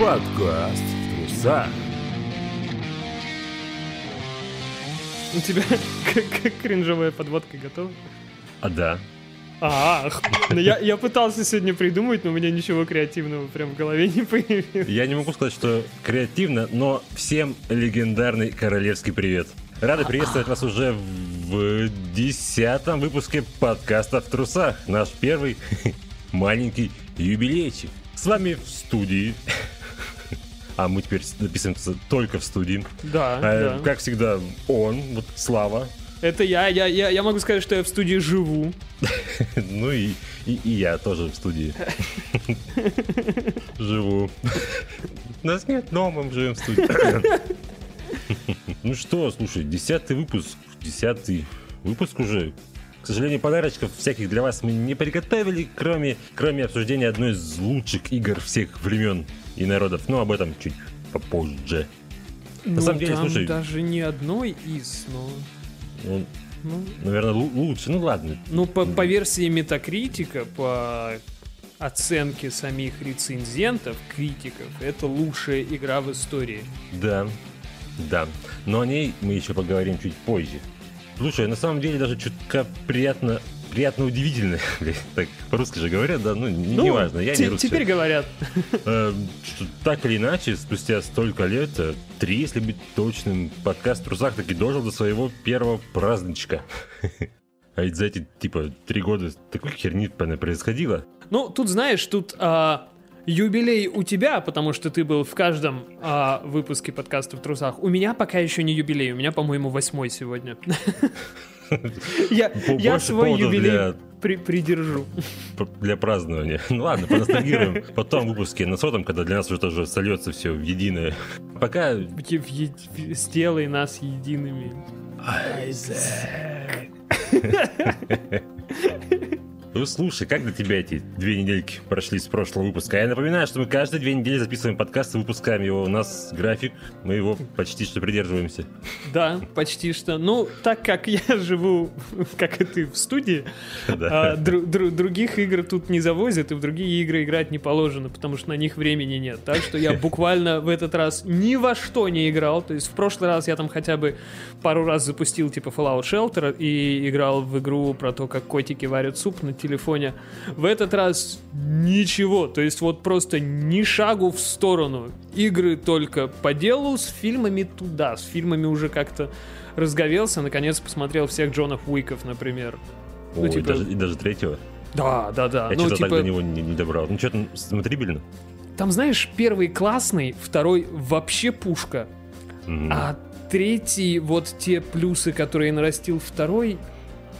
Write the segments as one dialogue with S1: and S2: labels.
S1: Подкаст в трусах.
S2: У тебя кринжовая подводка готова?
S3: А да.
S2: А, охуенно. я, я пытался сегодня придумать, но у меня ничего креативного прям в голове не появилось.
S3: Я не могу сказать, что креативно, но всем легендарный королевский привет. Рады приветствовать вас уже в десятом выпуске подкаста «В трусах». Наш первый маленький юбилейчик. С вами в студии. А мы теперь записываемся только в студии.
S2: Да,
S3: А,
S2: да.
S3: Как всегда, он, вот Слава.
S2: Это я, я, я, я могу сказать, что я в студии живу.
S3: Ну и, и, и я тоже в студии. Живу. Нас нет дома, мы живем в студии. Ну что, слушай, десятый выпуск. Десятый выпуск уже. К сожалению, подарочков всяких для вас мы не приготовили, кроме, кроме обсуждения одной из лучших игр всех времен и народов. Но об этом чуть попозже.
S2: Ну,
S3: самом деле, слушай-
S2: даже не одной из, но...
S3: Ну,
S2: Ну,
S3: наверное, лу- лучше. Ну ладно.
S2: ну по, по версии Метакритика, по оценке самих рецензентов, критиков, это лучшая игра в истории.
S3: Да, да. Но о ней мы еще поговорим чуть позже. Слушай, на самом деле даже чутка приятно, приятно удивительно. Блин, Так по-русски же говорят, да, ну, не,
S2: Ну,
S3: неважно, я не русский.
S2: Теперь говорят.
S3: Э, что так или иначе, спустя столько лет, э, три, если быть точным, подкаст в трусах таки дожил до своего первого праздничка. А ведь за эти, типа, три года такой херни происходило.
S2: Ну, тут, знаешь, тут а, юбилей у тебя, потому что ты был в каждом а, выпуске подкаста в трусах. У меня пока еще не юбилей, у меня, по-моему, восьмой сегодня. Я я
S3: Больше
S2: свой юбилей
S3: для-
S2: при- придержу.
S3: для празднования. Ну ладно, поностальгируем потом выпуске на сотом, когда для нас уже тоже сольется все в единое. Пока
S2: Сделай нас едиными.
S3: Ну, слушай, как для тебя эти две недельки прошли с прошлого выпуска? Я напоминаю, что мы каждые две недели записываем подкаст и выпускаем его. У нас график, мы его почти что придерживаемся.
S2: Да, почти что. Ну, так как я живу, как и ты, в студии,
S3: Да.
S2: а, дру- дру- других игр тут не завозят, и в другие игры играть не положено, потому что на них времени нет. Так что я буквально в этот раз ни во что не играл. То есть в прошлый раз я там хотя бы пару раз запустил типа Fallout Shelter и играл в игру про то, как котики варят суп на телефоне. В этот раз ничего. То есть вот просто ни шагу в сторону. Игры только по делу, с фильмами туда. С фильмами уже как-то разговелся. Наконец посмотрел всех Джонов Уиков, например. Ну,
S3: Ой,
S2: типа-
S3: даже, и даже третьего.
S2: Да, да, да.
S3: Я
S2: ну,
S3: что-то
S2: типа,
S3: так до него не, не добрал. Ну, что там смотрибельно?
S2: там, знаешь, первый классный, второй вообще пушка,
S3: Мгм.
S2: а третий, вот те плюсы, которые нарастил второй,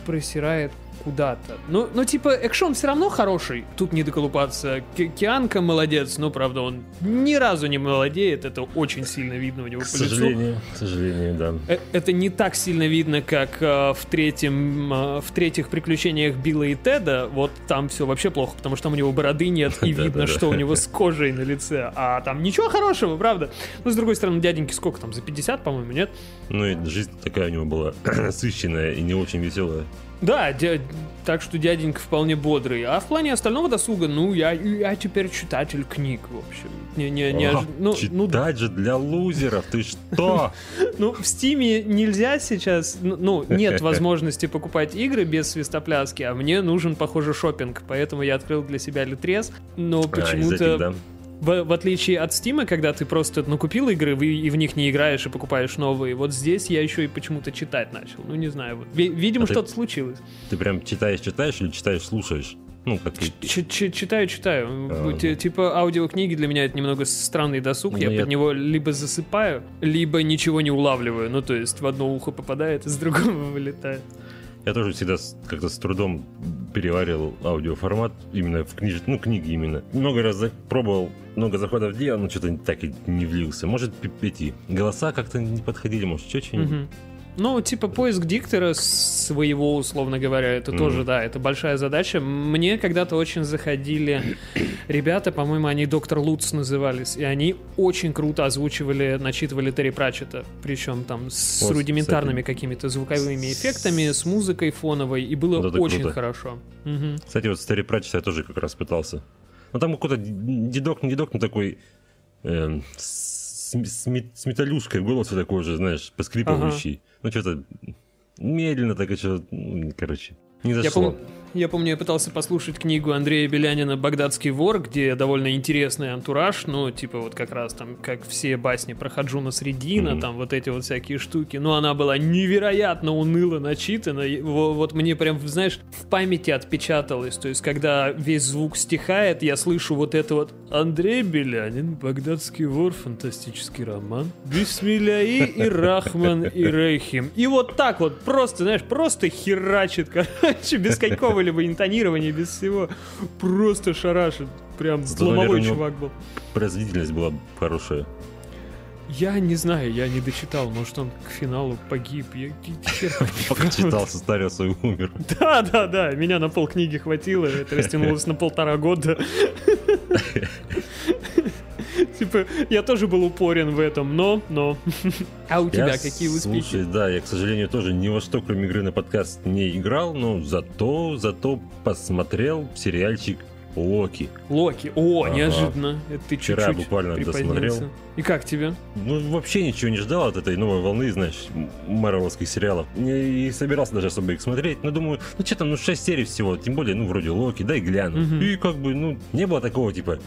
S2: просирает куда-то. Ну, ну, типа, экшон все равно хороший. Тут не доколупаться. Ки- Кианка молодец, но, правда, он ни разу не молодеет. Это очень сильно видно у него
S3: К
S2: по лицу.
S3: сожалению, к сожалению, да.
S2: Э, Это не так сильно видно, как э, в третьем, э, в третьих приключениях Билла и Теда. Вот там все вообще плохо, потому что там у него бороды нет, и видно, что у него с кожей на лице. А там ничего хорошего, правда. Но с другой стороны, дяденьки сколько там, за 50, по-моему, нет?
S3: Ну, и жизнь такая у него была сыщенная и не очень веселая.
S2: Да, дя- так что дяденька вполне бодрый. А в плане остального досуга, ну, я, я теперь читатель книг, в общем. Не, не, не,
S3: О,
S2: ну, ну,
S3: читать же для лузеров, ты что?
S2: Ну, в Стиме нельзя сейчас, ну, ну, нет возможности покупать игры без свистопляски, а мне нужен, похоже, шопинг, поэтому я открыл для себя Литрес, но
S3: А,
S2: почему-то. В, в отличие от Стима, когда ты просто накупил игры вы- и в них не играешь и покупаешь новые, вот здесь я еще и почему-то читать начал, ну, не знаю, вот, Ви- видимо,
S3: А ты-
S2: что-то случилось.
S3: Ты прям читаешь, читаешь или читаешь, слушаешь? Ну, как и...
S2: Ч- ч- Читаю, читаю.
S3: А.
S2: Т- Типа аудиокниги для меня это немного странный досуг.
S3: Ну,
S2: я
S3: я-
S2: под него либо засыпаю, либо ничего не улавливаю. Ну, то есть в одно ухо попадает, из другого вылетает.
S3: Я тоже всегда с- как-то с трудом переваривал аудиоформат именно в книж... ну, книги именно. Много раз пробовал, много заходов делал, но что-то так и не влился. Может, эти голоса как-то не подходили, может, еще что-нибудь.
S2: Мгм. Ну, типа поиск диктора своего, условно говоря, это
S3: Мгм.
S2: тоже, да, это большая задача. Мне когда-то очень заходили ребята, по-моему, они Доктор Лутс назывались, и они очень круто озвучивали, начитывали Терри Пратчета, причем там с
S3: Вот,
S2: рудиментарными какими-то звуковыми эффектами, с музыкой фоновой, и было
S3: Вот
S2: очень
S3: круто.
S2: хорошо. Мгм.
S3: Кстати, вот Старый Пратчет я тоже как раз пытался. Ну, там какой-то дедок, не дедок, но такой эм, с, с с металлюшкой голос такой же, знаешь, поскрипывающий. Ну, что-то медленно так, и что, ну, короче, не
S2: Я,
S3: зашло.
S2: Я помню, я пытался послушать книгу Андрея Белянина «Багдадский вор», где довольно интересный антураж, ну, типа вот как раз там, как все басни про Хаджуна Средина,
S3: Мгм.
S2: там вот эти вот всякие штуки. Но она была невероятно уныло начитана. Вот мне прям, знаешь, в памяти отпечаталось. То есть, когда весь звук стихает, я слышу вот это вот «Андрей Белянин, «Багдадский вор», фантастический роман, «Бисмилляи и Рахман и Рейхим». И вот так вот, просто, знаешь, просто херачит, короче, без какого-либо интонирования, без всего. Просто шарашит. Прям
S3: Зато,
S2: ломовой
S3: наверное,
S2: чувак был.
S3: Производительность была хорошая.
S2: Я не знаю, я не дочитал, может он к финалу погиб. Я
S3: Пока читал, состарился и умер.
S2: Да, да, да, меня на полкниги хватило, это растянулось на полтора года. Типа, я тоже был упорен в этом, но, но. А у тебя какие успехи?
S3: Слушай, да, я, к сожалению, тоже ни во что, кроме игры на подкаст, не играл, но зато, зато посмотрел сериальчик Локи.
S2: Локи. О,
S3: Ага.
S2: неожиданно. Это ты
S3: Вчера
S2: чуть-чуть
S3: буквально
S2: припозднился.
S3: досмотрел.
S2: И как тебе?
S3: Ну, вообще ничего не ждал от этой новой волны, знаешь, марвеловских сериалов. Не и собирался даже особо их смотреть, но думаю, ну что там, ну 6 серий всего, тем более, ну, вроде Локи, дай гляну.
S2: Мгм.
S3: И как бы, ну, не было такого, типа,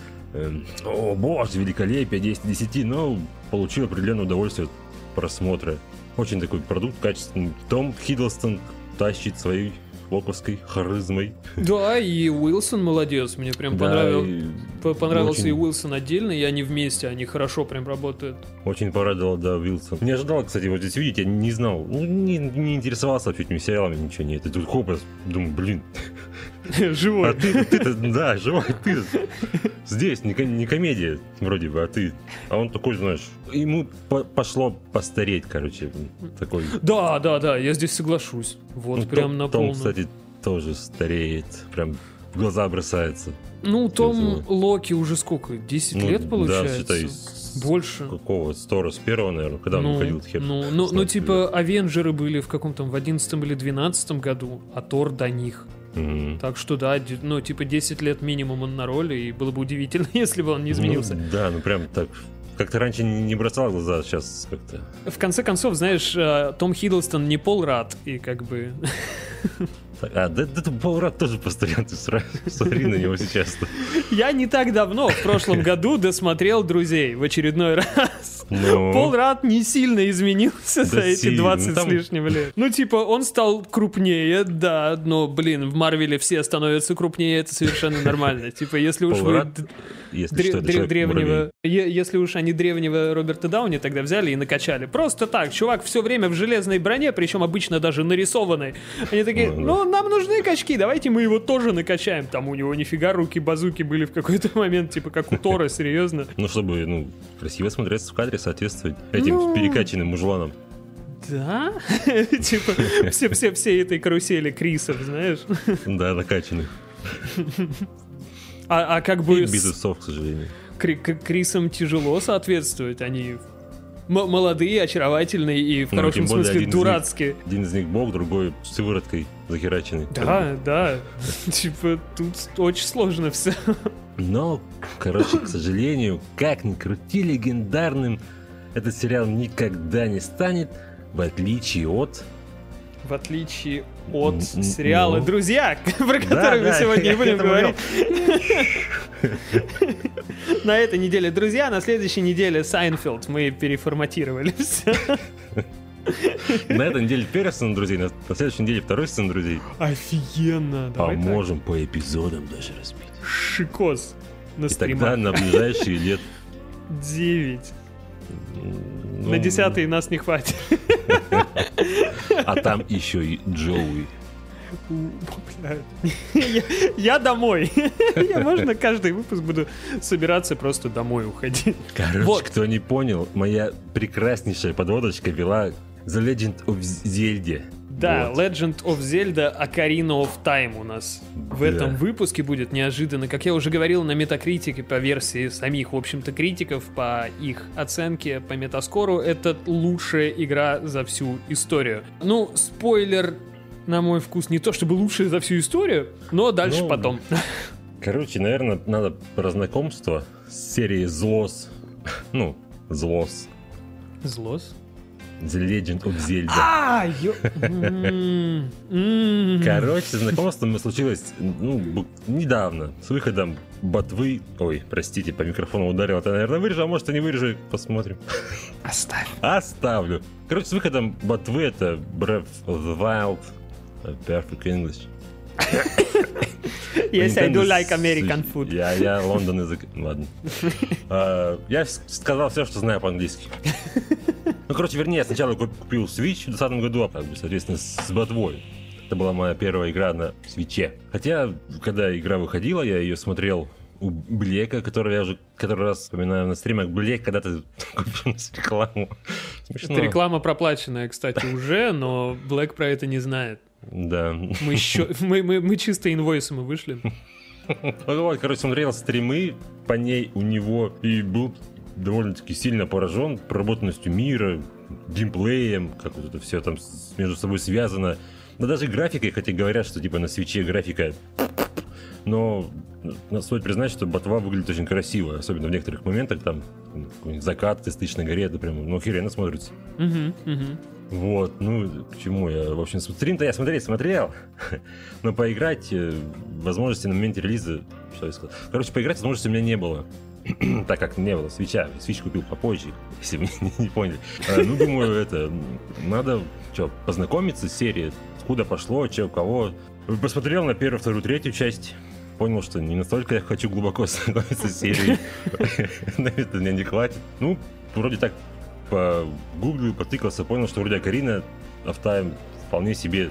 S3: о, боже, великолепие, 10 из 10, но получил определенное удовольствие от просмотра. Очень такой продукт качественный. Том Хиддлстон тащит своей локовской харизмой.
S2: Да, и Уилсон молодец, мне прям
S3: Да,
S2: понравил-
S3: и
S2: по- понравился
S3: очень-
S2: и Уилсон отдельно, и они вместе, они хорошо прям работают.
S3: Очень порадовал, да, Уилсон. Не ожидал, кстати, вот здесь видеть, я не знал, ну, не, не интересовался вообще этими сериалами, ничего нет. И тут хоп, я думаю, блин, а
S2: Живой.
S3: ты, ты-то, да, живой, ты здесь, не, не комедия вроде бы, а ты. А он такой, знаешь, ему по- пошло постареть, короче, такой.
S2: Да, да, да, я здесь соглашусь. Вот
S3: Ну,
S2: прям
S3: Том-
S2: на
S3: Том,
S2: полную.
S3: кстати, тоже стареет, прям в глаза бросается.
S2: Ну, Том
S3: Серьезно.
S2: Локи уже сколько? 10
S3: Ну,
S2: лет
S3: да,
S2: получается?
S3: считай, с-
S2: Больше.
S3: Какого? Стора с первого, наверное, когда он
S2: ну,
S3: выходил хер.
S2: ну, ну, ну, типа, Авенджеры были в каком-то в 11 или 12 году, а Тор до них.
S3: Мгм.
S2: Так что да, ну, типа 10 лет минимум он на роли, и было бы удивительно, если бы он не изменился.
S3: Ну, да, ну прям так. Как-то раньше не бросал глаза, сейчас как-то.
S2: В конце концов, знаешь, э, Том Хиддлстон не Пол Рад, и как бы...
S3: А, да, да, Полрат тоже постоянно, ты сра- смотри на него сейчас.
S2: Я не так давно, в прошлом году, досмотрел «Друзей» в очередной раз.
S3: Ну,
S2: Пол Рад не сильно изменился за
S3: Да
S2: эти
S3: сильно.
S2: 20
S3: Ну, там-
S2: с лишним лет. Ну, типа, он стал крупнее, да, но, блин, в Марвеле все становятся крупнее, это совершенно нормально. Типа, если уж вы
S3: если
S2: дре-
S3: что, это
S2: дре-
S3: человек
S2: древнего... е- Если уж они древнего Роберта Дауни тогда взяли и накачали. Просто так, чувак все время в железной броне, причем обычно даже нарисованной. Они такие,
S3: Ну,
S2: ну, нам нужны качки, давайте мы его тоже накачаем. Там у него нифига руки-базуки были в какой-то момент, типа как у Тора, серьезно.
S3: Ну, чтобы, ну, красиво смотреться в кадре, соответствовать этим
S2: Ну.
S3: перекачанным мужланам.
S2: Да? Типа все-все-все этой карусели Крисов, знаешь?
S3: Да, накачанных.
S2: А, а как
S3: И
S2: бы
S3: без
S2: с
S3: усов, к сожалению.
S2: Крисам тяжело соответствовать, они молодые, очаровательные и в
S3: Ну,
S2: хорошем смысле
S3: один из них-
S2: дурацкие.
S3: Один из них бог, другой с сывороткой захераченный.
S2: Да, да. Типа тут очень сложно все.
S3: Но, короче, к сожалению, как ни крути легендарным, этот сериал никогда не станет, в отличие от...
S2: В отличие от сериала
S3: ну.
S2: «Друзья», про который мы сегодня и будем говорить. На этой неделе «Друзья», на следующей неделе «Сайнфелд». Мы переформатировали все.
S3: На этой неделе первый сезон друзей, на, на следующей неделе второй сезон друзей.
S2: Офигенно.
S3: А
S2: так.
S3: можем по эпизодам даже разбить.
S2: Шикос на
S3: И тогда на ближайшие лет...
S2: 9.
S3: ну,
S2: На десятый нас не хватит.
S3: А там еще и Джоуи.
S2: Я, я домой. Я, можно каждый выпуск буду собираться просто домой уходить.
S3: Короче,
S2: Вот.
S3: кто не понял, моя прекраснейшая подводочка вела The Legend of Zelda.
S2: Да,
S3: Вот.
S2: Legend of Zelda Ocarina of Time у нас в
S3: Да.
S2: этом выпуске будет неожиданно. Как я уже говорил, на Метакритике по версии самих, в общем-то, критиков, по их оценке по Метаскору, это лучшая игра за всю историю. Ну, спойлер, на мой вкус, не то чтобы лучшая за всю историю, но дальше
S3: Ну,
S2: потом.
S3: Короче, наверное, надо про знакомство с серией Злос Ну, Злос.
S2: Злос?
S3: The Legend of Zelda.
S2: А, ё... М, м.
S3: Короче, знакомство мы случилось ну, недавно, с выходом ботвы... Ой, простите, по микрофону ударил, это, наверное, вырежу, а может и не вырежу, посмотрим.
S2: Оставь.
S3: Оставлю. Короче, с выходом ботвы это Breath of the Wild, э, Perfect English.
S2: Yes, I do like American food.
S3: Я, я Лондон язык... Ладно. А, Я сказал все, что знаю по-английски. Ну, короче, вернее, я сначала куп- купил Switch в 2020 году, а как бы, соответственно, с ботвой. Это была моя первая игра на свече. Хотя, когда игра выходила, я ее смотрел у Блека, который я уже который раз вспоминаю на стримах. Блек когда-то купил рекламу. Смешно.
S2: Это реклама проплаченная, кстати, уже, но Блэк про это не знает.
S3: Да.
S2: Мы еще, мы, мы, мы чисто инвойсы мы вышли.
S3: Ну вот, короче, смотрел стримы по ней у него и был довольно-таки сильно поражен проработанностью мира, геймплеем, как вот это все там между собой связано. Да даже графикой, хотя говорят, что типа на свече графика но ну, стоит признать, что ботва выглядит очень красиво, особенно в некоторых моментах, там какой-нибудь закат на горе, это прям, ну, охеренно смотрится. Вот, ну, к чему я, в общем, стрим-то я смотреть смотрел, но поиграть э, возможности на моменте релиза, что я сказал, короче, поиграть возможности у меня не было, так как не было свеча, свич купил попозже, если вы не, поняли. А, ну, думаю, это, надо, что, познакомиться с серией, откуда пошло, что, у кого. Посмотрел на первую, вторую, третью часть, понял, что не настолько я хочу глубоко знакомиться с серией, на это меня не хватит. Ну, вроде так по гуглю потыкался, понял, что вроде Карина офтайм вполне себе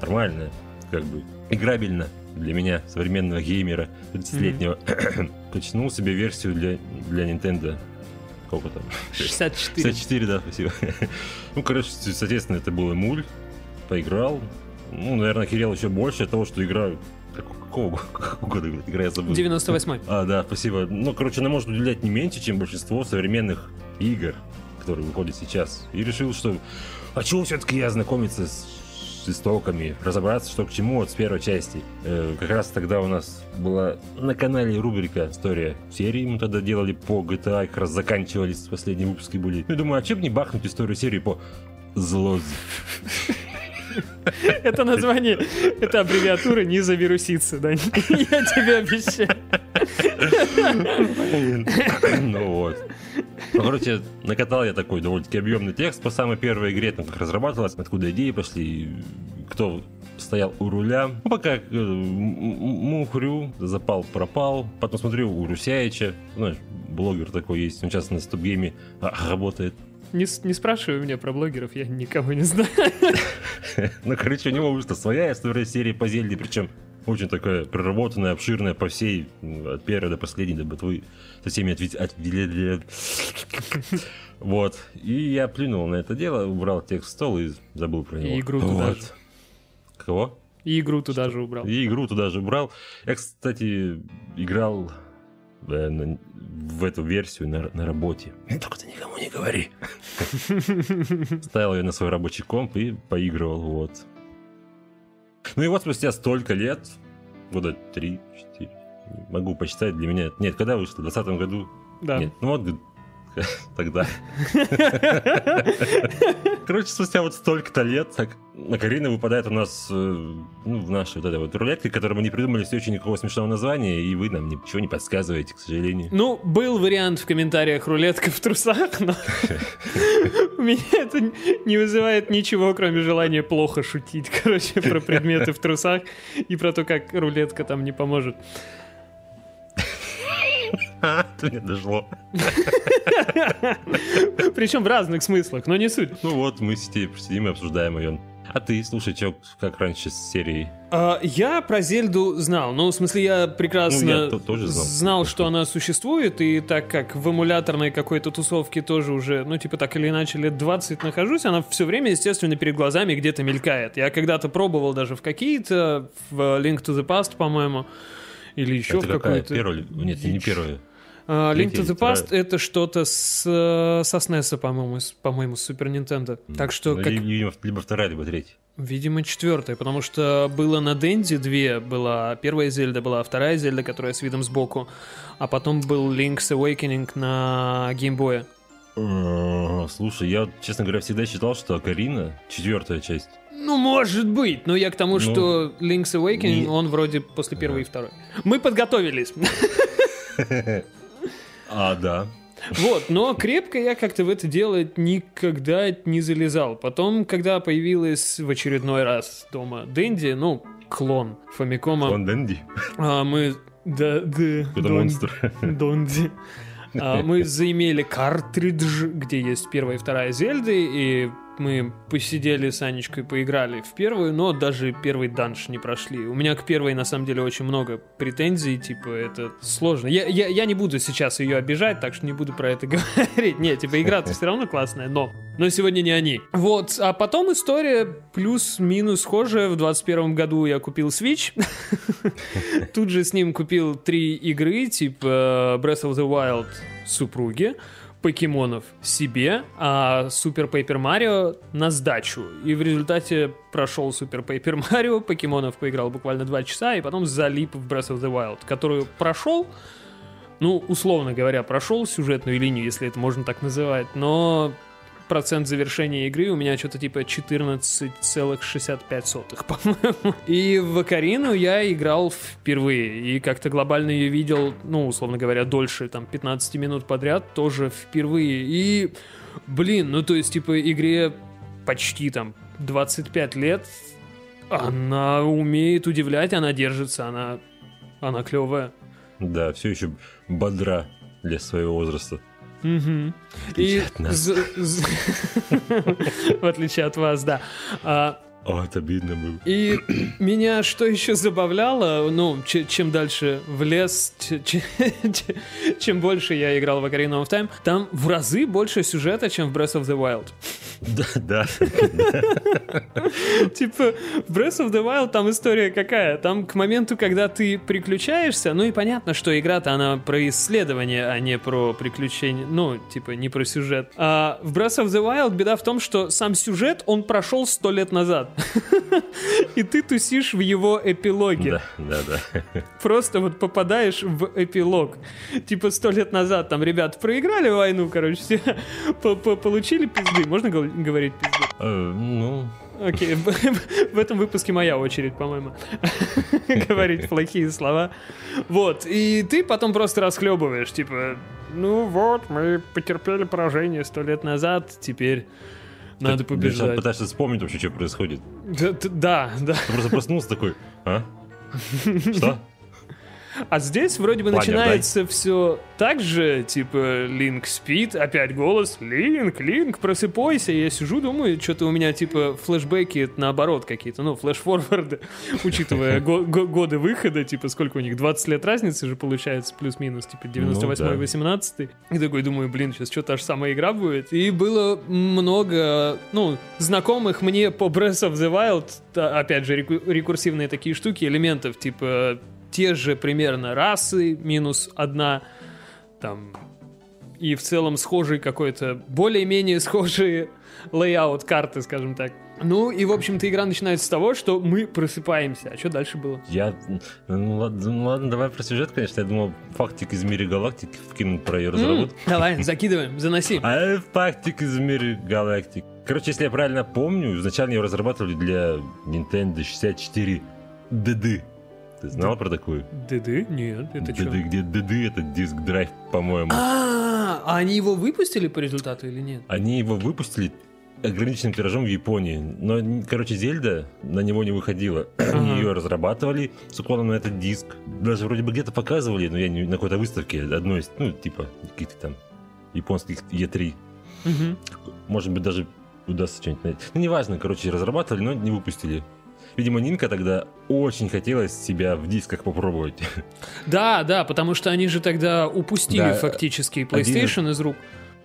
S3: нормально, как бы играбельно для меня, современного геймера 30-летнего. Качнул себе версию для, для Nintendo. Сколько там?
S2: 64.
S3: 64, да, спасибо. ну, короче, соответственно, это был эмуль. Поиграл. Ну, наверное, охерел еще больше от того, что игра... как- Какого года игра я забыл?
S2: 98
S3: А, да, спасибо. Ну, короче, она может уделять не меньше, чем большинство современных игр, которые выходят сейчас. И решил, что... А чего все-таки я знакомиться с, с истоками, разобраться, что к чему вот с первой части. Э, как раз тогда у нас была на канале рубрика «История серии». Мы тогда делали по GTA, как раз заканчивались, последние выпуски были. Ну, думаю, а чем не бахнуть историю серии по Злоз?
S2: Это название, это аббревиатура не завирусится, да? Я тебе обещаю.
S3: Ну вот. Ну, короче, накатал я такой довольно-таки объемный текст по самой первой игре, там как разрабатывалась, откуда идеи пошли, кто стоял у руля. Ну, пока э, мухрю, запал пропал. Потом смотрю у Русяича, знаешь, блогер такой есть, он сейчас на стоп-гейме а, работает.
S2: Не, не спрашивай меня про блогеров, я никого не знаю.
S3: Ну, короче, у него вышла своя история серии по Зельде, причем очень такая проработанная, обширная по всей, от первой до последней, до ботвы, со всеми ответ- отве- Вот. И я плюнул на это дело, убрал текст в стол и забыл про него.
S2: игру туда
S3: Вот.
S2: же.
S3: Кого?
S2: И игру туда же убрал.
S3: И игру туда же убрал. Я, кстати, играл в эту версию на, на работе. Только ты никому не говори. Ставил ее на свой рабочий комп и поигрывал, вот. Ну и вот спустя столько лет, года 3-4, могу посчитать для меня... Нет, когда вышло? В 2020 году?
S2: Да.
S3: Нет, ну вот тогда. Короче, спустя вот столько-то лет, так, Макарина выпадает у нас э, ну, в нашей вот этой вот рулетке, которую мы не придумали все еще никакого смешного названия, и вы нам ничего не подсказываете, к сожалению.
S2: Ну, был вариант в комментариях рулетка в трусах, но у меня это не вызывает ничего, кроме желания плохо шутить, короче, про предметы в трусах и про то, как рулетка там не поможет.
S3: А, это мне дошло.
S2: Причем в разных смыслах, но не суть.
S3: Ну вот, мы сидим, и обсуждаем ее. А ты, слушай, чё, как раньше с серией?
S2: А, я про Зельду знал. Ну, в смысле, я прекрасно
S3: Ну, я то- тоже знал.
S2: что она существует, и так как в эмуляторной какой-то тусовке тоже уже, ну, типа, так или иначе, лет 20 нахожусь, она все время, естественно, перед глазами где-то мелькает. Я когда-то пробовал даже в какие-то, в Link to the Past, по-моему, или еще
S3: это
S2: в какую-то...
S3: Первая? ли? Нет, не первая.
S2: А, Link to the Past это что-то с, э, со SNES, по-моему, с- по-моему, с Super Nintendo. Так что,
S3: Ну,
S2: как,
S3: Видимо, либо вторая, либо третья.
S2: видимо, четвертая, потому что было на Денди две, была первая Зельда, была вторая Зельда, которая с видом сбоку, а потом был Link's Awakening на геймбое.
S3: Э, Слушай, я, честно говоря, всегда считал, что Карина четвертая часть.
S2: Ну, может быть, но я к тому,
S3: Ну,
S2: что Link's Awakening,
S3: не-
S2: он вроде после первой и второй. Мы подготовились.
S3: А, да.
S2: Вот, но крепко я как-то в это дело никогда не залезал. Потом, когда появилась в очередной раз дома Дэнди, ну, клон Фамикома,
S3: Он Дэнди.
S2: а, мы... Да, да,
S3: Это
S2: Дон-
S3: монстр.
S2: Донди. А, мы заимели картридж, где есть первая и вторая Зельды, и мы посидели с Анечкой, поиграли в первую, но даже первый данж не прошли. У меня к первой, на самом деле, очень много претензий, типа, это сложно. Я, я, я не буду сейчас ее обижать, так что не буду про это говорить. Нет, типа, игра-то все равно классная, но... Но сегодня не они. Вот, а потом история плюс-минус схожая. В 21 году я купил Switch. Тут же с ним купил три игры, типа Breath of the Wild супруге, покемонов себе, а Супер Пейпер Марио на сдачу. И в результате прошел Супер Пейпер Марио, покемонов поиграл буквально два часа, и потом залип в Breath of the Wild, которую прошел, ну, условно говоря, прошел сюжетную линию, если это можно так называть, но процент завершения игры у меня что-то типа 14,65, по-моему. И в Акарину я играл впервые, и как-то глобально ее видел, ну, условно говоря, дольше, там, 15 минут подряд, тоже впервые. И, блин, ну, то есть, типа, игре почти там 25 лет, она умеет удивлять, она держится, она, она клевая.
S3: Да, все еще бодра для своего возраста.
S2: И в отличие от вас, да. А,
S3: О, это обидно было.
S2: И меня что еще забавляло, ну, че- чем дальше в лес, че- че- че- чем больше я играл в Ocarina of Time, там в разы больше сюжета, чем в Breath of the Wild.
S3: Да, да.
S2: Типа, в Breath of the Wild там история какая? Там к моменту, когда ты приключаешься, ну и понятно, что игра-то она про исследование, а не про приключения, ну, типа, не про сюжет. А в Breath of the Wild беда в том, что сам сюжет, он прошел сто лет назад. И ты тусишь в его эпилоге.
S3: Да, да, да.
S2: Просто вот попадаешь в эпилог. Типа сто лет назад там ребята проиграли войну, короче, все по- по- получили пизды. Можно говорить пизды?
S3: Э, Ну,
S2: Окей, в этом выпуске моя очередь, по-моему, говорить плохие слова. Вот, и ты потом просто расхлебываешь, типа, ну вот, мы потерпели поражение сто лет назад, теперь надо
S3: ты начинал
S2: побеждать.
S3: пытаешься вспомнить вообще, что происходит.
S2: Да, да.
S3: Ты просто проснулся такой, а? Что?
S2: А здесь вроде бы
S3: Планер,
S2: начинается все так же, типа, Линк спит, опять голос, Линк, Линк, просыпайся. Я сижу, думаю, что-то у меня, типа, флешбеки наоборот какие-то, ну, флеш-форварды, учитывая го- го- годы выхода, типа, сколько у них, 20 лет разницы же получается, плюс-минус, типа, 98-18. И такой думаю, блин, сейчас что та же самая игра будет. И было много, ну, знакомых мне по Breath of the Wild, опять же, реку- рекурсивные такие штуки, элементов, типа, те же примерно расы, минус одна, там, и в целом схожий какой-то, более-менее схожий layout карты, скажем так. Ну, и, в общем-то, игра начинается с того, что мы просыпаемся. А что дальше было?
S3: Я... Ну ладно, ну ладно, давай про сюжет, конечно. Я думал, фактик из мира галактик вкинуть про ее разработку.
S2: давай, закидываем, заноси.
S3: А фактик из мира галактик. Короче, если я правильно помню, изначально ее разрабатывали для Nintendo 64 DD. Ты знал про такую?
S2: ДД? Нет, это что?
S3: DD, где DD это диск-драйв, по-моему.
S2: А, а они его выпустили по результату или нет?
S3: Они его выпустили ограниченным тиражом в Японии. Но, короче, Зельда на него не выходила. Они ее разрабатывали с уклоном на этот диск. Даже вроде бы где-то показывали, но я не на какой-то выставке одной из, ну, типа, каких-то там японских Е3.
S2: Мгм.
S3: Может быть, даже удастся что-нибудь найти. Ну, неважно, короче, разрабатывали, но не выпустили. Видимо, Нинка тогда очень хотелось себя в дисках попробовать.
S2: Да, да, потому что они же тогда упустили
S3: Да,
S2: фактически
S3: один из-
S2: PlayStation из рук.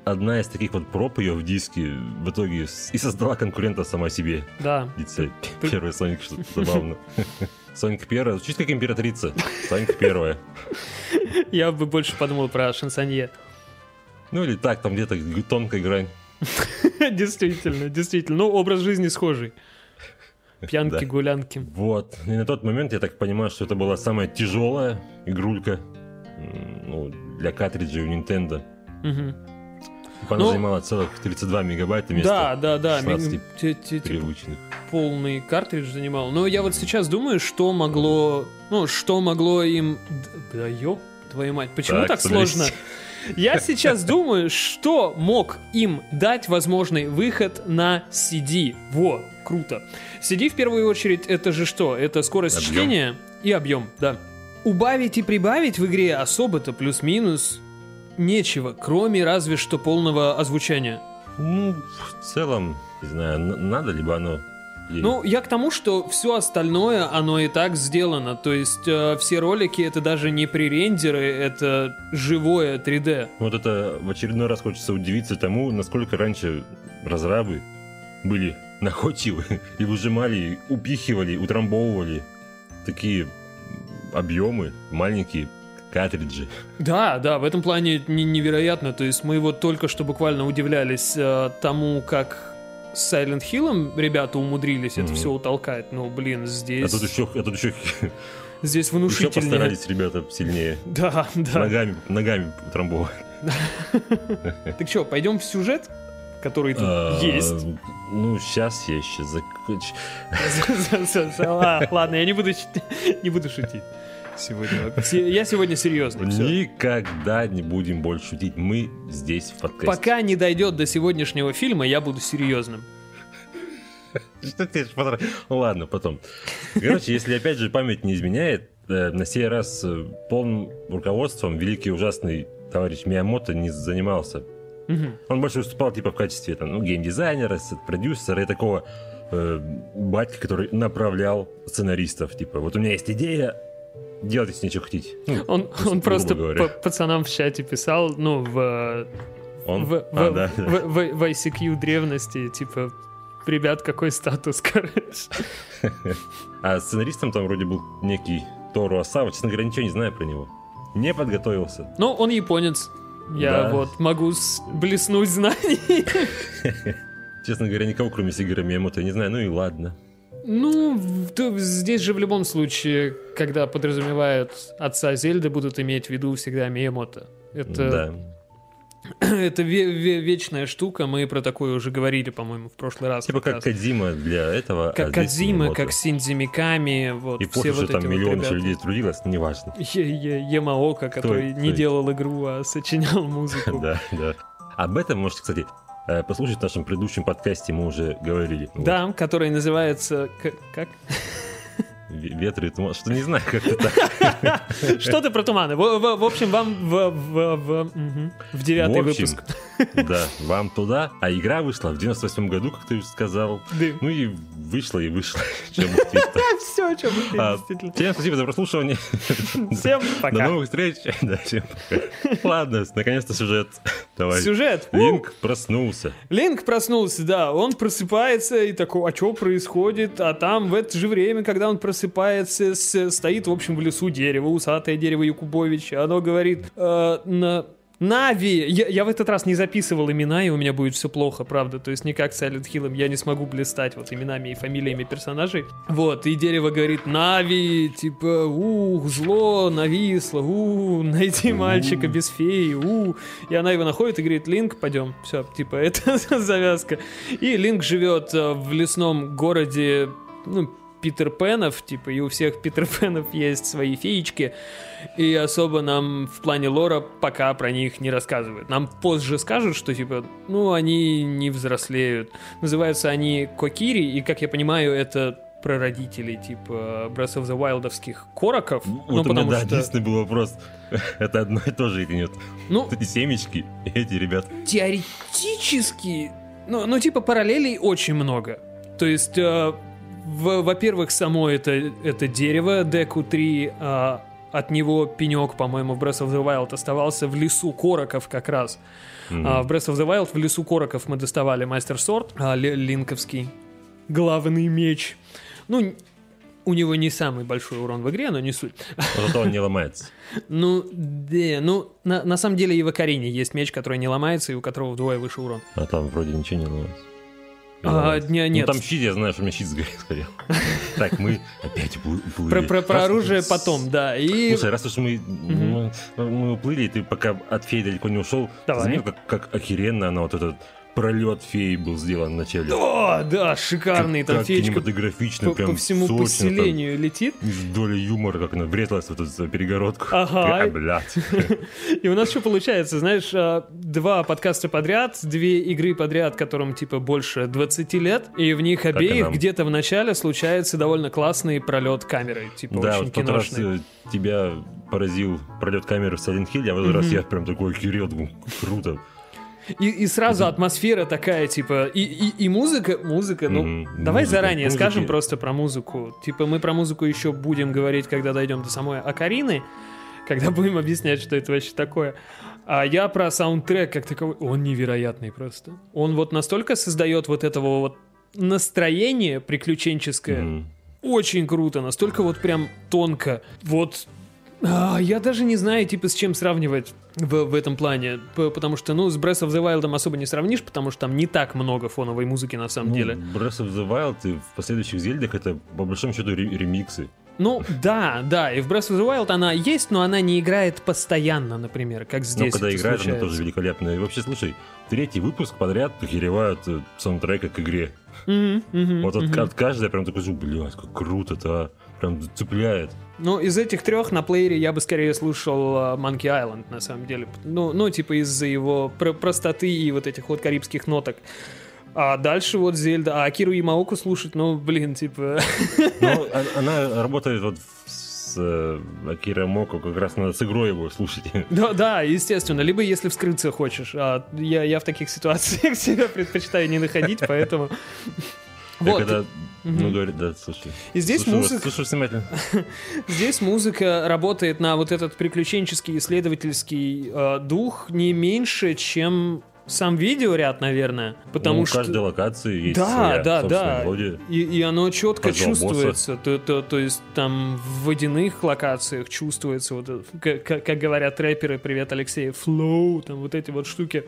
S3: Одна из таких вот проб ее в диске в итоге и создала конкурента сама себе.
S2: Да.
S3: Первый Соник, что забавно. Сонька первая. Звучит как императрица. Сонька первая.
S2: Я бы больше подумал про шансонье.
S3: Ну или так, там где-то тонкая грань.
S2: Действительно, действительно. Ну, образ жизни схожий. Пьянки,
S3: Да.
S2: гулянки.
S3: Вот. И на тот момент я так понимаю, что это была самая тяжелая игрулька ну, для картриджей у Nintendo.
S2: Мгм.
S3: Она
S2: Ну,
S3: занимала целых 32 мегабайта вместо
S2: Да, да, да.
S3: 16
S2: ми-
S3: привычных.
S2: полный картридж занимал. Но я вот сейчас думаю, что могло, ну, что могло им... Да ёб твою мать, почему так,
S3: Так,
S2: сложно? Я сейчас думаю, что мог им дать возможный выход на CD. Во, круто. CD в первую очередь это же что? Это скорость
S3: Объем.
S2: чтения и объем, да. Убавить и прибавить в игре особо-то плюс-минус нечего, кроме разве что полного озвучания.
S3: Ну, в целом, не знаю, надо либо оно... ей.
S2: Ну, я к тому, что все остальное, оно и так сделано. То есть э, все ролики это даже не пререндеры, это живое 3D.
S3: Вот это в очередной раз хочется удивиться тому, насколько раньше разрабы были находчивы и выжимали, упихивали, утрамбовывали такие объемы, маленькие картриджи.
S2: Да, да, в этом плане не- невероятно. То есть мы вот только что буквально удивлялись э, тому, как с Silent Hill ребята умудрились это
S3: Мгм.
S2: все утолкать. Ну, блин,
S3: А
S2: здесь,
S3: тут еще, а тут еще,
S2: здесь
S3: еще
S2: внушительнее.
S3: постарались ребята сильнее.
S2: Да, да.
S3: Ногами, ногами утрамбовать.
S2: Так что, пойдем в сюжет, который тут
S3: А,
S2: есть?
S3: Ну, сейчас я еще закончу.
S2: А, Ладно, я не буду шутить сегодня. Се- Я сегодня серьезно.
S3: Никогда не будем больше шутить. Мы здесь в подкасте.
S2: Пока не дойдет до сегодняшнего фильма, я буду серьезным.
S3: Что ты ладно, потом. Короче, если опять же память не изменяет, э, на сей раз э, полным руководством великий ужасный товарищ Миямото не занимался. Он больше выступал типа в качестве там, ну, геймдизайнера, продюсера и такого э, батька, который направлял сценаристов. Типа, вот у меня есть идея, делайте с ней что хотите. Ну,
S2: Он,
S3: грубо
S2: он просто
S3: говоря.
S2: па- пацанам в чате писал, ну, в,
S3: он...
S2: в,
S3: А,
S2: в-
S3: да, да.
S2: в- в- в ICQ древности, типа, ребят, какой статус, короче.
S3: А сценаристом там вроде был некий Тору Асава. Честно говоря, ничего не знаю про него. Не подготовился.
S2: Ну, он японец. Я
S3: Да.
S2: вот могу с- блеснуть знаний.
S3: Честно говоря, никого, кроме Сигара Миямото, я не знаю. Ну и ладно.
S2: Ну, здесь же в любом случае, когда подразумевают отца Зельды, будут иметь в виду всегда Миямото. Это,
S3: Да.
S2: это ве- ве- вечная штука, мы про такое уже говорили, по-моему, в прошлый раз.
S3: Типа как. Кадзима для этого. а
S2: Как
S3: здесь
S2: Кадзима, как Синдзи Миками, вот
S3: И
S2: все вот
S3: там
S2: вот
S3: миллион
S2: ребята.
S3: людей трудилось, неважно.
S2: Ямаока, который не делал игру, а сочинял музыку.
S3: Да, да. Об этом можете, кстати, послушать в нашем предыдущем подкасте, мы уже говорили. Вот.
S2: Да, который называется... Как?
S3: Ветры и туман. Что не знаю, как это так.
S2: Что-то про туманы. В, общем, вам в, девятый выпуск.
S3: Да, вам туда. А игра вышла в 98 году, как ты уже сказал. Ну и вышла, и вышла.
S2: Все, чем
S3: А,
S2: действительно.
S3: Всем спасибо за прослушивание.
S2: Всем
S3: До
S2: пока.
S3: новых встреч. Да, всем пока. Ладно, наконец-то сюжет. Давай.
S2: Сюжет.
S3: Линк проснулся.
S2: Линк проснулся, да. Он просыпается и такой, а что происходит? А там в это же время, когда он просыпается, с- стоит, в общем, в лесу дерево, усатое дерево Якубовича. Оно говорит, э, на... Нави! Я, я в этот раз не записывал имена, и у меня будет все плохо, правда. То есть не как с Silent Hill я не смогу блистать вот именами и фамилиями персонажей. Вот, и дерево говорит, Нави, типа, ух, зло нависло, у, найди мальчика без феи, у. И она его находит и говорит, Линк, пойдем. Все, типа, это завязка. И Линк живет э, в лесном городе, ну, Питер Пенов, типа, и у всех Питер Пенов есть свои феечки, и особо нам в плане лора пока про них не рассказывают. Нам позже скажут, что, типа, ну, они не взрослеют. Называются они Кокири, и, как я понимаю, это прародители, типа, Breath of the Wild'овских короков. ну,
S3: Вот у меня,
S2: потому
S3: да,
S2: что...
S3: единственный был вопрос. Это одно и то же или нет?
S2: Ну,
S3: Вот Эти семечки, эти ребята.
S2: теоретически, ну, ну типа параллелей очень много. То есть, э, во-первых, само это, это дерево, Деку 3, а, от него пенек, по-моему, в Breath of the Wild оставался в лесу короков как раз.
S3: Мгм.
S2: А, в Breath of the Wild в лесу короков мы доставали Мастер Сорт, а, ли- линковский, главный меч. Ну, У него не самый большой урон в игре, но не суть.
S3: Зато он не ломается.
S2: Ну, да, ну, на, на самом деле и в Акарине есть меч, который не ломается и у которого вдвое выше урон.
S3: А там вроде ничего не ломается.
S2: А,
S3: ломается.
S2: не- нет.
S3: Ну там щит, я знаю, что у меня щит сгорел. Так, мы опять уплы- уплыли.
S2: Про, оружие потом, да. И
S3: Слушай, раз уж мы, мы, уплыли, ты пока от феи далеко не ушел, заметил, как, как охеренно она вот этот пролет феи был сделан в начале.
S2: О, да, шикарный, там
S3: как
S2: феечка
S3: кинематографично,
S2: по,
S3: прям
S2: по всему
S3: сочно, там.
S2: поселению летит.
S3: С долей юмора, как она врезалась в эту перегородку.
S2: Ага.
S3: А, блядь.
S2: И у нас что получается, знаешь, а, два подкаста подряд, две игры подряд, которым типа больше 20 лет, и в них обеих где-то в начале случается довольно классный пролет камеры, типа
S3: Да,
S2: очень киношный.
S3: э, тебя поразил пролет камеры в Silent Hill, а в этот раз я прям такой думаю, круто.
S2: И, и сразу атмосфера такая, типа, и, и, и музыка, музыка, ну,
S3: Мгм.
S2: давай
S3: Музыка.
S2: заранее
S3: Музыки-
S2: скажем просто про музыку. Типа, мы про музыку еще будем говорить, когда дойдем до самой Акарины, когда будем объяснять, что это вообще такое. А я про саундтрек как таковой, он невероятный просто. Он вот настолько создает вот этого вот настроение приключенческое,
S3: Мгм.
S2: очень круто, настолько вот прям тонко. Вот я даже не знаю, типа, с чем сравнивать в, в этом плане. Потому что, ну, с Breath of the Wild особо не сравнишь, потому что там не так много фоновой музыки на самом
S3: Ну,
S2: деле.
S3: Breath of the Wild и в последующих Зельдах это по большому счету ре- ремиксы.
S2: Ну, да, да, и в Breath of the Wild она есть, но она не играет постоянно, например, как
S3: Но
S2: здесь
S3: когда
S2: это
S3: играет, она тоже великолепная. И вообще, слушай, третий выпуск подряд охеревают э, саундтрека к игре.
S2: Мгм, мгм,
S3: Вот от,
S2: мгм.
S3: от каждой прям такой блядь, как круто-то, а. Прям цепляет.
S2: Ну, из этих трех на плеере я бы скорее слушал а, Monkey Island, на самом деле. Ну, ну типа из-за его про- простоты и вот этих вот карибских ноток. А дальше вот Зельда. А Акиру Ямаоку слушать, ну, блин, типа...
S3: Но а- она работает вот с э, Акира Моко, как раз надо с игрой его слушать.
S2: Да, да, естественно. Либо если вскрыться хочешь. А я, я в таких ситуациях себя предпочитаю не находить, поэтому...
S3: Я
S2: Вот,
S3: когда, ну,
S2: Мгм.
S3: говорит, да, слушай.
S2: И здесь
S3: Слушаю вас,
S2: музыка-
S3: Слушаю внимательно.
S2: здесь музыка работает на вот этот приключенческий исследовательский э, дух не меньше, чем сам видеоряд, наверное. Потому
S3: Ну, у
S2: что...
S3: каждой локации есть
S2: Да,
S3: своя
S2: да, да.
S3: мелодия.
S2: И, и оно четко
S3: Каждого
S2: чувствуется. То, то, то есть там в водяных локациях чувствуется, вот, как, как- говорят рэперы, привет, Алексей, флоу, там вот эти вот штуки.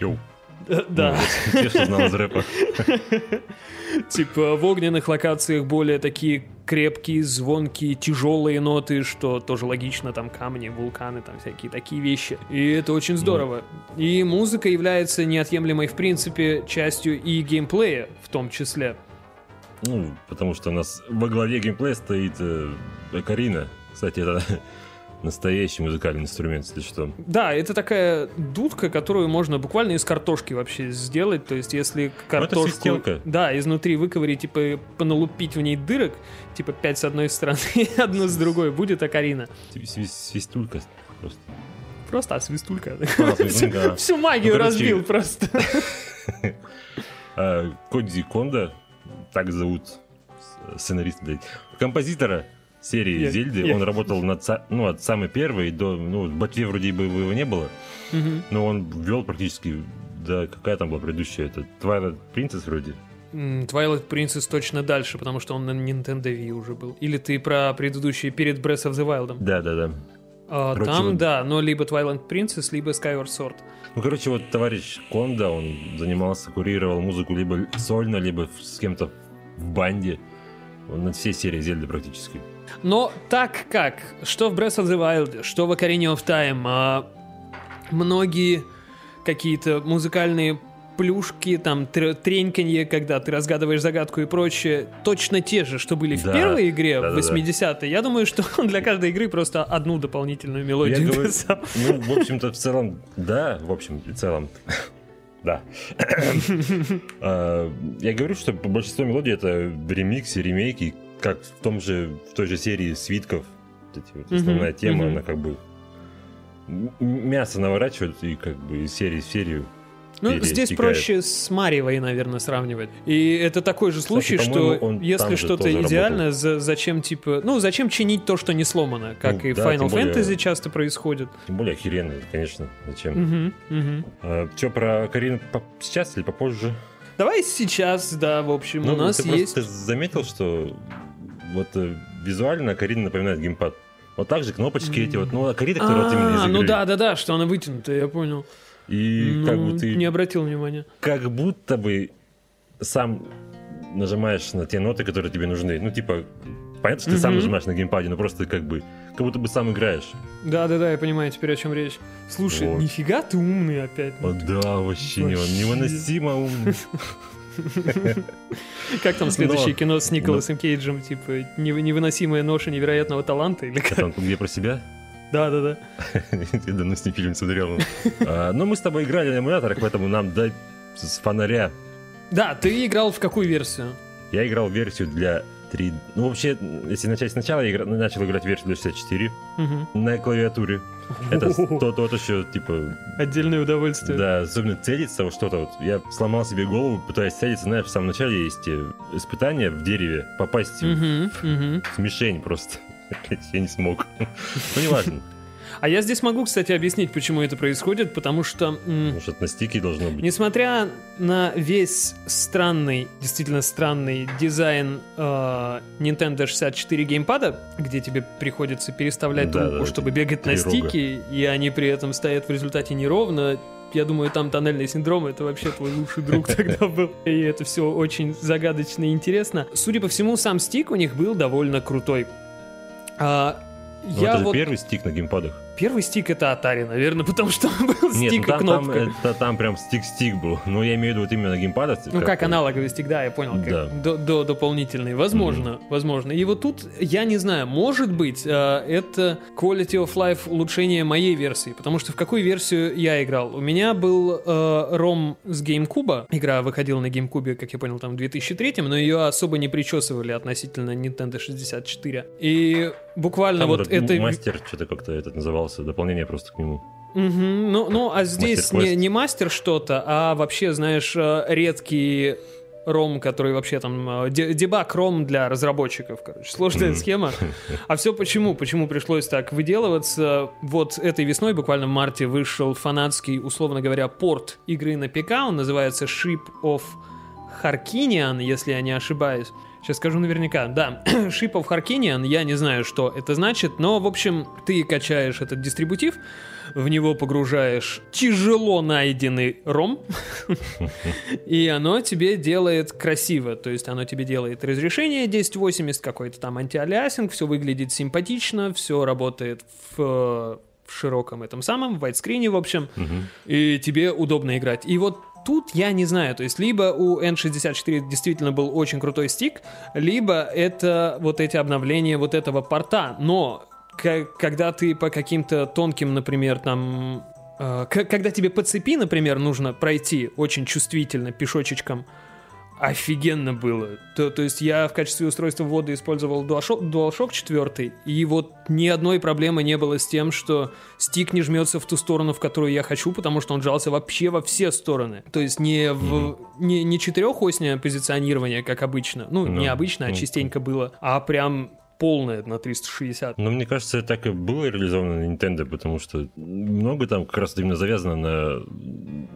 S3: Йоу.
S2: Э, Да.
S3: Ну, что знал из рэпа.
S2: Типа в огненных локациях более такие крепкие, звонкие, тяжелые ноты, что тоже логично, там камни, вулканы, там всякие такие вещи. И это очень здорово. И музыка является неотъемлемой, в принципе, частью и геймплея в том числе.
S3: Ну, потому что у нас во главе геймплея стоит э, Карина. Кстати, это настоящий музыкальный инструмент, если что.
S2: Да, это такая дудка, которую можно буквально из картошки вообще сделать. То есть, если картошку...
S3: свистелка.
S2: Да, изнутри выковырить, типа, поналупить в ней дырок, типа, пять с одной стороны и одну с другой, будет
S3: сви- Свистулька просто.
S2: Просто а, свистулька.
S3: А.
S2: Всю магию
S3: Ну, короче,
S2: разбил просто.
S3: А, Кодзи Кондо, так зовут сценариста, блядь, композитора серии
S2: Я-
S3: Зельды.
S2: я-
S3: Он работал над, ну, от самой первой до... Ну, в Ботве вроде бы его не было,
S2: Мгм.
S3: но он вел практически... Да, какая там была предыдущая? Это Twilight Princess вроде?
S2: Twilight Princess точно дальше, потому что он на Nintendo Wii уже был. Или ты про предыдущий перед Breath of the Wild.
S3: Да, да, да.
S2: А,
S3: Короче,
S2: Там,
S3: вот-
S2: да, но либо Twilight Princess, либо Skyward Sword.
S3: Ну, короче, вот товарищ Конда, он занимался, курировал музыку либо сольно, либо с кем-то в банде. Он над всей серией Зельды практически.
S2: Но так как, что в Breath of the Wild, что в Ocarina of Time, а, многие какие-то музыкальные плюшки, там, тр- треньканье, когда ты разгадываешь загадку и прочее, точно те же, что были в
S3: Да,
S2: первой игре, в
S3: да-да-да.
S2: 80-е. Я думаю, что он для каждой игры просто одну дополнительную
S3: Я
S2: мелодию
S3: говорю,
S2: писал.
S3: ну, в общем-то, в целом, да, в общем и целом, да. А, Я говорю, что большинство мелодий это ремиксы, ремейки, как в том же, в той же серии свитков. Вот эти вот Основная тема,
S2: мгм.
S3: она как бы мясо наворачивают и как бы из серии в серию.
S2: Ну, здесь проще с Мариевой, наверное, сравнивать. И это такой же случай,
S3: по-моему,
S2: что если что-то идеально, за- зачем типа, ну зачем чинить то, что не сломано, как
S3: Ну,
S2: и в
S3: да,
S2: Final
S3: тем более-
S2: Fantasy часто происходит.
S3: Тем более охеренно, конечно, зачем.
S2: Мгм, мгм.
S3: что про Карину по- сейчас или попозже?
S2: Давай сейчас, да, в общем,
S3: Ну,
S2: у нас
S3: ты
S2: есть.
S3: просто заметил, что вот э, визуально Карина напоминает геймпад. Вот так же кнопочки эти вот, ну, Карина, которая вот именно из
S2: А, ну
S3: игры.
S2: да, да, да, что она вытянутая, я понял.
S3: И как
S2: Ну,
S3: бы ты
S2: Не обратил внимания.
S3: как будто бы сам нажимаешь на те ноты, которые тебе нужны. Ну, типа, понятно, что ты сам нажимаешь на геймпаде, но просто как бы, как будто бы сам играешь.
S2: Да, да, да, я понимаю теперь, о чем речь. Слушай,
S3: Вот.
S2: нифига ты умный опять.
S3: О, да, вообще,
S2: Вообще.
S3: невыносимо умный.
S2: Как там следующее
S3: Но-
S2: кино с Николасом Кейджем, типа «Нев- невыносимая ноша невероятного таланта или как?
S3: Где про себя?
S2: Да, да, да.
S3: Я давно с ним фильм смотрел. Но мы с тобой играли на эмуляторах, поэтому нам дай с фонаря.
S2: Да, ты играл в какую версию?
S3: Я играл версию для 3... Ну, вообще, если начать сначала, я начал играть версию для 64
S2: Мгм.
S3: на клавиатуре. Это то, тот еще, типа,
S2: Отдельное удовольствие.
S3: Да, особенно целиться во что-то. Вот я сломал себе голову, пытаясь целиться. Знаешь, в самом начале есть э, испытание в дереве. Попасть в мишень просто. Я не смог. Ну, неважно.
S2: А я здесь могу, кстати, объяснить, почему это происходит, потому что...
S3: Может, на стике должно быть.
S2: Несмотря на весь странный, действительно странный дизайн э, Nintendo 64 геймпада, где тебе приходится переставлять
S3: Да,
S2: руку,
S3: да,
S2: чтобы бегать на
S3: три рога.
S2: стике, и они при этом стоят в результате неровно, я думаю, там тоннельный синдром это вообще твой лучший друг тогда был. И это все очень загадочно и интересно. Судя по всему, сам стик у них был довольно крутой. А,
S3: Ну,
S2: я
S3: это же
S2: вот...
S3: первый стик на геймпадах.
S2: Первый стик это Atari, наверное, потому что он был
S3: Нет,
S2: стик
S3: ну,
S2: и
S3: там, там,
S2: кнопка.
S3: это- там прям стик-стик был. Но я имею в виду вот именно на геймпадах.
S2: Ну, как аналоговый стик, да, я понял, как
S3: Да.
S2: до, до- дополнительный. Возможно, возможно. И вот тут, я не знаю, может быть, э, это quality of life улучшение моей версии, потому что в какую версию я играл? У меня был э, ROM с GameCube, игра выходила на GameCube, как я понял, там в 2003, но ее особо не причесывали относительно Nintendo 64. И буквально
S3: Там
S2: вот
S3: этот
S2: это...
S3: мастер, что-то как-то этот назывался, дополнение просто к нему.
S2: Мгм. Ну, ну, а здесь не, не мастер что-то, а вообще, знаешь, э, редкий ром, который вообще там... э, де- Дебаг ром для разработчиков, короче. Сложная
S3: Мгм.
S2: схема. А все почему? Почему пришлось так выделываться? Вот этой весной, буквально в марте, вышел фанатский, условно говоря, порт игры на ПК. Он называется Ship of Harkinian, если я не ошибаюсь. Сейчас скажу наверняка. Да, Ship of Harkinian, я не знаю, что это значит, но, в общем, ты качаешь этот дистрибутив, в него погружаешь тяжело найденный ром, и оно тебе делает красиво. То есть оно тебе делает разрешение 1080, какой-то там антиалиасинг, все выглядит симпатично, все работает в, в широком этом самом, в вайтскрине, в общем,
S3: Мгм.
S2: и тебе удобно играть. И вот тут я не знаю, то есть либо у N64 действительно был очень крутой стик, либо это вот эти обновления вот этого порта, но когда ты по каким-то тонким, например, там э, когда тебе по цепи, например, нужно пройти очень чувствительно пешочечком, офигенно было. То, то есть я в качестве устройства ввода использовал DualShock, DualShock 4, и вот ни одной проблемы не было с тем, что стик не жмется в ту сторону, в которую я хочу, потому что он жался вообще во все стороны. То есть не в не, не четырехосное позиционирование, как обычно, ну,
S3: Ну,
S2: не обычно, а
S3: ну,
S2: частенько было, а прям полное на 360.
S3: Но мне кажется, это так и было реализовано на Nintendo, потому что много там как раз именно завязано на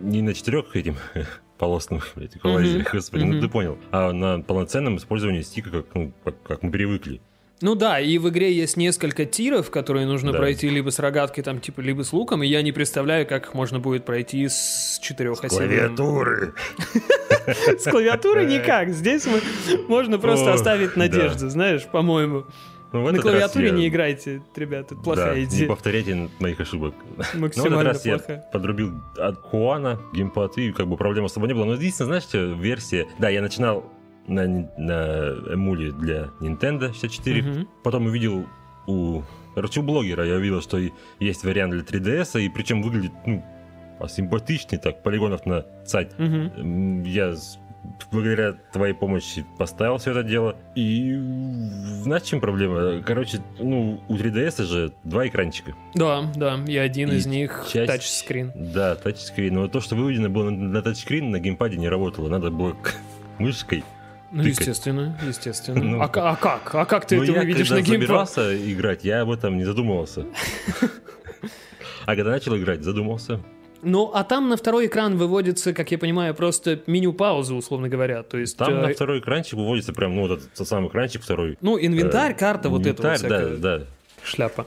S3: не на четырех этим полосным блядь, эквалайзерах, господи, ну
S2: мгм.
S3: ты понял, а на полноценном использовании стика, как, ну, как, как мы привыкли.
S2: Ну да, и в игре есть несколько тиров, которые нужно
S3: Да.
S2: пройти либо с рогаткой, там, типа, либо с луком, и я не представляю, как их можно будет пройти с четырехосевым.
S3: Клавиатуры!
S2: С клавиатуры никак. Здесь можно просто оставить надежду, знаешь, по-моему.
S3: Ну, в
S2: На клавиатуре
S3: я-
S2: не играйте, ребята, это плохая
S3: да, не
S2: идея.
S3: повторяйте моих ошибок. Но в этот
S2: Максимально
S3: раз я подрубил от Хуана геймпад, и как бы проблем особо не было. Но единственное, знаешь, что версия... Да, я начинал на, на эмуле для Nintendo 64,
S2: Мгм.
S3: потом увидел у... Короче, у блогера я увидел, что есть вариант для 3DS, и причем выглядит, ну, симпатичный так, полигонов на.
S2: Мгм.
S3: М, Я благодаря твоей помощи поставил все это дело. И знаешь, чем проблема? Короче, ну, у 3DS же два экранчика.
S2: Да, да, и один
S3: И
S2: из них
S3: часть-
S2: тачскрин.
S3: Да, тачскрин. Но то, что выведено было на, на тачскрин, на геймпаде не работало. Надо было мышкой.
S2: Ну,
S3: тыкать.
S2: естественно, естественно.
S3: Ну.
S2: а, а как? А как ты
S3: Но
S2: это
S3: я,
S2: выведешь
S3: когда
S2: на геймпад?
S3: собирался играть, я об этом не задумывался. А когда начал играть, задумался.
S2: Ну, а там на второй экран выводится, как я понимаю, просто меню паузы, условно говоря. То есть,
S3: Там
S2: э,
S3: на второй экранчик выводится прям, ну, вот этот самый экранчик второй.
S2: ну, инвентарь,
S3: Э,
S2: карта, вот это вот
S3: Инвентарь, да,
S2: всякая
S3: да.
S2: шляпа.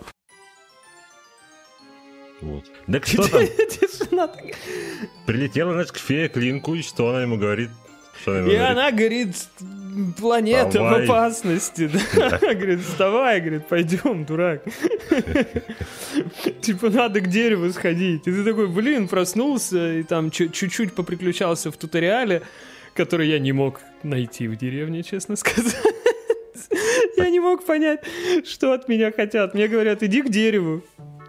S3: Вот. Да кто там? Прилетела, значит, к фее Клинку, и что она ему говорит?
S2: И она говорит, планета
S3: Вставай.
S2: в опасности. Да. Говорит, вставай, говорит, пойдем, дурак. Типа, надо к дереву сходить. И ты такой, блин, проснулся, и там чу- чуть-чуть поприключался в туториале, который я не мог найти в деревне, честно сказать. Я не мог понять, что от меня хотят. Мне говорят, иди к дереву.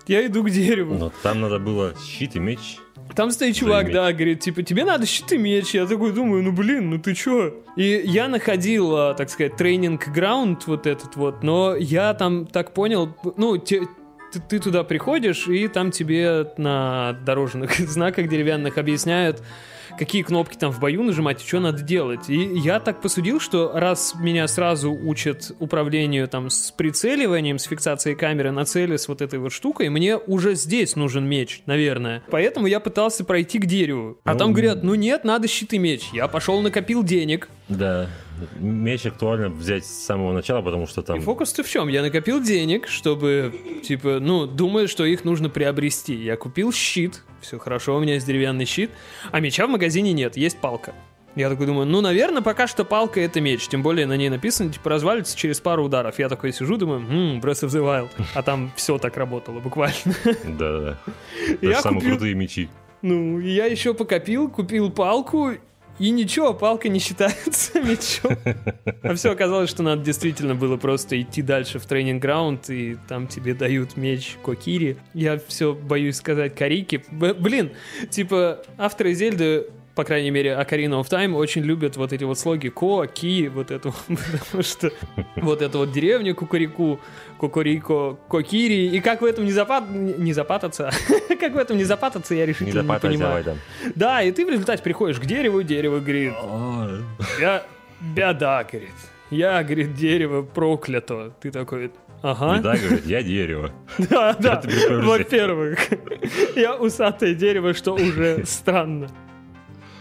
S2: Я иду к дереву.
S3: Но там надо было щит и меч.
S2: Там стоит чувак, да, говорит, типа, тебе надо щит и меч. Я такой думаю, ну блин, ну ты чё? И я находил, а, так сказать, тренинг-граунд вот этот вот, но я там так понял, ну, те- ты, ты туда приходишь, и там тебе на дорожных знаках деревянных объясняют, какие кнопки там в бою нажимать и что надо делать. И я так посудил, что раз меня сразу учат управлению там с прицеливанием, с фиксацией камеры на цели с вот этой вот штукой, мне уже здесь нужен меч, наверное. Поэтому я пытался пройти к дереву. А там
S3: Ну,
S2: говорят, ну нет, надо щит и меч. Я пошел накопил денег.
S3: Да. Меч актуально взять с самого начала, потому что там...
S2: И фокус-то в чем? Я накопил денег, чтобы, типа, ну, думаю, что их нужно приобрести. Я купил щит, все хорошо, у меня есть деревянный щит, а меча в магазине нет, есть палка. Я такой думаю, ну, наверное, пока что палка это меч. Тем более на ней написано, типа, развалится через пару ударов. Я такой сижу, думаю, хм, Breath of the Wild. А там все так работало, буквально.
S3: Да-да-да. Самые
S2: купил-
S3: крутые мечи.
S2: Ну, я еще покопил, купил палку, и ничего, палка не считается мечом. А все оказалось, что надо действительно было просто идти дальше в тренинг-граунд, и там тебе дают меч Кокири. Я все боюсь сказать Карики. Блин, типа, авторы Зельды по крайней мере, Ocarina of Time очень любят вот эти вот слоги Ко, Ки, вот эту, потому что вот эту вот деревню Кукурику, Кукурико, Кокири, и как в этом не запат... не запататься, как в этом не запататься, я
S3: Не
S2: решительно не,
S3: давай
S2: понимаю.
S3: там.
S2: Да, и ты в результате приходишь к дереву, дерево говорит, я беда, говорит. Я, говорит, дерево проклято. Ты такой, ага.
S3: Беда, говорит, я дерево.
S2: Да, да. Во-первых, я усатое дерево, что уже странно.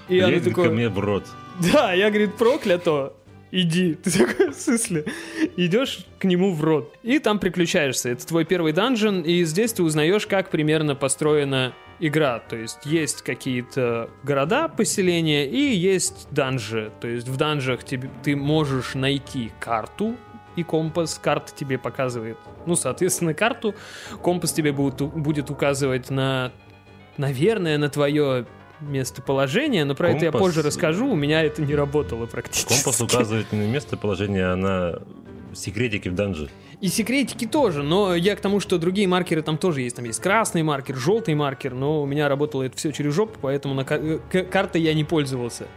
S2: И оно
S3: Лезь ко
S2: такое,
S3: мне в рот.
S2: да, я, говорит, проклято, иди. Ты такой, в смысле? Идешь к нему в рот. И там приключаешься. Это твой первый данжен, и здесь ты узнаешь, как примерно построена игра. То есть есть какие-то города, поселения, и есть данжи. То есть в данжах тебе, ты можешь найти карту, и компас, карта тебе показывает, ну, соответственно, карту, компас тебе будет, будет указывать на, наверное, на твое местоположение, но про это я
S3: Компас-
S2: позже расскажу, у меня это не работало практически.
S3: Компас указывает не на местоположение, а на секретики в данже.
S2: И секретики тоже, но я к тому, что другие маркеры там тоже есть. Там есть красный маркер, желтый маркер, но у меня работало это все через жопу, поэтому на ка- э, картой я не пользовался.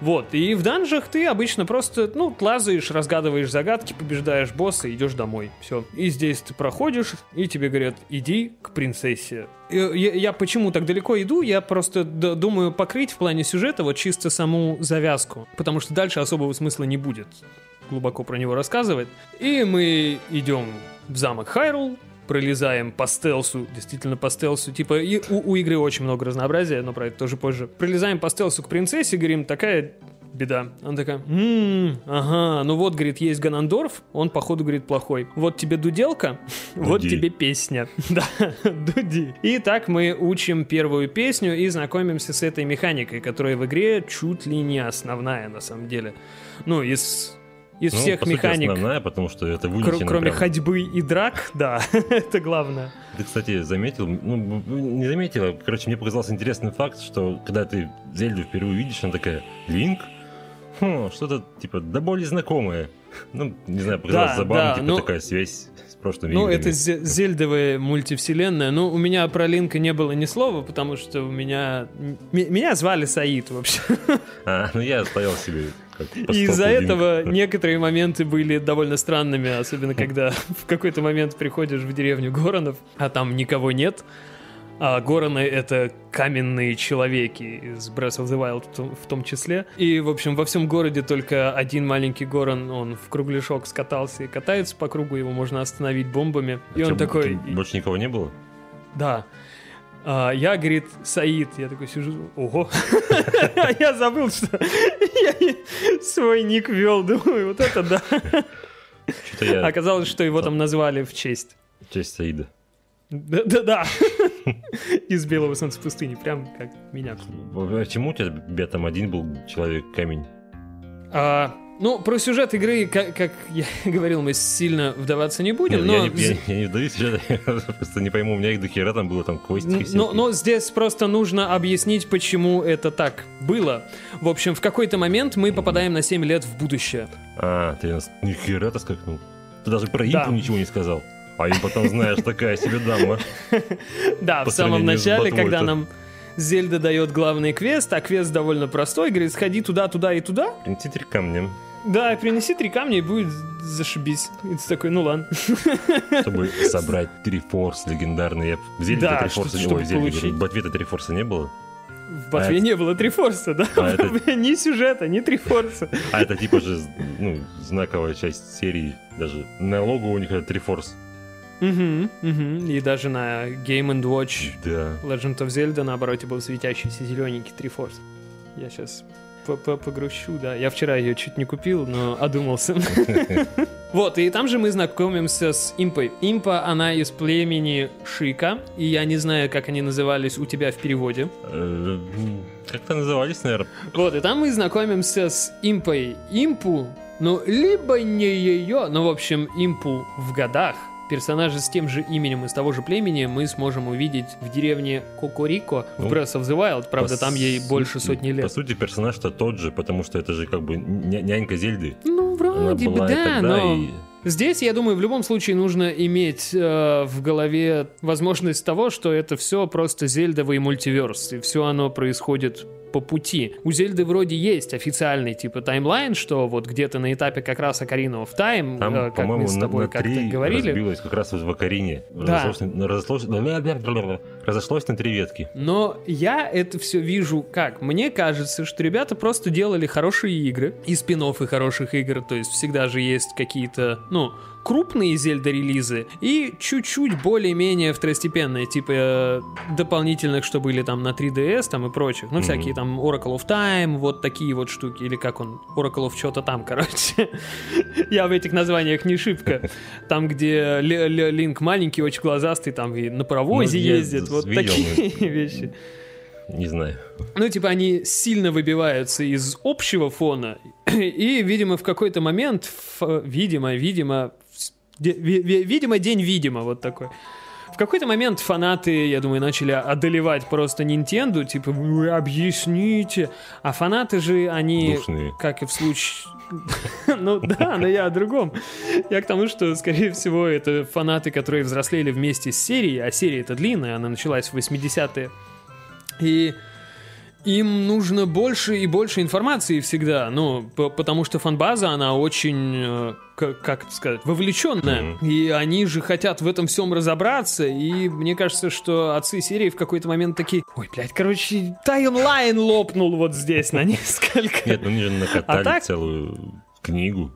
S2: Вот, и в данжах ты обычно просто, ну, лазаешь, разгадываешь загадки, побеждаешь босса, идешь домой. Все. И здесь ты проходишь, и тебе говорят, иди к принцессе. Я, я почему так далеко иду? Я просто думаю покрыть в плане сюжета вот чисто саму завязку, потому что дальше особого смысла не будет глубоко про него рассказывать. И мы идем в замок Хайрул, пролезаем по стелсу, действительно по стелсу, типа и у, у игры очень много разнообразия, но про это тоже позже. Пролезаем по стелсу к принцессе, говорим, такая беда. Она такая, «М, ага, ну вот, говорит, есть Ганандорф, он, походу, говорит, плохой. Вот тебе дуделка, вот тебе песня. Да, дуди. И так мы учим первую песню и знакомимся с этой механикой, которая в игре чуть ли не основная, на самом деле. Ну, из, из
S3: Ну,
S2: всех
S3: по сути,
S2: механик,
S3: основная, потому что это
S2: кр- кроме
S3: прям.
S2: ходьбы и драк, да, это главное.
S3: Ты, кстати, заметил, ну, не заметила, короче, мне показался интересный факт, что когда ты Зельду впервые видишь, она такая, Линк? Хм, что-то, типа, да более знакомое. Ну, не знаю, показалось
S2: Да,
S3: забавно,
S2: да,
S3: типа,
S2: ну-
S3: такая связь с прошлыми
S2: Ну,
S3: играми.
S2: это зе- зельдовая мультивселенная. Ну, у меня про Линка не было ни слова, потому что у меня... м- меня звали Саид вообще.
S3: А, ну я стоял себе
S2: И из-за этого некоторые моменты были довольно странными, особенно когда в какой-то момент приходишь в деревню Горонов, а там никого нет. А Гороны — это каменные человеки из Breath of the Wild в том, в том числе. И, в общем, во всем городе только один маленький Горон, он в кругляшок скатался и катается по кругу, его можно остановить бомбами. И он
S3: Чё,
S2: такой...
S3: Больше никого не было?
S2: Да. А, я, говорит, Саид. Я такой сижу, ого. Я забыл, что я свой ник вел. Думаю, вот это да. Оказалось, что его там назвали в честь.
S3: Честь Саида.
S2: Да-да-да. Из Белого Солнца пустыни. Прям как меня.
S3: Почему у тебя там один был человек-камень?
S2: А, ну, про сюжет игры, как, как я говорил, мы сильно вдаваться не будем,
S3: Нет,
S2: но...
S3: я, не, я, я не вдаюсь в сюжет, я просто не пойму, у меня их до хера там было там квестики
S2: но, но здесь просто нужно объяснить, почему это так было. В общем, в какой-то момент мы попадаем на 7 лет в будущее.
S3: А, ты нас ни хера-то скакнул. Ты даже про
S2: Да.
S3: импу ничего не сказал. А им потом, знаешь, такая себе дама.
S2: Да, в самом начале, когда нам Зельда дает главный квест, а квест довольно простой, говорит, сходи туда, туда и туда.
S3: Принеси три камня,
S2: Да, принеси три камня и будет зашибись. И ты такой, ну ладно.
S3: чтобы собрать три форс легендарные. Я в Зельде
S2: Да,
S3: три форса не Ой, в в Ботве-то три форса не было.
S2: В Ботве
S3: А
S2: не было три форса, да?
S3: А это-
S2: Ни сюжета, ни три форса.
S3: А это типа же, ну, знаковая часть серии. Даже на логу у них это три
S2: Мгм, мгм. И даже на Game and Watch
S3: Да.
S2: Legend of Zelda на обороте был светящийся зелененький Triforce. Я сейчас погрущу, да. Я вчера ее чуть не купил, но одумался. Вот, и там же мы знакомимся с Импой. Импа, она из племени Шика, и я не знаю, как они назывались у тебя в переводе.
S3: Э, Как-то назывались, наверное.
S2: Вот, и там мы знакомимся с Импой. Импу, ну, либо не ее, но, в общем, Импу в годах. Персонажа с тем же именем из того же племени мы сможем увидеть в деревне Кокорико в
S3: Ну,
S2: Breath of the Wild. Правда,
S3: По
S2: там ей больше сотни
S3: По
S2: лет.
S3: сути, персонаж-то тот же, потому что это же как бы ня- нянька Зельды.
S2: Ну, вроде бы да, но...
S3: и-
S2: Здесь, я думаю, в любом случае нужно иметь э, в голове возможность того, что это все просто зельдовый мультиверс, и все оно происходит по пути. У Зельды вроде есть официальный типа таймлайн, что вот где-то на этапе как раз Ocarina of Time,
S3: Там,
S2: э, как мы с тобой как-то говорили.
S3: разбилось как раз в Акарине.
S2: Да.
S3: Разошлось, на- разошлось, разошлось на три ветки.
S2: Но я это все вижу как? Мне кажется, что ребята просто делали хорошие игры и спин и хороших игр, то есть всегда же есть какие-то, ну, крупные Зельда-релизы и чуть-чуть более-менее второстепенные, типа э, дополнительных, что были там на 3DS там и прочих, ну,
S3: Мгм.
S2: всякие там Oracle of Time, вот такие вот штуки, или как он, Oracle of что-то там, короче. Я в этих названиях не шибко. Там, где Ли- Ли- Линк маленький, очень глазастый, там и на паровозе
S3: Ну,
S2: ездит, вот такие вещи.
S3: Не знаю.
S2: Ну, типа, они сильно выбиваются из общего фона, и, видимо, в какой-то момент, видимо, видимо, видимо, день видимо, вот такой. В какой-то момент фанаты, я думаю, начали одолевать просто Nintendo, типа, вы объясните. А фанаты же, они,
S3: Душные.
S2: как и в случае... Ну да, но я о другом. Я к тому, что, скорее всего, это фанаты, которые взрослели вместе с серией, а серия это длинная, она началась в 80-е. И им нужно больше и больше информации всегда, ну, потому что фанбаза, она очень, как это сказать, вовлеченная,
S3: Мгм.
S2: и они же хотят в этом всем разобраться, и мне кажется, что отцы серии в какой-то момент такие, ой, блядь, короче, таймлайн лопнул вот здесь на несколько.
S3: Нет, ну они же накатали
S2: А так?
S3: целую книгу.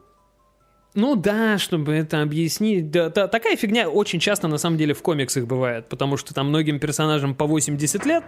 S2: Ну да, чтобы это объяснить. Да, та- такая фигня очень часто на самом деле в комиксах бывает, потому что там многим персонажам по 80 лет,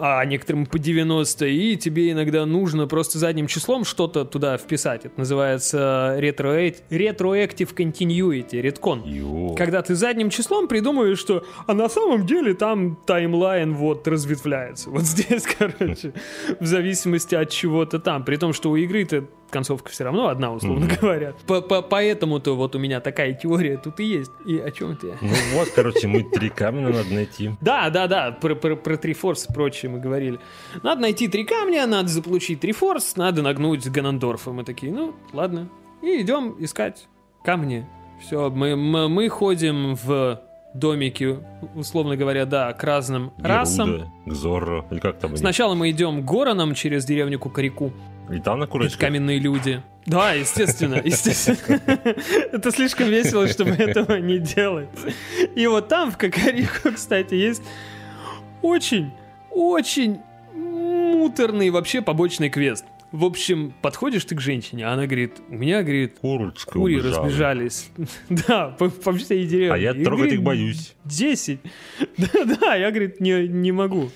S2: а некоторым по 90, и тебе иногда нужно просто задним числом что-то туда вписать. Это называется ретроэк- retroactive continuity, редкон.
S3: Йо.
S2: Когда ты задним числом придумываешь, что а на самом деле там таймлайн вот разветвляется. Вот здесь, короче, в зависимости от чего-то там. При том, что у игры-то концовка все равно одна, условно
S3: Мгм.
S2: говоря. По- по- Поэтому-то вот у меня такая теория тут и есть. И о чем ты?
S3: Ну вот, короче, мы три камня надо найти.
S2: Да, да, да, про, про, про Трифорс и прочее мы говорили. Надо найти три камня, надо заполучить Трифорс, надо нагнуть Ганандорфа. Мы такие, ну, ладно. И идем искать камни. Все, мы, мы, мы ходим в домике, условно говоря, да, к разным расам.
S3: Геруда, к Зорро, или как там?
S2: Сначала мы идем к Гороном через деревню Кукарику.
S3: И там на
S2: Это
S3: курочках.
S2: каменные люди. Да, естественно, естественно. Это слишком весело, чтобы этого не делать. И вот там, в Кокорико, кстати, есть очень, очень муторный вообще побочный квест. В общем, подходишь ты к женщине, а она говорит, у меня, говорит,
S3: Курочка
S2: кури
S3: убежала.
S2: разбежались. Да, по, по всей деревне.
S3: А я
S2: И,
S3: трогать
S2: говорит,
S3: их боюсь.
S2: Десять. Да-да, я, говорит, не, не могу.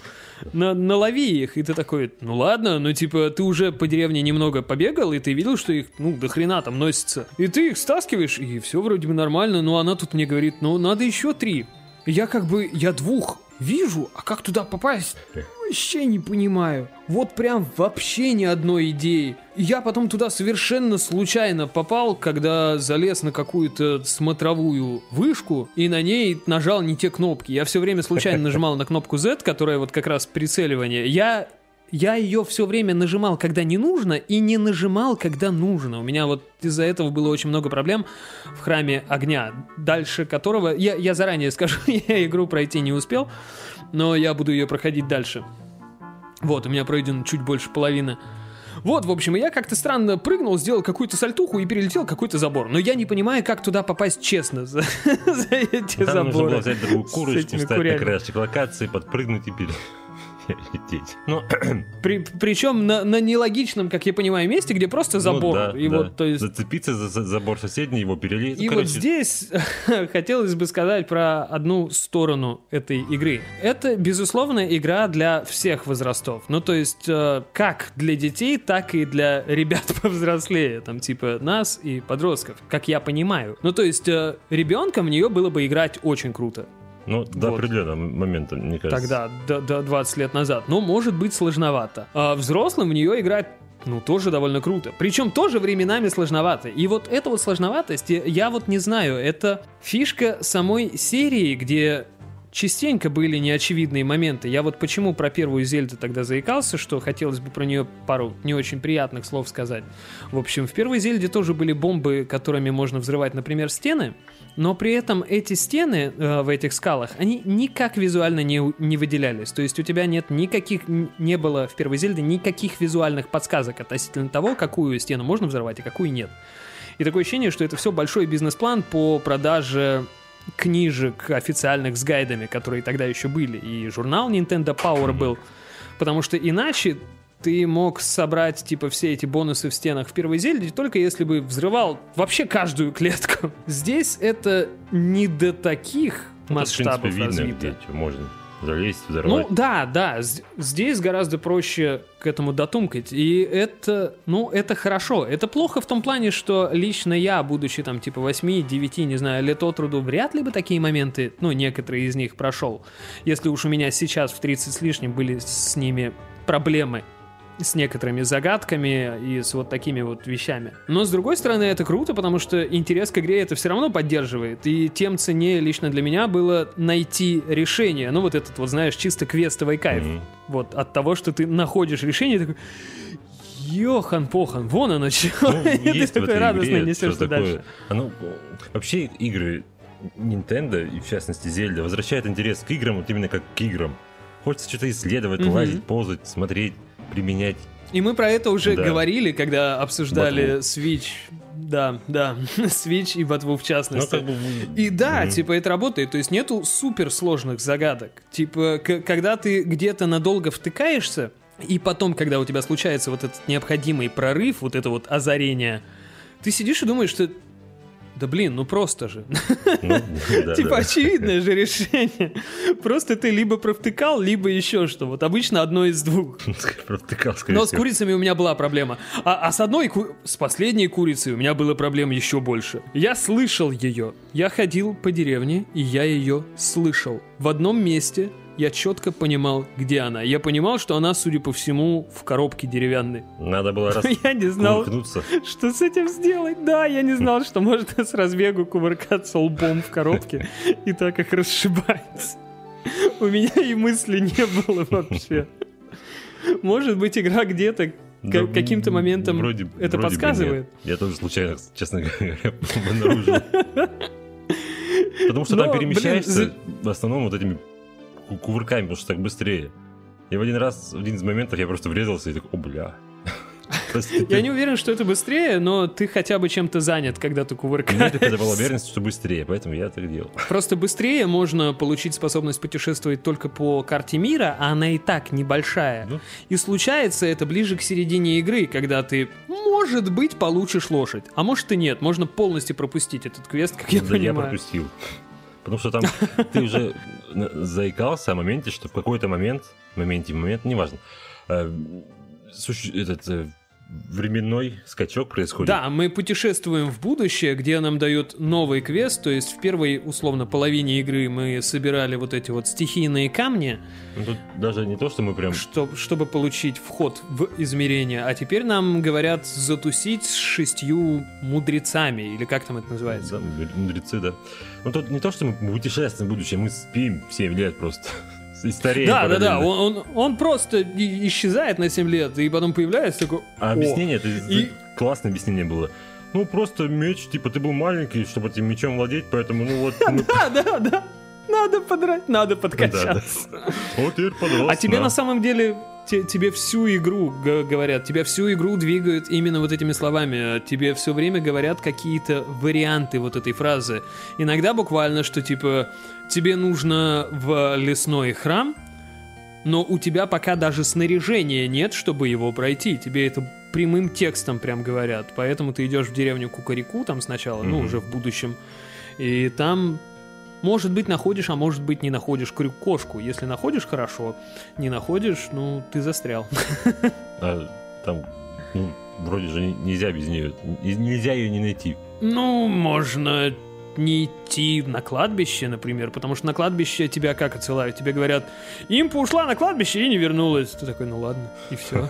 S2: На, налови их, и ты такой, ну ладно, ну типа ты уже по деревне немного побегал, и ты видел, что их, ну, до хрена там носится. И ты их стаскиваешь, и все вроде бы нормально, но она тут мне говорит, ну, надо еще три. Я как бы, я двух вижу, а как туда попасть? Вообще не понимаю. Вот прям вообще ни одной идеи. Я потом туда совершенно случайно попал, когда залез на какую-то смотровую вышку и на ней нажал не те кнопки. Я все время случайно нажимал на кнопку Z, которая вот как раз прицеливание. Я я ее все время нажимал, когда не нужно, и не нажимал, когда нужно. У меня вот из-за этого было очень много проблем в храме огня, дальше которого, я, я заранее скажу, я игру пройти не успел, но я буду ее проходить дальше. Вот, у меня пройден чуть больше половины. Вот, в общем, и я как-то странно прыгнул, сделал какую-то сальтуху и перелетел какой-то забор. Но я не понимаю, как туда попасть честно за, за эти
S3: Там нужно
S2: заборы.
S3: было взять другую курочку, встать на краешек локации, подпрыгнуть и пере- лететь. Ну,
S2: При- причем на, на нелогичном, как я понимаю, месте, где просто забор.
S3: ну да,
S2: и
S3: да.
S2: вот, то есть,
S3: Зацепиться за за забор соседний, его перелезть.
S2: И
S3: Ну,
S2: вот
S3: короче,
S2: здесь хотелось бы сказать про одну сторону этой игры. Это, безусловно, игра для всех возрастов. Ну, то есть, э, как для детей, так и для ребят повзрослее, там, типа нас и подростков, как я понимаю. Ну, то есть, э, ребенком в нее было бы играть очень круто.
S3: Ну, до
S2: Вот.
S3: определенного момента, мне кажется.
S2: Тогда, до, до 20 лет назад. Но может быть сложновато. А взрослым в нее играть ну, тоже довольно круто. Причем тоже временами сложновато. И вот эта вот сложноватость, я- вот не знаю, это фишка самой серии, где частенько были неочевидные моменты. Я вот почему про первую Зельду тогда заикался, что хотелось бы про нее пару не очень приятных слов сказать. В общем, в первой Зельде тоже были бомбы, которыми можно взрывать, например, стены, но при этом эти стены э, в этих скалах, они никак визуально не, не выделялись. То есть у тебя нет никаких, не было в первой Зельде никаких визуальных подсказок относительно того, какую стену можно взорвать и какую нет. И такое ощущение, что это все большой бизнес-план по продаже книжек официальных с гайдами, которые тогда еще были, и журнал Nintendo Power был, потому что иначе ты мог собрать, типа, все эти бонусы в стенах в первой Зельде, только если бы взрывал вообще каждую клетку. Здесь это не до таких
S3: Ну, тут, в принципе,
S2: масштабов
S3: видно,
S2: развито.
S3: где можно залезть,
S2: Ну
S3: взорвать.
S2: да, да, з- здесь гораздо проще к этому дотумкать, и это, ну, это хорошо. Это плохо в том плане, что лично я, будучи там типа 8-9, не знаю, лет от роду, вряд ли бы такие моменты, ну, некоторые из них прошел. Если уж у меня сейчас в 30 с лишним были с ними проблемы с некоторыми загадками и с вот такими вот вещами. Но с другой стороны, это круто, потому что интерес к игре это все равно поддерживает. И тем ценнее лично для меня было найти решение. Ну, вот этот вот, знаешь, чисто квестовый кайф.
S3: Мгм.
S2: Вот от того, что ты находишь решение, такой. Йохан-похан, вон оно чего.
S3: Ну,
S2: ты
S3: есть в
S2: такой
S3: игре
S2: несешься дальше.
S3: Оно, вообще игры Nintendo, и в частности Зельда, возвращает интерес к играм вот именно как к играм. Хочется что-то исследовать,
S2: Мгм.
S3: лазить, ползать, смотреть, применять.
S2: И мы про это уже
S3: Да.
S2: говорили, когда обсуждали
S3: Ботву.
S2: Switch. Да, да, Switch и ботву в
S3: Ну,
S2: частности.
S3: как бы...
S2: И да,
S3: Мгм.
S2: типа это работает, то есть нету суперсложных загадок. Типа, когда ты где-то надолго втыкаешься, и потом, когда у тебя случается вот этот необходимый прорыв, вот это вот озарение, ты сидишь и думаешь, что да блин, ну просто же.
S3: Ну,
S2: Типа очевидное же решение. Просто ты либо провтыкал, либо еще что. Вот обычно одно из двух.
S3: Провтыкал, скорее
S2: Но с курицами у меня была проблема. А, а с одной, с последней курицей у меня было проблем еще больше. Я слышал ее. Я ходил по деревне, и я ее слышал. В одном месте я четко понимал, где она. Я понимал, что она, судя по всему, в коробке деревянной.
S3: Надо было раз
S2: Я не знал, что с этим сделать. Да, я не знал, что можно с разбегу кувыркаться лбом в коробке и так их расшибать. У меня и мысли не было вообще. Может быть, игра где-то
S3: Да,
S2: каким-то моментом
S3: вроде-
S2: это
S3: вроде
S2: подсказывает.
S3: Я тоже случайно, честно говоря, обнаружил. Потому что там перемещаешься в основном вот этими кувырками, потому что так быстрее. И в один раз, в один из моментов я просто врезался и такой, о, бля.
S2: Я не уверен, что это быстрее, но ты хотя бы чем-то занят, когда ты
S3: Мне
S2: кувыркаешься.
S3: только давала уверенность, что быстрее, поэтому я так делал.
S2: Просто быстрее можно получить способность путешествовать только по карте мира, а она и так небольшая.
S3: Ну.
S2: И случается это ближе к середине игры, когда ты, может быть, получишь лошадь. А может и нет, можно полностью пропустить этот квест, как я
S3: да я
S2: понимаю.
S3: пропустил. Потому что там ты уже заикался о моменте, что в какой-то момент, моменте, момент, неважно, э, этот э, временной скачок происходит.
S2: Да, мы путешествуем в будущее, где нам дают новый квест, то есть в первой, условно, половине игры мы собирали вот эти вот стихийные камни,
S3: Ну, тут даже не то, что мы прям...
S2: что- чтобы получить вход в измерение, а теперь нам говорят затусить с шестью мудрецами, или как там это называется?
S3: Да, мудр- мудрецы, да. Ну тут не то, что мы путешествуем в будущее, мы спим 7 лет просто. И
S2: Да, да, да, он, он, он просто исчезает на 7 лет, и потом появляется такой...
S3: А объяснение, это
S2: И-
S3: классное объяснение было. Ну, просто меч, типа, ты был маленький, чтобы этим мечом владеть, поэтому, ну вот,
S2: Да, да, да, надо подрать, надо подкачаться.
S3: Вот теперь подрос,
S2: А тебе на самом деле те- тебе всю игру говорят, тебя всю игру двигают именно вот этими словами. Тебе все время говорят какие-то варианты вот этой фразы. Иногда буквально, что типа тебе нужно в лесной храм, но у тебя пока даже снаряжения нет, чтобы его пройти. Тебе это прямым текстом прям говорят. Поэтому ты идешь в деревню Кукарику там сначала, ну
S3: Мгм.
S2: уже в будущем. И там может быть, находишь, а может быть, не находишь крюк-кошку. Если находишь, хорошо. Не находишь, ну, ты застрял.
S3: А там, ну, вроде же не- нельзя без нее, нельзя ее не найти.
S2: Ну, можно не идти на кладбище, например, потому что на кладбище тебя как отсылают? Тебе говорят, импа ушла на кладбище и не вернулась. Ты такой, ну ладно, и все.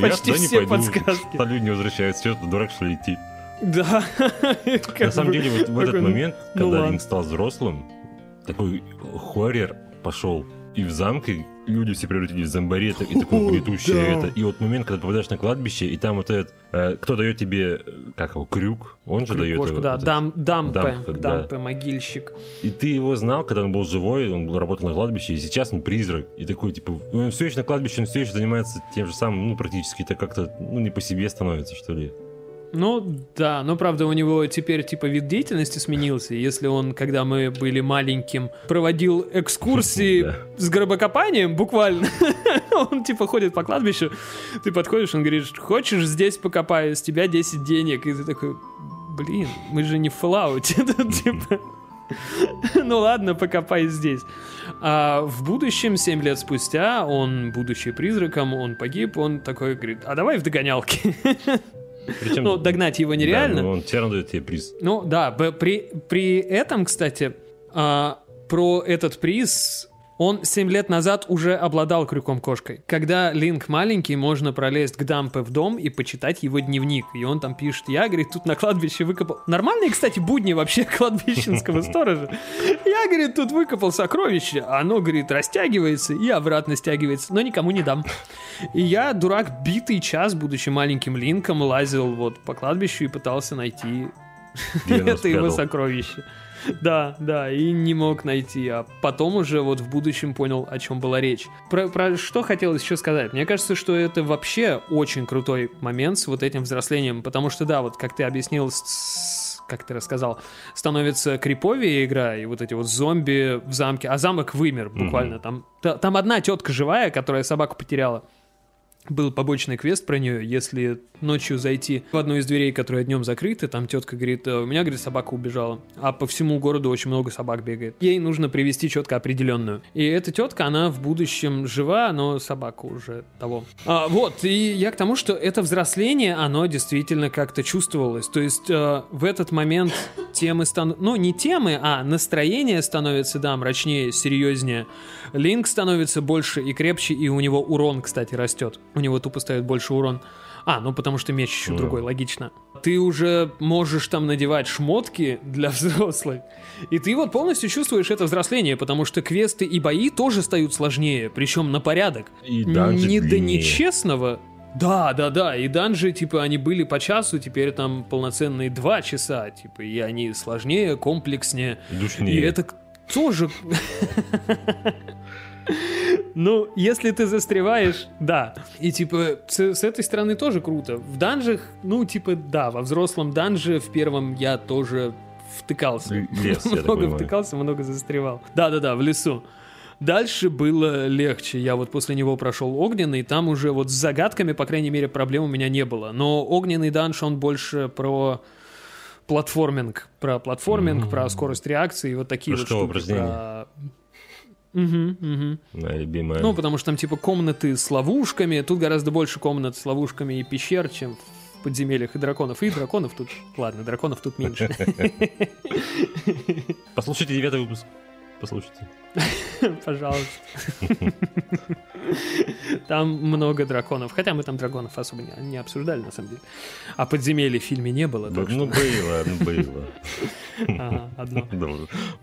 S2: Почти все подсказки.
S3: Люди не возвращаются, что дурак, что ли, идти?
S2: Да.
S3: На самом деле, вот в этот
S2: ну,
S3: момент,
S2: ну
S3: когда. Линк стал взрослым, такой хоррор пошел. И в замке люди все превратились в зомбареток, и такое гнетущее это. И вот момент, когда ты попадаешь на кладбище, и там вот этот, э, кто дает тебе, как его, крюк, он же дает его.
S2: да, дам, дампе,
S3: Дампе, да.
S2: дампе, могильщик.
S3: И ты его знал, когда он был живой, он работал на кладбище, и сейчас он призрак. И такой, типа, он все еще на кладбище, он все еще занимается тем же самым, ну, практически, это как-то, ну, не по себе становится, что ли.
S2: Ну, да, но правда у него теперь типа вид деятельности сменился. Если он, когда мы были маленьким, проводил экскурсии
S3: Да.
S2: с гробокопанием, буквально, он типа ходит по кладбищу, ты подходишь, он говорит, хочешь здесь покопаю, с тебя 10 денег, и ты такой, блин, мы же не в Fallout, типа... Ну ладно, покопай здесь. А в будущем, 7 лет спустя, он, будучи призраком, он погиб, он такой говорит, а давай в догонялки.
S3: Причем,
S2: Ну, догнать его нереально.
S3: Да, ну, он все равно дает тебе приз.
S2: Ну да, при, при этом, кстати, а, про этот приз он 7 лет назад уже обладал крюком-кошкой. Когда Линк маленький, можно пролезть к Дампе в дом и почитать его дневник. И он там пишет, я, говорит, тут на кладбище выкопал... Нормальные, кстати, будни вообще кладбищенского сторожа. Я, говорит, тут выкопал сокровище. Оно, говорит, растягивается и обратно стягивается, но никому не дам. И я, дурак, битый час, будучи маленьким Линком, лазил вот по кладбищу и пытался найти это его сокровище. Да, да, и не мог найти. А потом уже вот в будущем понял, о чем была речь. Про, про что хотелось еще сказать? Мне кажется, что это вообще очень крутой момент с вот этим взрослением, потому что, да, вот как ты объяснил, как ты рассказал, становится криповее игра, и вот эти вот зомби в замке, а замок вымер буквально. Там, та- там одна тетка живая, которая собаку потеряла. Был побочный квест про нее. Если ночью зайти в одну из дверей, которая днем закрыта, там тетка говорит, «Э, у меня, говорит, собака убежала. А по всему городу очень много собак бегает. Ей нужно привести четко определенную. И эта тетка, она в будущем жива, но собака уже того. А, вот, и я к тому, что это взросление, оно действительно как-то чувствовалось. То есть э, в этот момент темы станут... Ну, не темы, а настроение становится, да, мрачнее, серьезнее. Линк становится больше и крепче, и у него урон, кстати, растет. У него тупо ставит больше урон. А, ну потому что меч еще
S3: Ну.
S2: другой, логично. Ты уже можешь там надевать шмотки для взрослых. И ты вот полностью чувствуешь это взросление, потому что квесты и бои тоже стают сложнее, причем на порядок.
S3: И данжи
S2: Не до нечестного. Да, да, да, и данжи, типа, они были по часу, теперь там полноценные два часа, типа, и они сложнее, комплекснее.
S3: Душнее.
S2: И это тоже... Ну, если ты застреваешь, да. И типа с, с этой стороны тоже круто. В данжах, ну, типа, да, во взрослом данже в первом я тоже втыкался.
S3: Лес,
S2: много втыкался, много застревал. Да-да-да, в лесу. Дальше было легче. Я вот после него прошел огненный, там уже вот с загадками, по крайней мере, проблем у меня не было. Но огненный данж, он больше про платформинг. Про платформинг, про скорость реакции, вот такие вот
S3: Прыжковое
S2: штуки.
S3: упражнение.
S2: Про... Мгм, мгм.
S3: Моя любимая.
S2: Ну, потому что там типа комнаты с ловушками. Тут гораздо больше комнат с ловушками и пещер, чем в подземельях и драконов. И драконов тут... Ладно, драконов тут меньше.
S3: Послушайте девятый выпуск. Послушайте.
S2: Пожалуйста. Там много драконов. Хотя мы там драконов особо не, не обсуждали, на самом деле. А подземелья в фильме не было.
S3: Да, ну было, ну было.
S2: Ага, одно.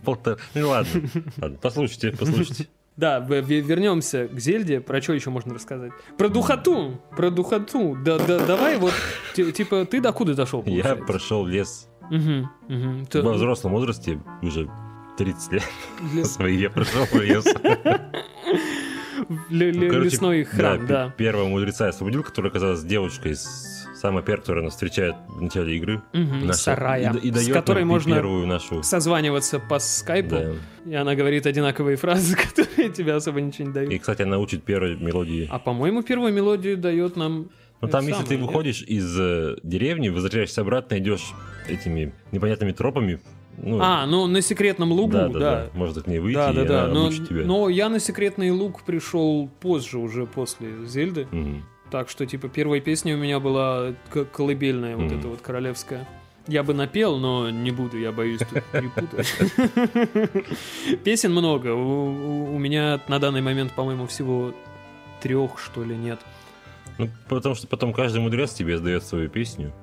S3: Полтора- Ну ладно. Ладно, Послушайте, послушайте.
S2: Да, вернемся к Зельде. Про что еще можно рассказать? Про духоту! Про духоту. Да, да, давай вот, ти- типа, ты докуда дошел?
S3: Я прошел лес
S2: мгм. Ты-
S3: во взрослом возрасте, уже 30 лет
S2: лес-
S3: свои, я прошел лес.
S2: ле- ле-
S3: Ну, короче,
S2: Лесной храм, да.
S3: Первого мудреца я освободил, которая оказалась девочкой с самой первой, которая нас встречает в начале игры.
S2: Мгм,
S3: Наша-
S2: Сарая,
S3: и, и
S2: с
S3: дает
S2: которой
S3: нам
S2: можно
S3: первую нашу...
S2: созваниваться по скайпу,
S3: Да.
S2: и она говорит одинаковые фразы, которые тебе особо ничего не дают.
S3: И, кстати, она учит первой мелодии.
S2: А по-моему, первую мелодию дает нам...
S3: Ну там, если ты выходишь из э, деревни, возвращаешься обратно, идешь этими непонятными тропами. Ну,
S2: А, ну на секретном лугу,
S3: да,
S2: да.
S3: да, да. Можно к ней выйти,
S2: Да, да,
S3: и
S2: да.
S3: она
S2: Но,
S3: тебя.
S2: но я на секретный луг пришел позже, уже после Зельды.
S3: Мгм.
S2: Так что, типа, первая песня у меня была колыбельная, вот
S3: Мгм.
S2: эта вот королевская. Я бы напел, но не буду, я боюсь тут перепутать. Песен много. У- у меня на данный момент, по-моему, всего трех, что ли, нет.
S3: Ну, потому что потом каждый мудрец тебе сдает свою песню.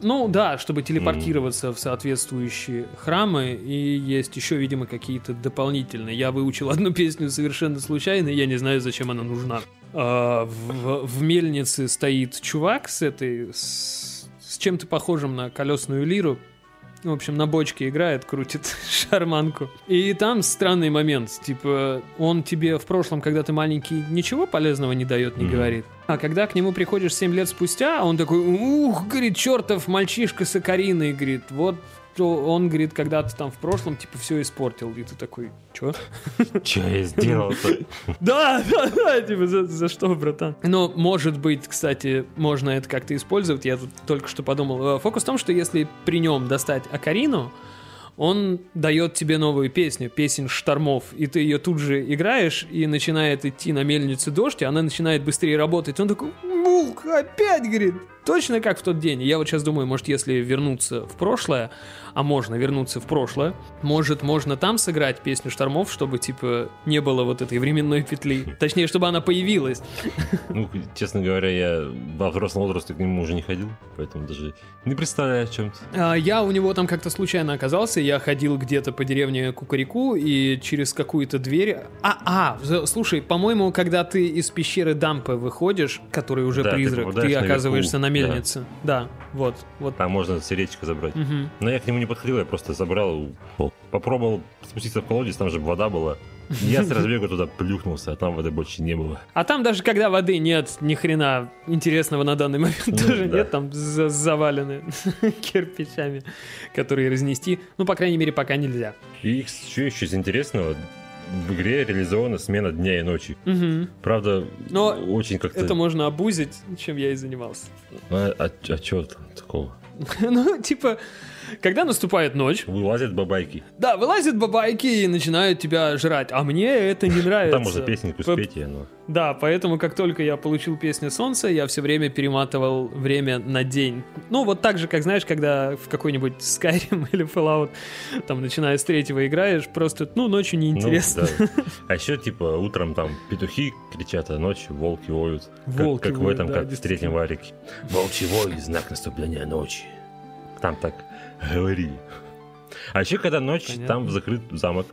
S2: Ну да, чтобы телепортироваться в соответствующие храмы, и есть еще, видимо, какие-то дополнительные. Я выучил одну песню совершенно случайно, и я не знаю, зачем она нужна. А, в, в мельнице стоит чувак с этой, с, с чем-то похожим на колесную лиру. В общем, на бочке играет, крутит шарманку. И там странный момент. Типа, он тебе в прошлом, когда ты маленький, ничего полезного не дает, не
S3: Мгм.
S2: говорит. А когда к нему приходишь 7 лет спустя, он такой, ух, говорит, чертов мальчишка с Акариной, говорит, вот то он, говорит, когда-то там в прошлом, типа, все испортил. И ты такой, чё?
S3: Че я сделал-то?
S2: Да, да, да, типа, за, за что, братан? Но, может быть, кстати, можно это как-то использовать. Я тут только что подумал. Э, Фокус в том, что если при нем достать Акарину, он дает тебе новую песню, песнь штормов, и ты ее тут же играешь, и начинает идти на мельнице дождь, и она начинает быстрее работать. Он такой, ух, опять, говорит, точно как в тот день. Я вот сейчас думаю, может, если вернуться в прошлое, а можно вернуться в прошлое, может, можно там сыграть песню штормов, чтобы, типа, не было вот этой временной петли. Точнее, чтобы она появилась.
S3: Ну, честно говоря, я во взрослом возрасте к нему уже не ходил, поэтому даже не представляю о чем-то.
S2: А, Я у него там как-то случайно оказался, я ходил где-то по деревне Кукареку и через какую-то дверь... А, а, слушай, по-моему, когда ты из пещеры Дампа выходишь, который уже
S3: Да, ты
S2: призрак, ты,
S3: наверху,
S2: оказываешься на
S3: да.
S2: мельнице. Да, вот, вот.
S3: Там можно сердечко забрать.
S2: Мгм.
S3: Но я к нему не подходил, я просто забрал, попробовал спуститься в колодец, там же вода была. Я с разбега туда плюхнулся, а там воды больше не было.
S2: А там даже когда воды нет, ни хрена интересного на данный момент
S3: Ну,
S2: тоже
S3: да.
S2: нет, там за- завалены кирпичами, которые разнести, ну, по крайней мере, пока нельзя.
S3: И что еще из интересного? В игре реализована смена дня и ночи.
S2: Мгм.
S3: Правда,
S2: Но
S3: очень как-то...
S2: Это можно обузить, чем я и занимался.
S3: А, а, что там такого?
S2: Ну, типа, когда наступает ночь,
S3: Вылазят бабайки.
S2: да, вылазят бабайки и начинают тебя жрать, а мне это не нравится.
S3: Там можно песенку спеть, и оно...
S2: Да, поэтому как только я получил песню «Солнце», я все время перематывал время на день. Ну, вот так же, как, знаешь, когда в какой-нибудь Skyrim или Fallout, там, начиная с третьего играешь, просто, ну, ночью
S3: Ну,
S2: неинтересно.
S3: да. А еще, типа, утром там петухи кричат, а ночью волки воют. Как-
S2: Волки
S3: Как, в
S2: воют,
S3: этом,
S2: да,
S3: как в третьем варике. Волчий вой, знак наступления ночи. Там так говорили. А еще, когда ночь,
S2: Понятно.
S3: там закрыт замок.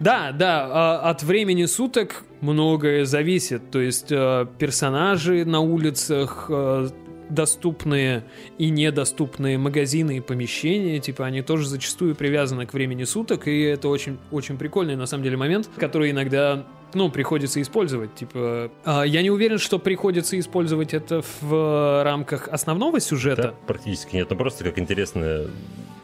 S2: Да, да, а, от времени суток многое зависит. То есть э, персонажи на улицах, э, доступные и недоступные магазины и помещения, типа они тоже зачастую привязаны к времени суток, и это очень, очень прикольный на самом деле момент, который иногда ну, приходится использовать. Типа, а, я не уверен, что приходится использовать это в рамках основного сюжета.
S3: Да, практически нет, ну просто как интересная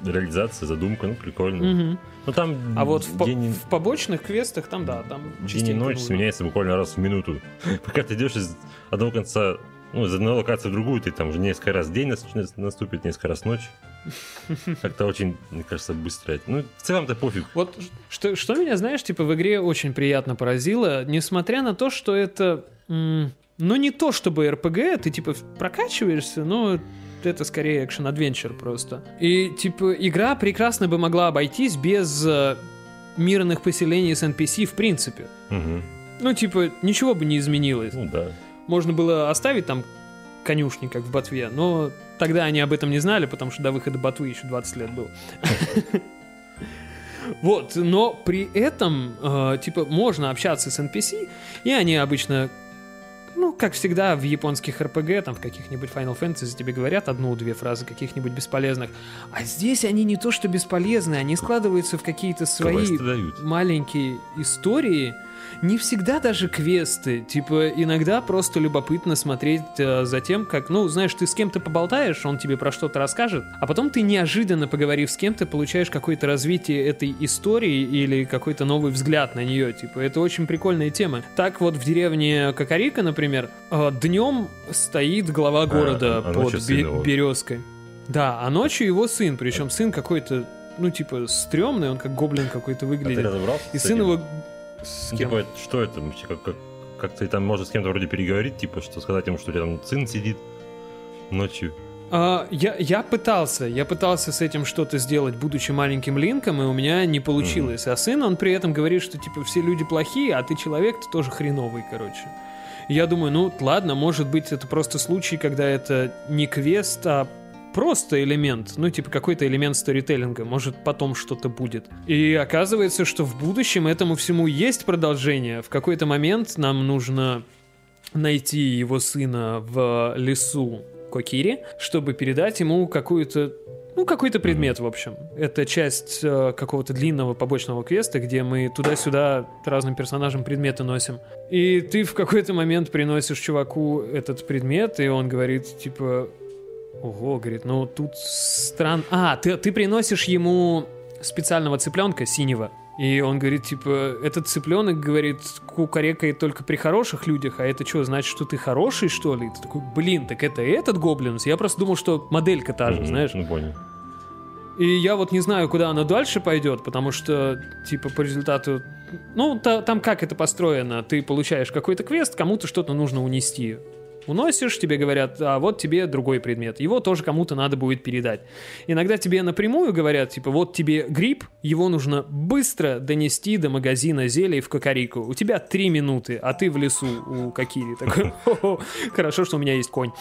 S3: реализация, задумка, ну прикольно.
S2: Мгм.
S3: Ну там
S2: А вот в, по-
S3: и-
S2: в побочных квестах там, да, там
S3: день и ночь
S2: нужно.
S3: сменяется буквально раз в минуту. Пока ты идешь из одного конца, ну, из одной локации в другую, ты там уже несколько раз день нас- наступит, несколько раз ночь. Как-то очень, мне кажется, быстро. Ну, в целом-то пофиг.
S2: Вот что, что меня, знаешь, типа в игре очень приятно поразило, несмотря на то, что это, ну не то чтобы РПГ, ты типа прокачиваешься, но это скорее экшен-адвенчер просто. И типа игра прекрасно бы могла обойтись без э, мирных поселений с NPC в принципе.
S3: Мгм.
S2: Ну типа ничего бы не изменилось.
S3: Ну да.
S2: Можно было оставить там конюшни, как в Ботве, но тогда они об этом не знали, потому что до выхода Ботвы еще 20 лет было. Вот, но при этом, э, типа, можно общаться с NPC, и они обычно, ну, как всегда в японских RPG, там, в каких-нибудь Final Fantasy тебе говорят одну-две фразы каких-нибудь бесполезных, а здесь они не то что бесполезны, они складываются в какие-то свои маленькие истории, не всегда даже квесты. Типа, иногда просто любопытно смотреть э, за тем, как, ну, знаешь, ты с кем-то поболтаешь, он тебе про что-то расскажет, а потом ты неожиданно, поговорив с кем-то, получаешь какое-то развитие этой истории или какой-то новый взгляд на нее. Типа, это очень прикольная тема. Так вот в деревне Кокорика, например, днем стоит глава города
S3: а
S2: под бе- березкой. Да, а ночью его сын, причем сын какой-то, ну, типа, стрёмный, он как гоблин какой-то
S3: А ты
S2: выглядит.
S3: разобрался?
S2: И сын его... С кем?
S3: Типа, что это вообще? Как, как, как ты там можешь с кем-то вроде переговорить, типа, что сказать ему, что у тебя там сын сидит ночью.
S2: А, я, я пытался, я пытался с этим что-то сделать, будучи маленьким Линком, и у меня не получилось. А сын, он при этом говорит, что типа все люди плохие, а ты человек, ты тоже хреновый, короче. Я думаю, ну ладно, может быть это просто случай, когда это не квест, а просто элемент, ну типа какой-то элемент сторителлинга, может потом что-то будет. И оказывается, что в будущем этому всему есть продолжение. В какой-то момент нам нужно найти его сына в лесу Кокири, чтобы передать ему какую-то ну, какой-то предмет, в общем. Это часть э, какого-то длинного побочного квеста, где мы туда-сюда разным персонажам предметы носим. И ты в какой-то момент приносишь чуваку этот предмет, и он говорит, типа, ого, говорит, ну тут стран... А, ты, ты приносишь ему специального цыпленка синего. И он говорит, типа, этот цыпленок, говорит, кукарекает только при хороших людях, а это что, значит, что ты хороший, что ли? И ты такой, блин, так это этот гоблинс? Я просто думал, что моделька та же,
S3: Мгм,
S2: знаешь.
S3: Ну, понял.
S2: И я вот не знаю, куда она дальше пойдет, потому что, типа, по результату... Ну, та- там как это построено? Ты получаешь какой-то квест, кому-то что-то нужно унести. Уносишь, тебе говорят, а вот тебе другой предмет. Его тоже кому-то надо будет передать. Иногда тебе напрямую говорят, типа, вот тебе гриб, его нужно быстро донести до магазина зелий в Кокорику. У тебя три минуты, а ты в лесу у Кокири. Такой, «Хо-хо, хорошо, что у меня есть конь.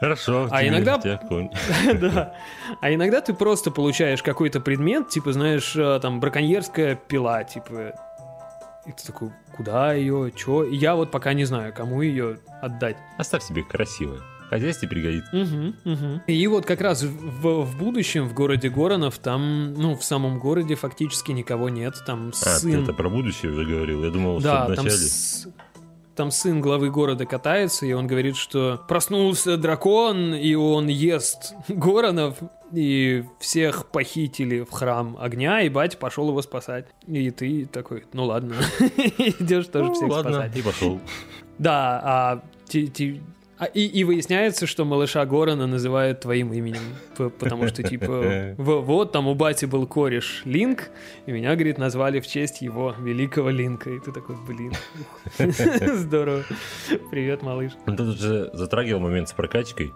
S3: Хорошо.
S2: А иногда-. Да. А иногда ты просто получаешь какой-то предмет, типа, знаешь, э, там, браконьерская пила, типа. И ты такой, куда ее, чё? И я вот пока не знаю, кому ее отдать.
S3: Оставь себе красивое. Хозяйстве пригодится.
S2: Мгм, мгм. И вот как раз в, в будущем в городе Горонов, там, ну, в самом городе фактически никого нет. Там
S3: А, ты
S2: сын...
S3: это про будущее уже говорил. Я думал,
S2: Да,
S3: что в
S2: там, с- там сын главы города катается, и он говорит, что проснулся дракон, и он ест Горонов, и всех похитили в храм огня, и батя пошел его спасать. И ты такой, ну ладно, идешь тоже
S3: Ну,
S2: всех спасать.
S3: и пошел.
S2: Да, а, а и, и выясняется, что малыша Горана называют твоим именем, потому что, типа, вот там у бати был кореш Линк, и меня, говорит, назвали в честь его великого Линка. И ты такой, блин, здорово. Привет, малыш.
S3: Ну, Тут уже затрагивал момент с прокачкой.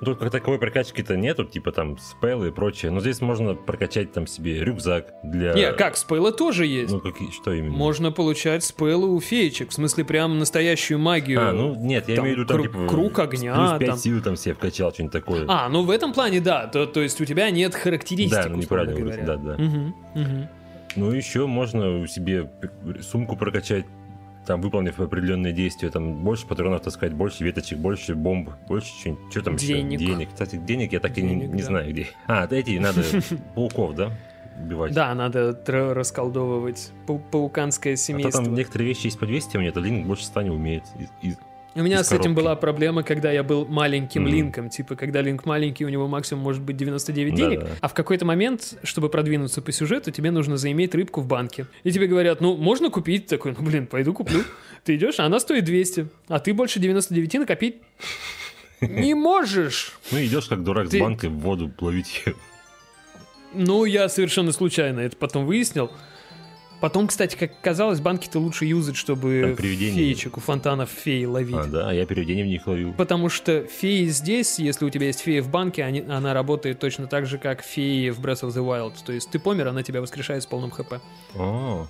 S3: Тут как таковой прокачки-то нету, типа там спеллы и прочее. Но здесь можно прокачать там себе рюкзак для...
S2: Не, как, спейлы тоже есть.
S3: Ну, какие, что именно?
S2: Можно получать спейлы у феечек, в смысле, прям настоящую магию.
S3: А, ну нет, я имею в виду там, типа...
S2: круг огня,
S3: Плюс 5
S2: там.
S3: сил там себе вкачал, что-нибудь такое.
S2: А, ну в этом плане, да. То, то есть у тебя нет характеристик,
S3: Да, ну, неправильно
S2: говоря.
S3: да, да.
S2: Мгм, мгм.
S3: Ну, еще можно себе сумку прокачать, там, выполнив определенные действия, там, больше патронов таскать, больше веточек, больше бомб, больше что-нибудь. Что там еще?
S2: Денег.
S3: Денег. Кстати, денег я так и не,
S2: Денег,
S3: не
S2: да.
S3: знаю где. А, эти надо пауков, да? убивать.
S2: Да, надо расколдовывать пау- пауканское
S3: А то
S2: семейство.
S3: там некоторые вещи есть по 200, а мне это Линк больше 100 не умеет. И- и-
S2: У меня с этим
S3: коробки.
S2: была проблема, когда я был маленьким
S3: Мгм.
S2: линком. Типа, когда линк маленький, у него максимум может быть 99 денег.
S3: Да-да.
S2: А в какой-то момент, чтобы продвинуться по сюжету, тебе нужно заиметь рыбку в банке. И тебе говорят, ну, можно купить? Такой, ну, блин, пойду куплю. Ты идешь, а она стоит 200. А ты больше 99 накопить не можешь.
S3: Ну, идешь как дурак
S2: Ты-
S3: с банкой в воду ловить ее.
S2: Ну, я совершенно случайно это потом выяснил. Потом, кстати, как оказалось, банки-то лучше юзать, чтобы
S3: привидения.
S2: феечек у фонтанов феи ловить.
S3: А, да, я привидение в них ловил.
S2: Потому что феи здесь, если у тебя есть фея в банке, они- она работает точно так же, как феи в Breath of the Wild. То есть ты помер, она тебя воскрешает с полным хп.
S3: О,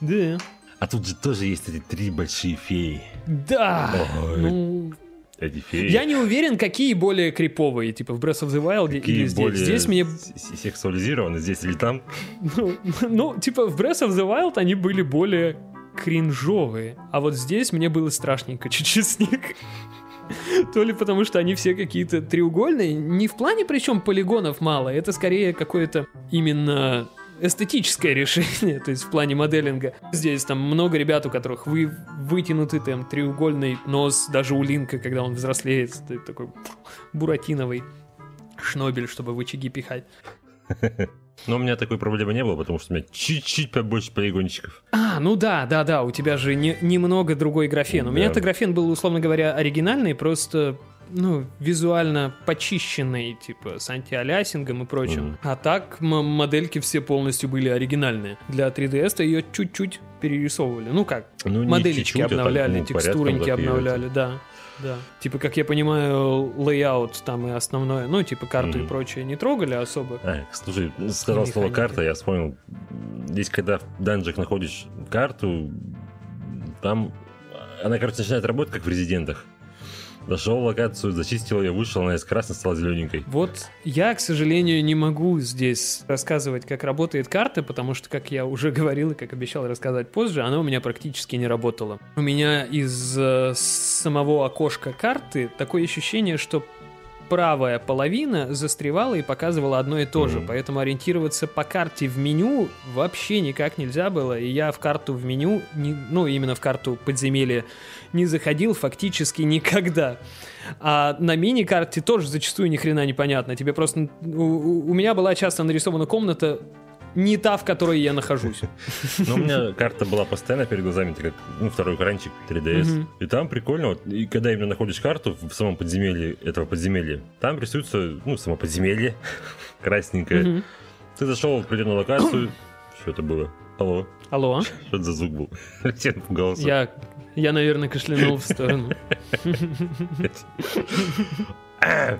S2: Да.
S3: А тут же тоже есть эти три большие феи.
S2: Да!
S3: Ой.
S2: Ну,
S3: Эти феи.
S2: я не уверен, какие более криповые, типа в Breath of the Wild
S3: Какие
S2: или здесь.
S3: более
S2: Здесь мне,
S3: сексуализированы, здесь или там.
S2: ну, ну, типа в Breath of the Wild они были более кринжовые, а вот здесь мне было страшненько чуть-чуть с них. То ли потому, что они все какие-то треугольные, не в плане причем полигонов мало, это скорее какое-то именно эстетическое решение, то есть в плане моделинга. Здесь там много ребят, у которых вы, вытянутый там треугольный нос, даже у Линка, когда он взрослеет, такой буратиновый шнобель, чтобы в очаги пихать.
S3: Но у меня такой проблемы не было, потому что у меня чуть-чуть побольше полигончиков.
S2: А, ну да, да, да, у тебя же не- немного другой графен. У
S3: Да.
S2: меня-то графен был, условно говоря, оригинальный, просто, ну, визуально почищенный, типа, с антиалиасингом и прочим.
S3: Мгм.
S2: А так модельки все полностью были оригинальные. Для 3DS-то ее чуть-чуть перерисовывали. Ну как,
S3: Ну,
S2: моделечки
S3: чуть-чуть, а так,
S2: обновляли,
S3: ну, порядком
S2: текстуреньки
S3: и это.
S2: обновляли, да. Да. Типа, как я понимаю, layout там и основное, ну, типа, карту и
S3: Мгм.
S2: прочее не трогали особо.
S3: А, слушай, ну, сказал слово
S2: механики.
S3: карта, я вспомнил. Здесь, когда в данжах находишь карту, там она, короче, начинает работать, как в резидентах. Зашел в локацию, зачистил ее, вышел, она из красной стала зелененькой.
S2: Вот я, к сожалению, не могу здесь рассказывать, как работает карта, потому что, как я уже говорил и как обещал рассказать позже, она у меня практически не работала. У меня из э, самого окошка карты такое ощущение, что правая половина застревала и показывала одно и то же,
S3: Мгм.
S2: поэтому ориентироваться по карте в меню вообще никак нельзя было, и я в карту в меню, не- ну именно в карту подземелья, не заходил фактически никогда. А на мини-карте тоже зачастую ни хрена непонятно. Тебе просто... У- у меня была часто нарисована комната не та, в которой я нахожусь.
S3: Но у меня карта была постоянно перед глазами, это как ну, второй экранчик 3DS.
S2: Мгм.
S3: И там прикольно, вот, и когда именно находишь карту в самом подземелье этого подземелья, там рисуется, ну, само подземелье, красненькое. Ты зашел в определенную локацию, что это было? Алло,
S2: Алло,
S3: что это за звук был? Я напугался.
S2: я, я, наверное, кашлянул в сторону.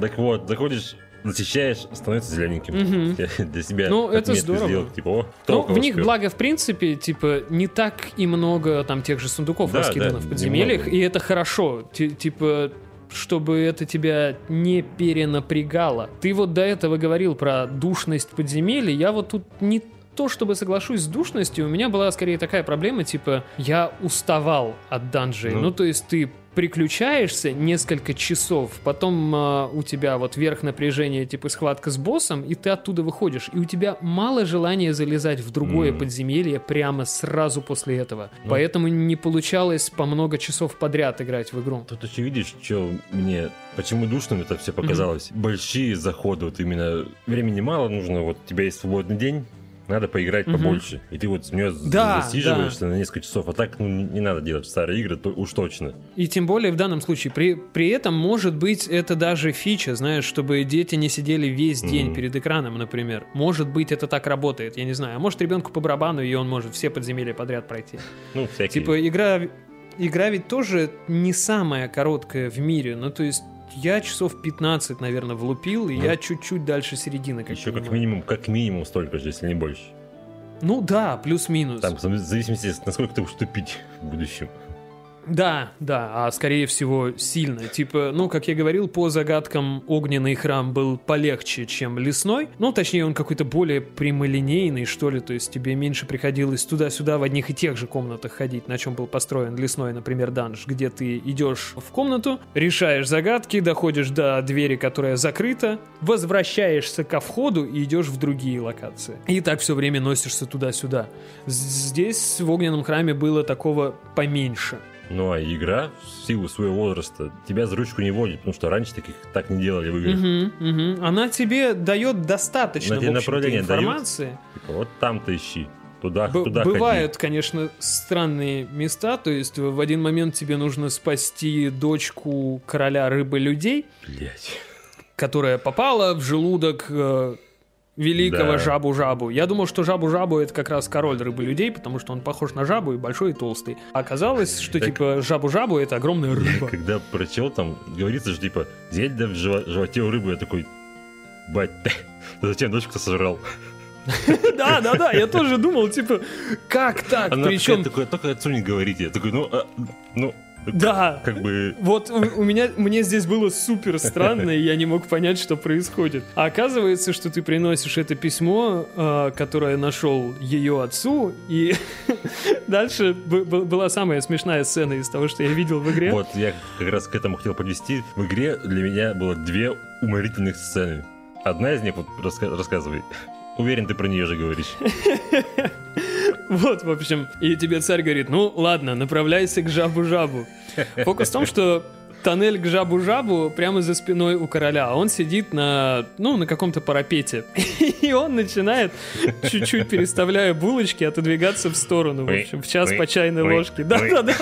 S3: Так вот, заходишь, зачищаешь, становится зелененьким. Я Для себя
S2: Ну, это здорово.
S3: сделал, типа, о,
S2: Ну, в них,
S3: успел.
S2: благо, в принципе, типа, не так и много там тех же сундуков
S3: Да,
S2: раскидано
S3: да,
S2: в подземельях,
S3: немного.
S2: и это хорошо. Ти- Типа, чтобы это тебя не перенапрягало. Ты вот до этого говорил про душность подземелья, я вот тут не то чтобы соглашусь с душностью, у меня была скорее такая проблема, типа, я уставал от данжей.
S3: Ну.
S2: Ну, то есть ты приключаешься несколько часов, потом а, у тебя вот верх напряжения, типа схватка с боссом, и ты оттуда выходишь, и у тебя мало желания залезать в другое
S3: Мгм.
S2: подземелье прямо сразу после этого.
S3: Ну.
S2: Поэтому не получалось по много часов подряд играть в игру.
S3: Тут еще видишь, что мне, почему душным это все показалось. Большие заходы, вот именно времени мало нужно, вот у тебя есть свободный день, надо поиграть
S2: Мгм.
S3: побольше. И ты вот с нее
S2: Да,
S3: засиживаешься на несколько часов, а так ну, не надо делать в старые игры, то уж точно.
S2: И тем более в данном случае. При, при этом, может быть, это даже фича, знаешь, чтобы дети не сидели весь день
S3: Мгм.
S2: перед экраном, например. Может быть, это так работает, я не знаю. А может, ребенку по барабану, и он может все подземелья подряд пройти.
S3: Ну, всякие.
S2: Типа, игра, игра ведь тоже не самая короткая в мире. Ну, то есть, я часов 15, наверное, влупил, и
S3: Ну.
S2: я чуть-чуть дальше середины. Как
S3: еще как минимум, как минимум столько же, если не больше.
S2: Ну да, плюс-минус.
S3: Там, в зависимости, насколько ты будешь тупить в будущем.
S2: Да, да, а скорее всего сильно. Типа, ну, как я говорил, по загадкам огненный храм был полегче, чем лесной. Ну, точнее, он какой-то более прямолинейный, что ли. То есть тебе меньше приходилось туда-сюда в одних и тех же комнатах ходить, на чем был построен лесной, например, данж, где ты идешь в комнату, решаешь загадки, доходишь до двери, которая закрыта, возвращаешься ко входу и идешь в другие локации. И так все время носишься туда-сюда. Здесь в огненном храме было такого поменьше.
S3: Ну а игра в силу своего возраста тебя за ручку не водит, потому что раньше таких так не делали в играх.
S2: Мгм, мгм. Она тебе дает достаточно
S3: Она тебе направление
S2: информации.
S3: Типа, вот там-то ищи, туда,
S2: Б-
S3: туда
S2: бывают, конечно, странные места, то есть в один момент тебе нужно спасти дочку короля рыбы-людей,
S3: ходи. Блять.
S2: которая попала в желудок великого
S3: Да.
S2: жабу-жабу. Я думал, что жабу-жабу это как раз король рыбы-людей, потому что он похож на жабу и большой и толстый. А оказалось, что
S3: Так-
S2: типа жабу-жабу это огромная
S3: Я
S2: рыба.
S3: когда прочел, там говорится же, типа, Зельда в живо- животе у рыбы, я такой, бать, зачем дочку-то сожрал?
S2: Да, да, да, я тоже думал, типа, как так?
S3: Она
S2: Причем,
S3: такая, только отцу не говорите. Я такой, ну, а, ну,
S2: да,
S3: как бы...
S2: Вот у, у меня, мне здесь было супер странно, и я не мог понять, что происходит. А оказывается, что ты приносишь это письмо, э, которое нашел ее отцу, и дальше была самая смешная сцена из того, что я видел в игре.
S3: Вот, я как раз к этому хотел подвести. В игре для меня было две уморительных сцены. Одна из них, вот, раска- рассказывай. Уверен, ты про нее же говоришь.
S2: Вот, в общем, и тебе царь говорит, ну ладно, направляйся к жабу-жабу. Фокус в том, что тоннель к жабу-жабу прямо за спиной у короля, а он сидит на, ну, на каком-то парапете. И он начинает, чуть-чуть переставляя булочки, отодвигаться в сторону, в общем, в час по чайной
S3: ой,
S2: ложке. Да-да-да.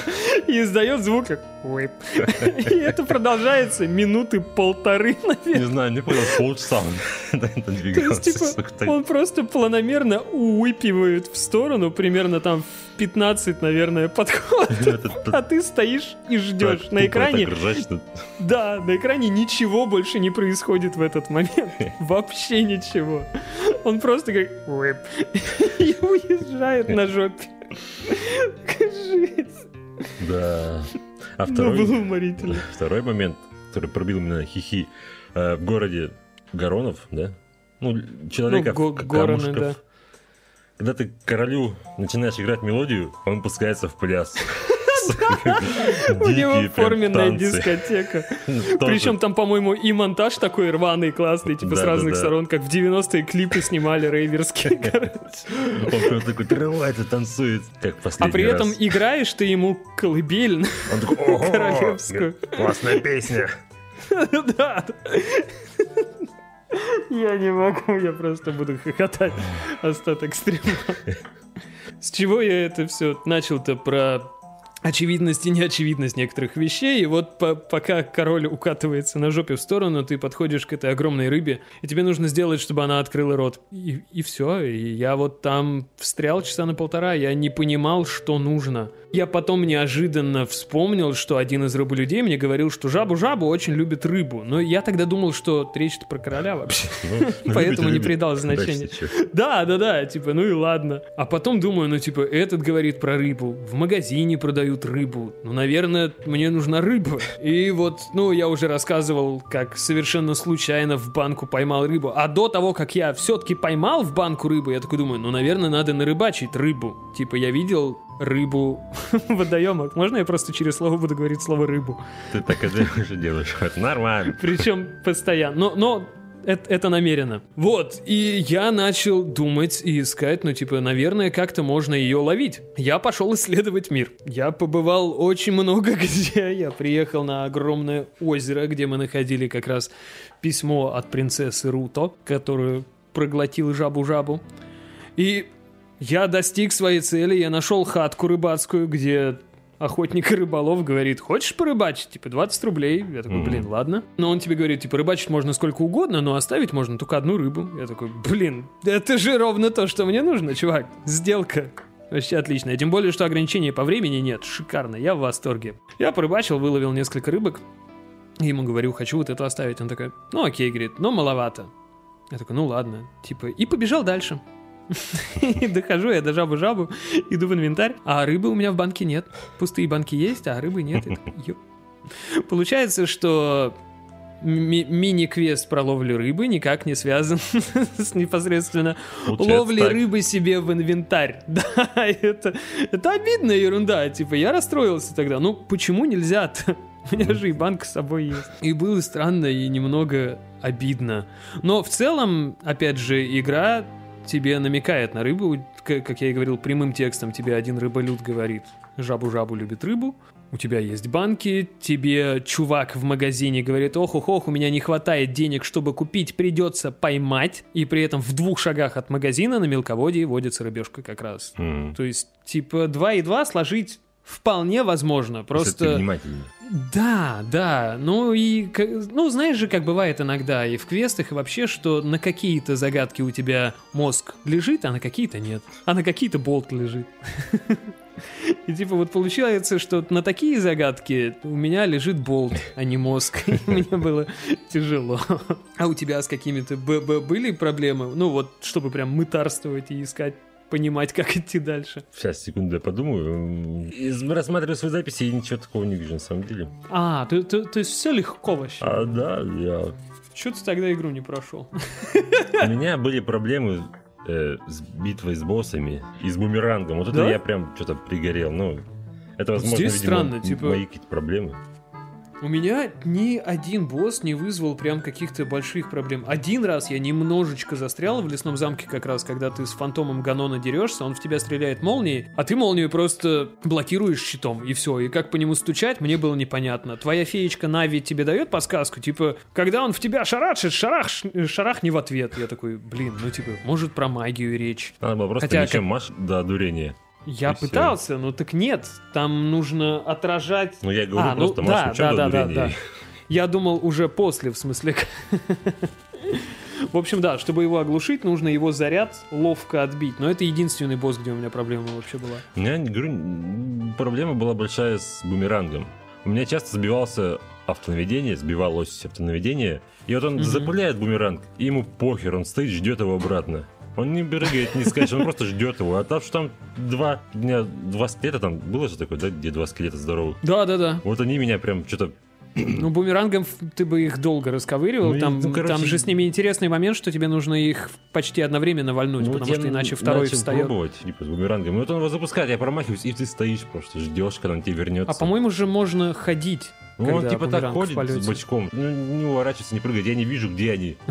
S2: И издает звук как «уип». И это продолжается минуты полторы, наверное.
S3: Не знаю, не понял, полчаса он
S2: То есть, типа, он просто планомерно уипивает в сторону, примерно там в 15, наверное, подходов.
S3: Это
S2: А ты стоишь и ждешь. На экране, да, на экране ничего больше не происходит в этот момент. Вообще ничего. Он просто как. И уезжает на жопе. Жесть.
S3: Да. А
S2: Ну,
S3: второй,
S2: было уморительно.
S3: второй момент, который пробил меня хихи, э, в городе Горонов, да? Ну,
S2: Ну,
S3: человеков,
S2: го-
S3: камушков.
S2: да.
S3: Когда ты королю начинаешь играть мелодию, он пускается в пляс.
S2: У него форменная дискотека. Причем там, по-моему, и монтаж такой рваный, классный, типа с разных сторон, как в 90-е клипы снимали рейверские. короче.
S3: Он такой трывается, танцует, как
S2: А
S3: последний
S2: при этом играешь ты ему колыбель.
S3: Он такой, «Ого,
S2: королевскую».
S3: классная песня.
S2: Да. Я не могу, я просто буду хохотать остаток стрима. С чего я это все начал-то про очевидность и неочевидность некоторых вещей. И вот по- пока король укатывается на жопе в сторону, ты подходишь к этой огромной рыбе, и тебе нужно сделать, чтобы она открыла рот. И, и все. И я вот там встрял часа на полтора, я не понимал, что нужно. Я потом неожиданно вспомнил, что один из рыболюдей мне говорил, что жабу-жабу очень любит рыбу. Но я тогда думал, что речь про короля вообще.
S3: Ну,
S2: Поэтому не придал значения. Да, да, да, типа, ну и ладно. А потом думаю, ну типа, этот говорит про рыбу, в магазине продают рыбу. Ну, наверное, мне нужна рыба. И вот, ну, я уже рассказывал, как совершенно случайно в банку поймал рыбу. А до того, как я все-таки поймал в банку рыбу, я такой думаю, ну, наверное, надо нарыбачить рыбу. Типа, я видел рыбу в водоемах. Можно я просто через слово буду говорить слово рыбу?
S3: Ты так это уже делаешь. Это нормально.
S2: Причем постоянно. Но, но это, это намеренно. Вот, и я начал думать и искать, ну, типа, наверное, как-то можно ее ловить. Я пошел исследовать мир. Я побывал очень много где. Я приехал на огромное озеро, где мы находили как раз письмо от принцессы Руто, которую проглотил жабу-жабу. И я достиг своей цели, я нашел хатку рыбацкую, где охотник и рыболов говорит, хочешь порыбачить? Типа 20 рублей. Я такой, блин, ладно. Но он тебе говорит, типа, рыбачить можно сколько угодно, но оставить можно только одну рыбу. Я такой, блин, это же ровно то, что мне нужно, чувак. Сделка. Вообще отлично. Тем более, что ограничений по времени нет. Шикарно, я в восторге. Я порыбачил, выловил несколько рыбок. И ему говорю, хочу вот эту оставить. Он такой, ну окей, говорит, но маловато. Я такой, ну ладно. Типа, и побежал дальше. Дохожу я до жабу-жабу, иду в инвентарь, а рыбы у меня в банке нет. Пустые банки есть, а рыбы нет. Получается, что ми- мини-квест про ловлю рыбы никак не связан с непосредственно
S3: Получается
S2: ловли
S3: так.
S2: рыбы себе в инвентарь. Да, это, это обидная ерунда. Типа, я расстроился тогда. Ну, почему нельзя-то? У меня же и банк с собой есть. И было странно и немного обидно. Но в целом, опять же, игра тебе намекает на рыбу. Как я и говорил, прямым текстом тебе один рыболюд говорит. Жабу-жабу любит рыбу. У тебя есть банки, тебе чувак в магазине говорит, ох, ох, ох, у меня не хватает денег, чтобы купить, придется поймать. И при этом в двух шагах от магазина на мелководье водится рыбешка как раз.
S3: М.
S2: То есть, типа, 2 и 2 сложить вполне возможно. Просто... Да, да. Ну и, ну, знаешь же, как бывает иногда и в квестах, и вообще, что на какие-то загадки у тебя мозг лежит, а на какие-то нет. А на какие-то болт лежит. И типа вот получается, что на такие загадки у меня лежит болт, а не мозг. И Мне было тяжело. А у тебя с какими-то были проблемы? Ну вот, чтобы прям мытарствовать и искать, понимать, как идти дальше.
S3: Сейчас, секунду, я подумаю. Рассматриваю свои записи и ничего такого не вижу, на самом деле.
S2: А, то, то- то есть все легко вообще.
S3: А, да, я...
S2: Чё ты тогда игру не прошел?
S3: У меня были проблемы э, с битвой с боссами и с бумерангом. Вот это
S2: Да?
S3: я прям что-то пригорел. Ну, это, возможно,
S2: Здесь
S3: видимо,
S2: странно, типа-
S3: мои какие-то проблемы.
S2: У меня ни один босс не вызвал прям каких-то больших проблем. Один раз я немножечко застрял в лесном замке как раз, когда ты с фантомом Ганона дерешься, он в тебя стреляет молнией, а ты молнию просто блокируешь щитом, и все. И как по нему стучать, мне было непонятно. Твоя феечка Нави тебе дает подсказку, типа, когда он в тебя шарашит, шарах, шарах не в ответ. Я такой, блин, ну типа, может про магию речь.
S3: Надо было просто
S2: Хотя
S3: мечом
S2: как-
S3: маш до одурения.
S2: Я
S3: И
S2: пытался, ну так нет, там нужно отражать
S3: Ну, я говорю
S2: А, ну
S3: просто
S2: да,
S3: маш мечом
S2: да, да, да,
S3: одурения.
S2: да. Я думал уже после, в смысле. В общем, да, чтобы его оглушить, нужно его заряд ловко отбить. Но это единственный босс, где у меня проблема вообще была.
S3: У меня, говорю, проблема была большая с бумерангом. У меня часто сбивался автонаведение, сбивалось автонаведение, и вот он
S2: Мгм.
S3: запыляет бумеранг, и ему похер, он стоит, ждет его обратно. Он не прыгает, не скачет, он просто ждет его. А там, что там два дня, два скелета, там было же такое, да, где два скелета здоровых.
S2: Да, да, да.
S3: Вот они меня прям что-то...
S2: Ну, бумерангом ты бы их долго расковыривал.
S3: Ну,
S2: там,
S3: ну, короче-
S2: там же с ними интересный момент, что тебе нужно их почти одновременно вальнуть,
S3: Ну,
S2: потому что иначе второй встает.
S3: пробовать, типа, с бумерангом. И вот он его запускает, я промахиваюсь, и ты стоишь просто, ждешь, когда он тебе вернется.
S2: А по-моему же можно ходить.
S3: Ну, он типа так ходит с бочком, ну, не уворачивается, не прыгает, я не вижу, где они.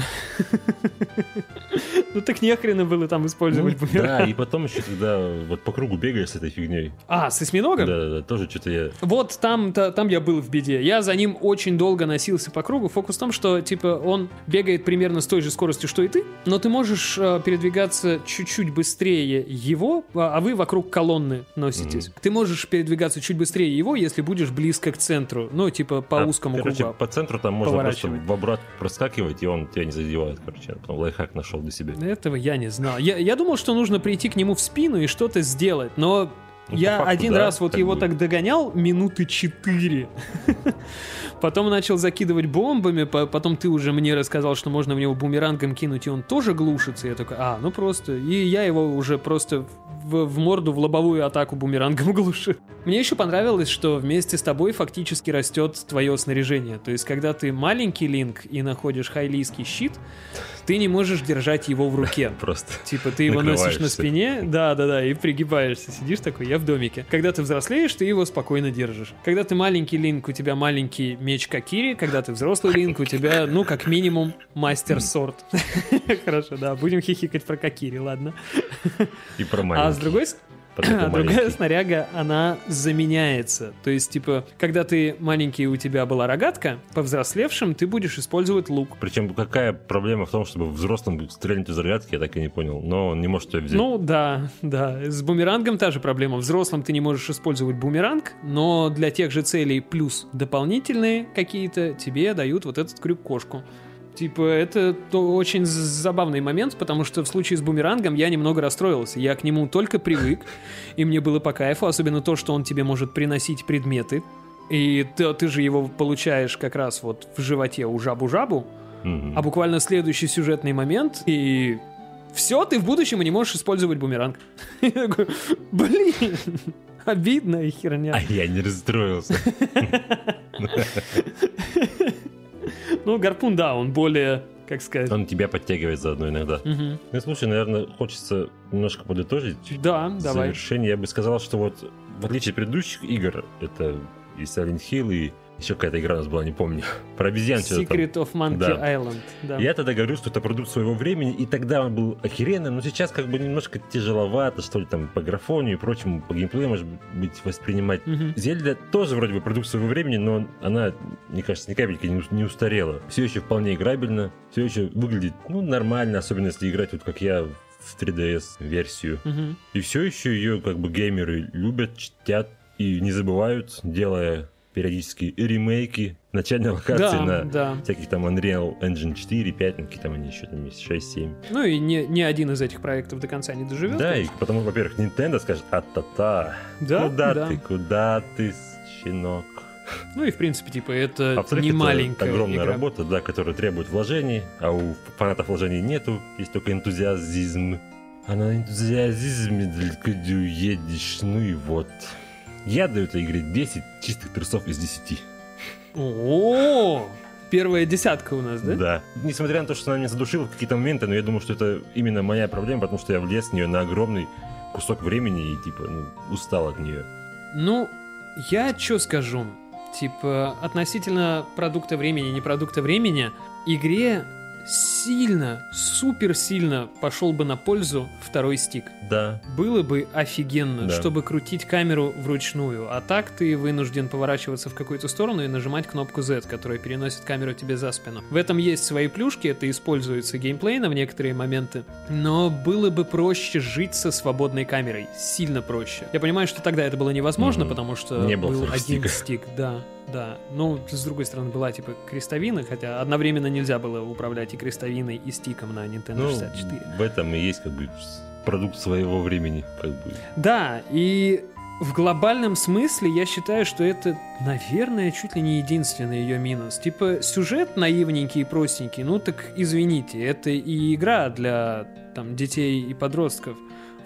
S2: Ну так нехрена было там использовать
S3: Ну,
S2: бумеранг.
S3: Да, и потом еще, когда вот по кругу бегаешь с этой фигней.
S2: А, с осьминогом?
S3: Да-да-да, тоже что-то я...
S2: Вот там, та- там я был в беде. Я за ним очень долго носился по кругу. Фокус в том, что типа он бегает примерно с той же скоростью, что и ты, но ты можешь э, передвигаться чуть-чуть быстрее его, а а вы вокруг колонны носитесь. Ты можешь передвигаться чуть быстрее его, если будешь близко к центру. Ну, типа по
S3: А,
S2: узкому
S3: короче,
S2: кругу.
S3: по центру там можно просто в обрат проскакивать, и он тебя не задевает, короче. Я потом лайфхак нашел для себя.
S2: Этого я не знал. Я, я думал, что нужно прийти к нему в спину и что-то сделать, но
S3: Ну,
S2: я
S3: факту,
S2: один
S3: да,
S2: раз вот его
S3: бы.
S2: так догонял минуты четыре. Потом начал закидывать бомбами, по- потом ты уже мне рассказал, что можно в него бумерангом кинуть, и он тоже глушится. Я такой, а, ну просто. И я его уже просто в, в морду, в лобовую атаку бумерангом глушил. Мне еще понравилось, что вместе с тобой фактически растет твое снаряжение. То есть, когда ты маленький линк и находишь хайлийский щит, ты не можешь держать его в руке.
S3: Просто.
S2: Типа ты его носишь на спине, да, да, да, и пригибаешься, сидишь такой, я в домике. Когда ты взрослеешь, ты его спокойно держишь. Когда ты маленький линк, у тебя маленький меч Какири, когда ты взрослый линк, у тебя, ну, как минимум, мастер сорт. Хорошо, да, будем хихикать про Какири, ладно.
S3: И про маленький.
S2: С другой а другая
S3: маленький.
S2: снаряга, она заменяется. То есть, типа, когда ты маленький, у тебя была рогатка, повзрослевшим ты будешь использовать лук.
S3: Причем какая проблема в том, чтобы взрослым стрельнуть из рогатки, я так и не понял. Но он не может ее взять.
S2: Ну да, да. С бумерангом та же проблема. Взрослым ты не можешь использовать бумеранг, но для тех же целей плюс дополнительные какие-то тебе дают вот этот крюк-кошку. Типа, это то- очень забавный момент, потому что в случае с бумерангом я немного расстроился. Я к нему только привык, и мне было по кайфу, особенно то, что он тебе может приносить предметы. И ты, ты же его получаешь как раз вот в животе у жабу-жабу,
S3: Мгм.
S2: а буквально следующий сюжетный момент, и все, ты в будущем не можешь использовать бумеранг. Я такой, блин, обидная херня.
S3: А я не расстроился.
S2: Ну, гарпун, да, он более, как сказать...
S3: Он тебя подтягивает заодно иногда.
S2: Мгм.
S3: Ну, слушай, наверное, хочется немножко подытожить.
S2: Да,
S3: В
S2: давай.
S3: завершение я бы сказал, что вот в отличие от предыдущих игр, это и Silent Hill, и еще какая-то игра у нас была, не помню, про обезьян что-то там.
S2: Secret of Monkey
S3: Да.
S2: Island. Да.
S3: Я тогда говорю, что это продукт своего времени, и тогда он был охеренным, но сейчас как бы немножко тяжеловато, что ли, там, по графону и прочему, по геймплею, может быть, воспринимать.
S2: Мгм.
S3: Зельда тоже вроде бы продукт своего времени, но она, мне кажется, ни капельки не, не устарела. Все еще вполне играбельно, все еще выглядит, ну, нормально, особенно если играть вот как я в 3DS-версию.
S2: Мгм.
S3: И все еще ее как бы геймеры любят, чтят и не забывают, делая периодически ремейки начальной локации
S2: Да,
S3: на
S2: да.
S3: всяких там Unreal Engine 4, 5, ну, какие там они еще там есть, 6, 7.
S2: Ну и ни, ни один из этих проектов до конца не доживет.
S3: Да, и потому, во-первых, Nintendo скажет, а-та-та,
S2: Да,
S3: куда
S2: да.
S3: ты, куда ты, щенок?
S2: Ну и в принципе, типа, это
S3: А
S2: не
S3: это
S2: маленькая
S3: огромная
S2: игра.
S3: работа, да, которая требует вложений, а у фанатов вложений нету, есть только энтузиазм. А на энтузиазме далеко не уедешь, ну и вот. Я даю этой игре 10 чистых трусов из 10.
S2: О, первая десятка у нас, да?
S3: Да. Несмотря на то, что она меня задушила в какие-то моменты, но я думаю, что это именно моя проблема, потому что я влез в нее на огромный кусок времени и, типа, ну, устал от нее.
S2: Ну, я что скажу? Типа, относительно продукта времени, не продукта времени, игре сильно, супер сильно пошел бы на пользу второй стик.
S3: Да.
S2: Было бы офигенно,
S3: Да.
S2: чтобы крутить камеру вручную, а так ты вынужден поворачиваться в какую-то сторону и нажимать кнопку Z, которая переносит камеру тебе за спину. В этом есть свои плюшки, это используется геймплейно в некоторые моменты, но было бы проще жить со свободной камерой, сильно проще. Я понимаю, что тогда это было невозможно,
S3: Мгм.
S2: потому что
S3: Не
S2: был
S3: второго
S2: один стик, да. Да, ну, с другой стороны, была типа крестовина, хотя одновременно нельзя было управлять и крестовиной, и стиком на Nintendo
S3: Ну,
S2: 64.
S3: в этом и есть, как бы, продукт своего времени, как бы.
S2: Да, и в глобальном смысле я считаю, что это, наверное, чуть ли не единственный ее минус. Типа, сюжет наивненький и простенький, ну так извините, это и игра для там, детей и подростков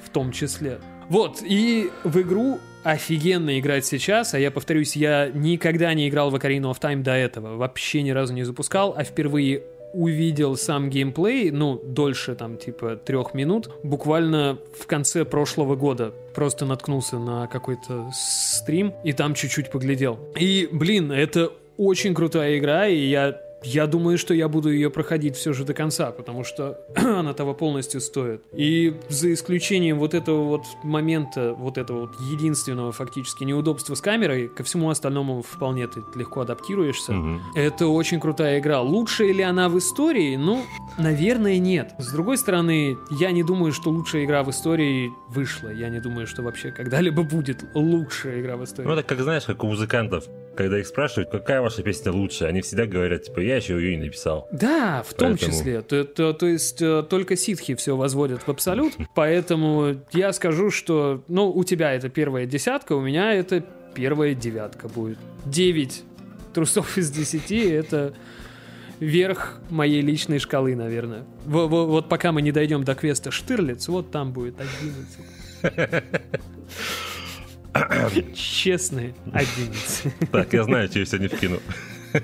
S2: в том числе. Вот, и в игру офигенно играть сейчас, а я повторюсь, я никогда не играл в Ocarina of Time до этого, вообще ни разу не запускал, а впервые увидел сам геймплей, ну, дольше там типа трех минут, буквально в конце прошлого года. Просто наткнулся на какой-то стрим и там чуть-чуть поглядел. И, блин, это очень крутая игра, и я я думаю, что я буду ее проходить все же до конца, потому что она того полностью стоит. И за исключением вот этого вот момента, вот этого вот единственного фактически неудобства с камерой, ко всему остальному вполне ты легко адаптируешься.
S3: Мгм.
S2: Это очень крутая игра. Лучшая ли она в истории? Ну, наверное, нет. С другой стороны, я не думаю, что лучшая игра в истории вышла. Я не думаю, что вообще когда-либо будет лучшая игра в истории.
S3: Ну, это как, знаешь, как у музыкантов, когда их спрашивают, какая ваша песня лучшая, они всегда говорят, типа, я еще ее и написал.
S2: Да, в том
S3: Поэтому-
S2: числе. То, то- то есть э, только ситхи все возводят в абсолют. Поэтому я скажу, что, ну, у тебя это первая десятка, у меня это первая девятка будет. Девять трусов из десяти — это верх моей личной шкалы, наверное. Во- во- Вот пока мы не дойдем до квеста Штирлиц, вот там будет 11. Честные 11.
S3: Так, я знаю, что я сегодня вкину.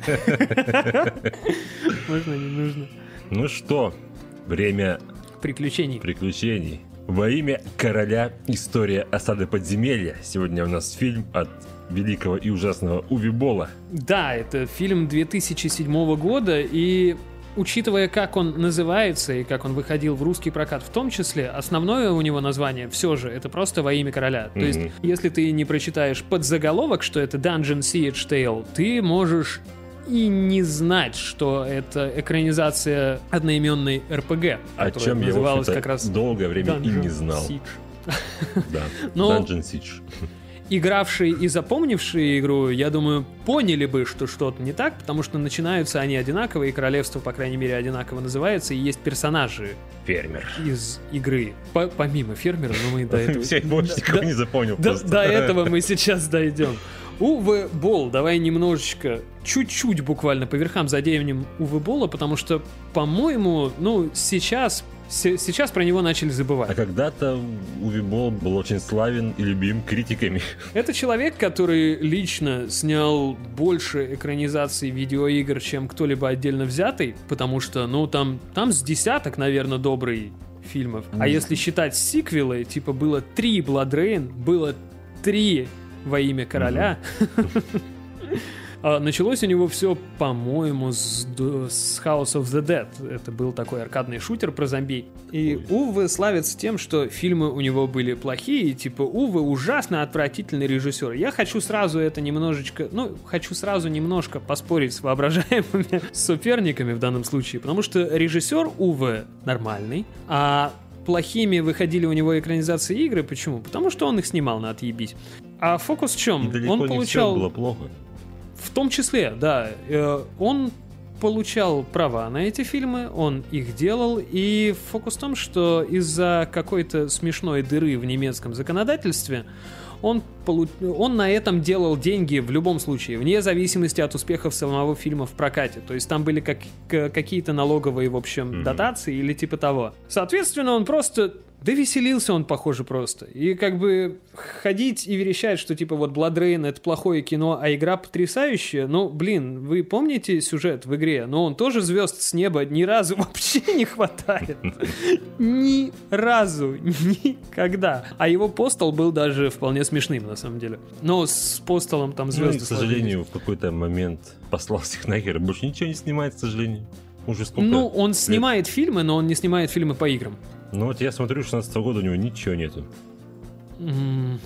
S2: Можно, не нужно.
S3: Ну что, время
S2: Приключений.
S3: приключений. Во имя короля история осады подземелья. Сегодня у нас фильм от великого и ужасного Уви Бола.
S2: Да, это фильм 2007 года, и учитывая, как он называется и как он выходил в русский прокат в том числе, основное у него название все же это просто во имя короля. То есть, если ты не прочитаешь подзаголовок, что это Dungeon Siege Tale, ты можешь и не знать, что это экранизация одноименной РПГ,
S3: О чем я,
S2: как раз
S3: долгое время и
S2: Dungeon
S3: не знал.
S2: Siege.
S3: Да.
S2: Но-
S3: Dungeon Siege.
S2: Игравшие и запомнившие игру, я думаю, поняли бы, что что-то не так, потому что начинаются они одинаково, и королевство, по крайней мере, одинаково называется, и есть персонажи
S3: Фермер.
S2: из игры. По- помимо фермера, но мы до этого...
S3: Все, больше никого не запомнил
S2: до, этого мы сейчас дойдем. Уве Бол, давай немножечко, чуть-чуть буквально по верхам заденем Уве Бола, потому что, по-моему, ну, сейчас Се- Сейчас про него начали
S3: А
S2: забывать.
S3: когда-то Уви Болл был очень славен и любим критиками.
S2: Это человек, который лично снял больше экранизаций видеоигр, чем кто-либо отдельно взятый, потому что, ну, там, там с десяток, наверное, добрый фильмов. А если считать сиквелы, типа было три Blood Rain, было три во имя короля. А Началось у него все, по-моему, с, с House of the Dead. Это был такой аркадный шутер про зомби. И Уве славится тем, что фильмы у него были плохие, и типа Уве ужасно отвратительный режиссер. Я хочу сразу это немножечко, ну, хочу сразу немножко поспорить с воображаемыми соперниками в данном случае, потому что режиссер Уве нормальный, а плохими выходили у него экранизации игры. Почему? Потому что он их снимал на отъебись. А фокус в чем?
S3: И далеко
S2: он
S3: не
S2: получал...
S3: все было плохо.
S2: В том числе, да. Э, Он получал права на эти фильмы, он их делал, и фокус в том, что из-за какой-то смешной дыры в немецком законодательстве он, полу- он на этом делал деньги в любом случае, вне зависимости от успехов самого фильма в прокате. То есть там были как, какие-то налоговые, в общем,
S3: Мгм.
S2: дотации или типа того. Соответственно, он просто... Да веселился он, похоже, просто. И как бы ходить и верещать, что типа вот Blood Rain это плохое кино, а игра потрясающая. Ну, блин, вы помните сюжет в игре? Но он тоже звезд с неба ни разу вообще не хватает. Ни разу. Никогда. А его постол был даже вполне смешным, на самом деле. Но с постолом там
S3: Ну, и,
S2: звезды
S3: к сожалению, в какой-то момент послал всех нахер. Больше ничего не снимает, к сожалению. Уже сколько
S2: Ну, он
S3: лет?
S2: снимает фильмы, но он не снимает фильмы по играм.
S3: Ну вот я смотрю, 16 года у него ничего нету.
S2: М,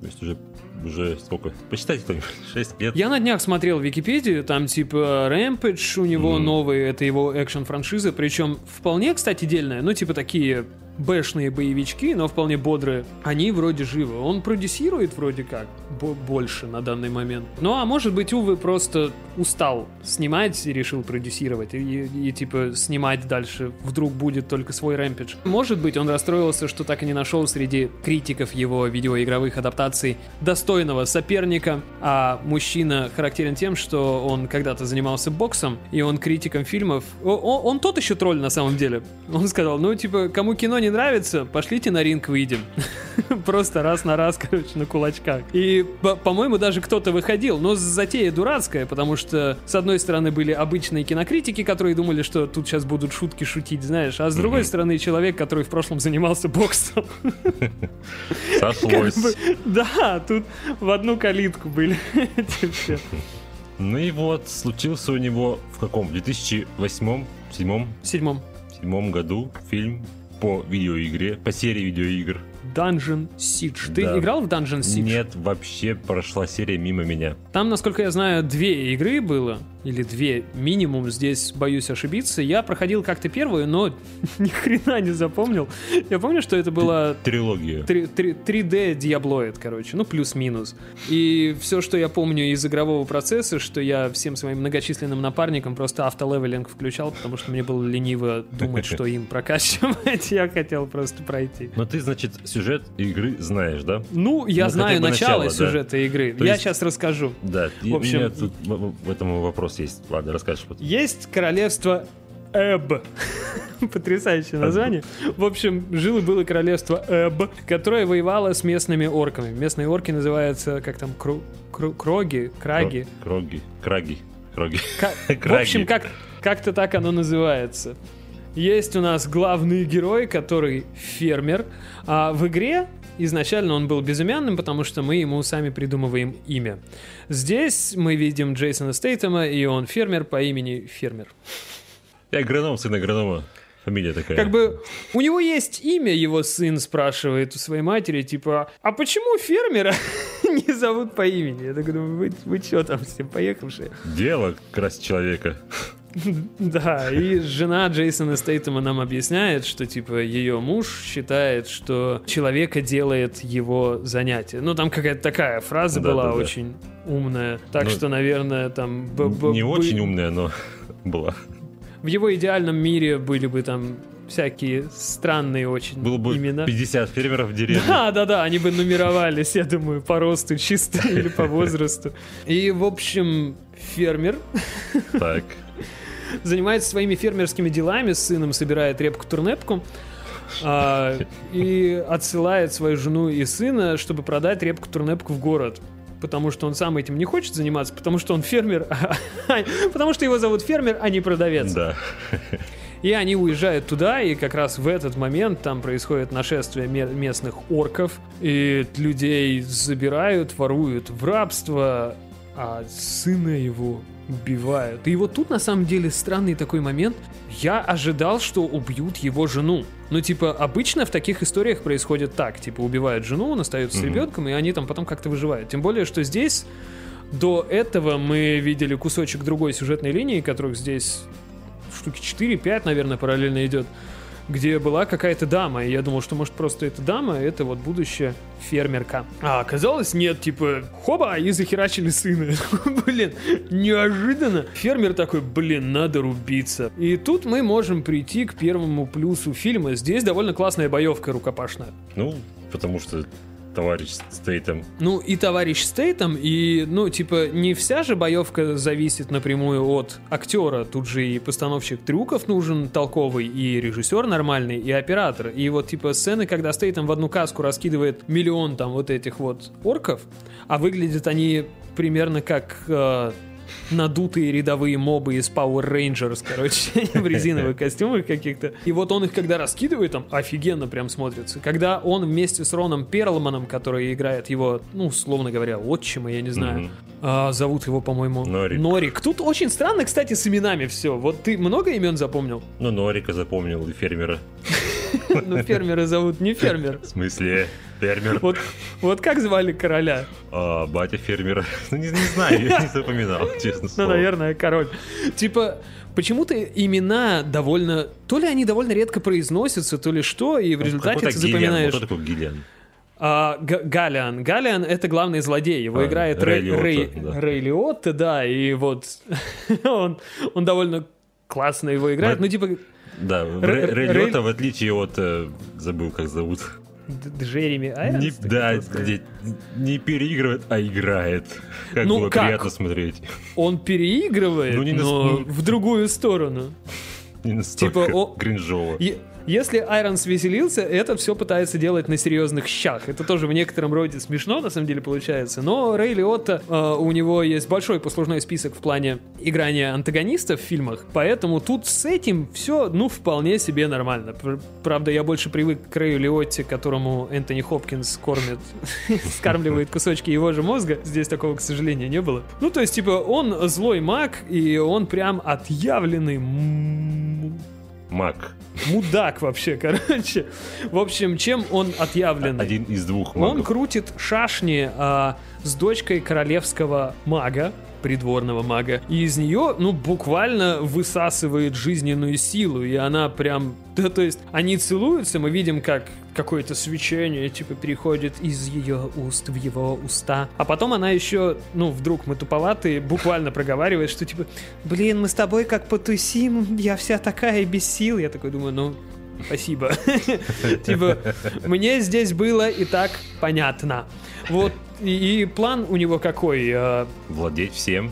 S3: То есть уже, уже сколько? Посчитайте кто-нибудь. 6 лет.
S2: Я на днях смотрел Википедию, там типа Rampage у него
S3: Мгм.
S2: новый, это его экшен-франшиза, причем вполне, кстати, дельная, ну типа такие бэшные боевички, но вполне бодрые. Они вроде живы. Он продюсирует вроде как бо- больше на данный момент. Ну а может быть, Увы просто устал снимать и решил продюсировать. И, и, и, типа снимать дальше вдруг будет только свой Rampage. Может быть, он расстроился, что так и не нашел среди критиков его видеоигровых адаптаций достойного соперника. А мужчина характерен тем, что он когда-то занимался боксом, и он критиком фильмов. О- он тот еще тролль на самом деле. Он сказал, ну типа, кому кино не нравится, пошлите на ринг выйдем. Просто раз на раз, короче, на кулачках. И, по- по-моему, даже кто-то выходил, но затея дурацкая, потому что, с одной стороны, были обычные кинокритики, которые думали, что тут сейчас будут шутки шутить, знаешь, а с другой стороны, человек, который в прошлом занимался боксом.
S3: Сошлось.
S2: Да, тут в одну калитку были эти все.
S3: Ну и вот, случился у него в каком? 2008 седьмом,
S2: В седьмом.
S3: седьмом году фильм по видеоигре, по серии видеоигр.
S2: Dungeon Siege. Ты
S3: Да.
S2: играл в Dungeon Siege?
S3: Нет, вообще прошла серия мимо меня.
S2: Там, насколько я знаю, две игры было, или две минимум, здесь боюсь ошибиться. Я проходил как-то первую, но ни хрена не запомнил. Я помню, что это была
S3: Трилогия.
S2: 3, 3D Diabloid, короче, ну плюс-минус. И все, что я помню из игрового процесса, что я всем своим многочисленным напарникам просто автолевелинг включал, потому что мне было лениво думать, что им прокачивать. Я хотел просто пройти.
S3: Но ты, значит, сюжет игры знаешь, да?
S2: Ну, я
S3: Ну,
S2: знаю начало,
S3: начало, да.
S2: сюжета игры.
S3: То
S2: я
S3: есть-
S2: сейчас расскажу.
S3: Да.
S2: В общем-
S3: меня тут в этом вопрос есть. Ладно, расскажешь потом.
S2: Есть королевство Эб. Потрясающее название. В общем, жило было королевство Эб, которое воевало с местными орками. Местные орки называются, как там, кру- кру- кроги, краги.
S3: Кро- Кроги. Краги. Кроги.
S2: В общем, как, как-то так оно называется. Есть у нас главный герой, который фермер. А в игре изначально он был безымянным, потому что мы ему сами придумываем имя. Здесь мы видим Джейсона Стейтема, и он фермер по имени Фермер.
S3: Я агроном, сын агронома. Фамилия такая.
S2: Как бы у него есть имя, его сын спрашивает у своей матери, типа, а почему фермера не зовут по имени? Я так думаю, вы, вы что там все поехавшие?
S3: Дело красить человека.
S2: Да, и жена Джейсона Стейтема нам объясняет, что, типа, ее муж считает, что человека делает его занятие. Ну, там какая-то такая фраза
S3: Да,
S2: была
S3: да, да.
S2: очень умная. Так
S3: Ну,
S2: что, наверное, там... б- б-
S3: Не очень умная, но была.
S2: В его идеальном мире были бы там всякие странные очень
S3: Было бы
S2: имена.
S3: 50 фермеров в деревне.
S2: Да, да, да, они бы нумеровались, я думаю, по росту чисто или по возрасту. И, в общем, фермер
S3: Так.
S2: Занимается своими фермерскими делами, с сыном собирает репку-турнепку, а, и отсылает свою жену и сына, чтобы продать репку-турнепку в город. Потому что он сам этим не хочет заниматься, потому что он фермер, потому что его зовут фермер, а не продавец.
S3: Да.
S2: И они уезжают туда, и как раз в этот момент там происходит нашествие ме- местных орков, и людей забирают, воруют в рабство, а сына его убивают. И вот тут на самом деле странный такой момент. Я ожидал, что убьют его жену. Ну, типа, обычно в таких историях происходит так. Типа, убивают жену, он остается с
S3: Мгм.
S2: ребенком, и они там потом как-то выживают. Тем более, что здесь до этого мы видели кусочек другой сюжетной линии, которых здесь штуки 4-5, наверное, параллельно идет, где была какая-то дама, и я думал, что, может, просто эта дама — это вот будущая фермерка. А оказалось, нет, типа, хоба, и захерачили сына. Блин, неожиданно. Фермер такой, блин, надо рубиться. И тут мы можем прийти к первому плюсу фильма. Здесь довольно классная боевка рукопашная.
S3: Ну, потому что товарищ Стейтем
S2: Ну, и товарищ Стейтом, и, ну, типа, не вся же боевка зависит напрямую от актера. Тут же и постановщик трюков нужен толковый, и режиссер нормальный, и оператор. И вот, типа, сцены, когда Стейтом в одну каску раскидывает миллион там вот этих вот орков, а выглядят они примерно как э, надутые рядовые мобы из Power Rangers, короче, в резиновых костюмах каких-то. И вот он их когда раскидывает, там офигенно прям смотрится. Когда он вместе с Роном Перлманом, который играет его, ну, условно говоря, отчима, я не знаю, а, зовут его, по-моему,
S3: Норик.
S2: Тут очень странно, кстати, с именами все. Вот ты много имен запомнил?
S3: Ну, Норика запомнил и фермера.
S2: Ну, фермера зовут не фермер.
S3: В смысле, фермер.
S2: Вот, вот как звали короля?
S3: А, батя фермера. Ну, не, не знаю, я не запоминал, честно
S2: Ну, наверное, король. Типа, почему-то имена довольно... То ли они довольно редко произносятся, то ли что, и в результате ты запоминаешь...
S3: Кто такой Гиллиан?
S2: А, Г- Галиан. Галиан — это главный злодей. Его
S3: А,
S2: играет
S3: Рэй
S2: Рэй, Рэй,
S3: да.
S2: Рэй Лиотта, да, и вот он, он довольно классно его играет.
S3: Ну,
S2: Ну, типа,
S3: Да,
S2: Рэй-
S3: в отличие от... э, Забыл, как зовут.
S2: Джереми Айронс,
S3: Не, да, где- не переигрывает, а играет. Как
S2: Ну,
S3: было
S2: как?
S3: приятно смотреть.
S2: Он переигрывает,
S3: Ну, не на-
S2: но
S3: ну-
S2: в другую сторону.
S3: Не настолько
S2: Типа, о-
S3: кринжово.
S2: Если Айронс веселился, это все пытается делать на серьезных щах. Это тоже в некотором роде смешно, на самом деле, получается. Но Рэй Лиотта, э, у него есть большой послужной список в плане играния антагонистов в фильмах, поэтому тут с этим все, ну, вполне себе нормально. Пр- Правда, я больше привык к Рэю Лиотте, которому Энтони Хопкинс кормит, скармливает кусочки его же мозга. Здесь такого, к сожалению, не было. Ну, то есть, типа, он злой маг, и он прям отъявленный
S3: Маг.
S2: мудак вообще, короче. В общем, чем он отъявленный?
S3: Один из двух
S2: Он
S3: магов.
S2: крутит шашни а, с дочкой королевского мага, придворного мага, и из нее, ну, буквально высасывает жизненную силу, и она прям... Да, то есть, они целуются, мы видим, как какое-то свечение, типа, переходит из ее уст в его уста. А потом она еще, ну, вдруг мы туповатые, буквально проговаривает, что, типа, блин, мы с тобой как потусим, я вся такая без сил. Я такой думаю, ну, спасибо. Типа, мне здесь было и так понятно. Вот, и, план у него какой? Э,
S3: Владеть всем.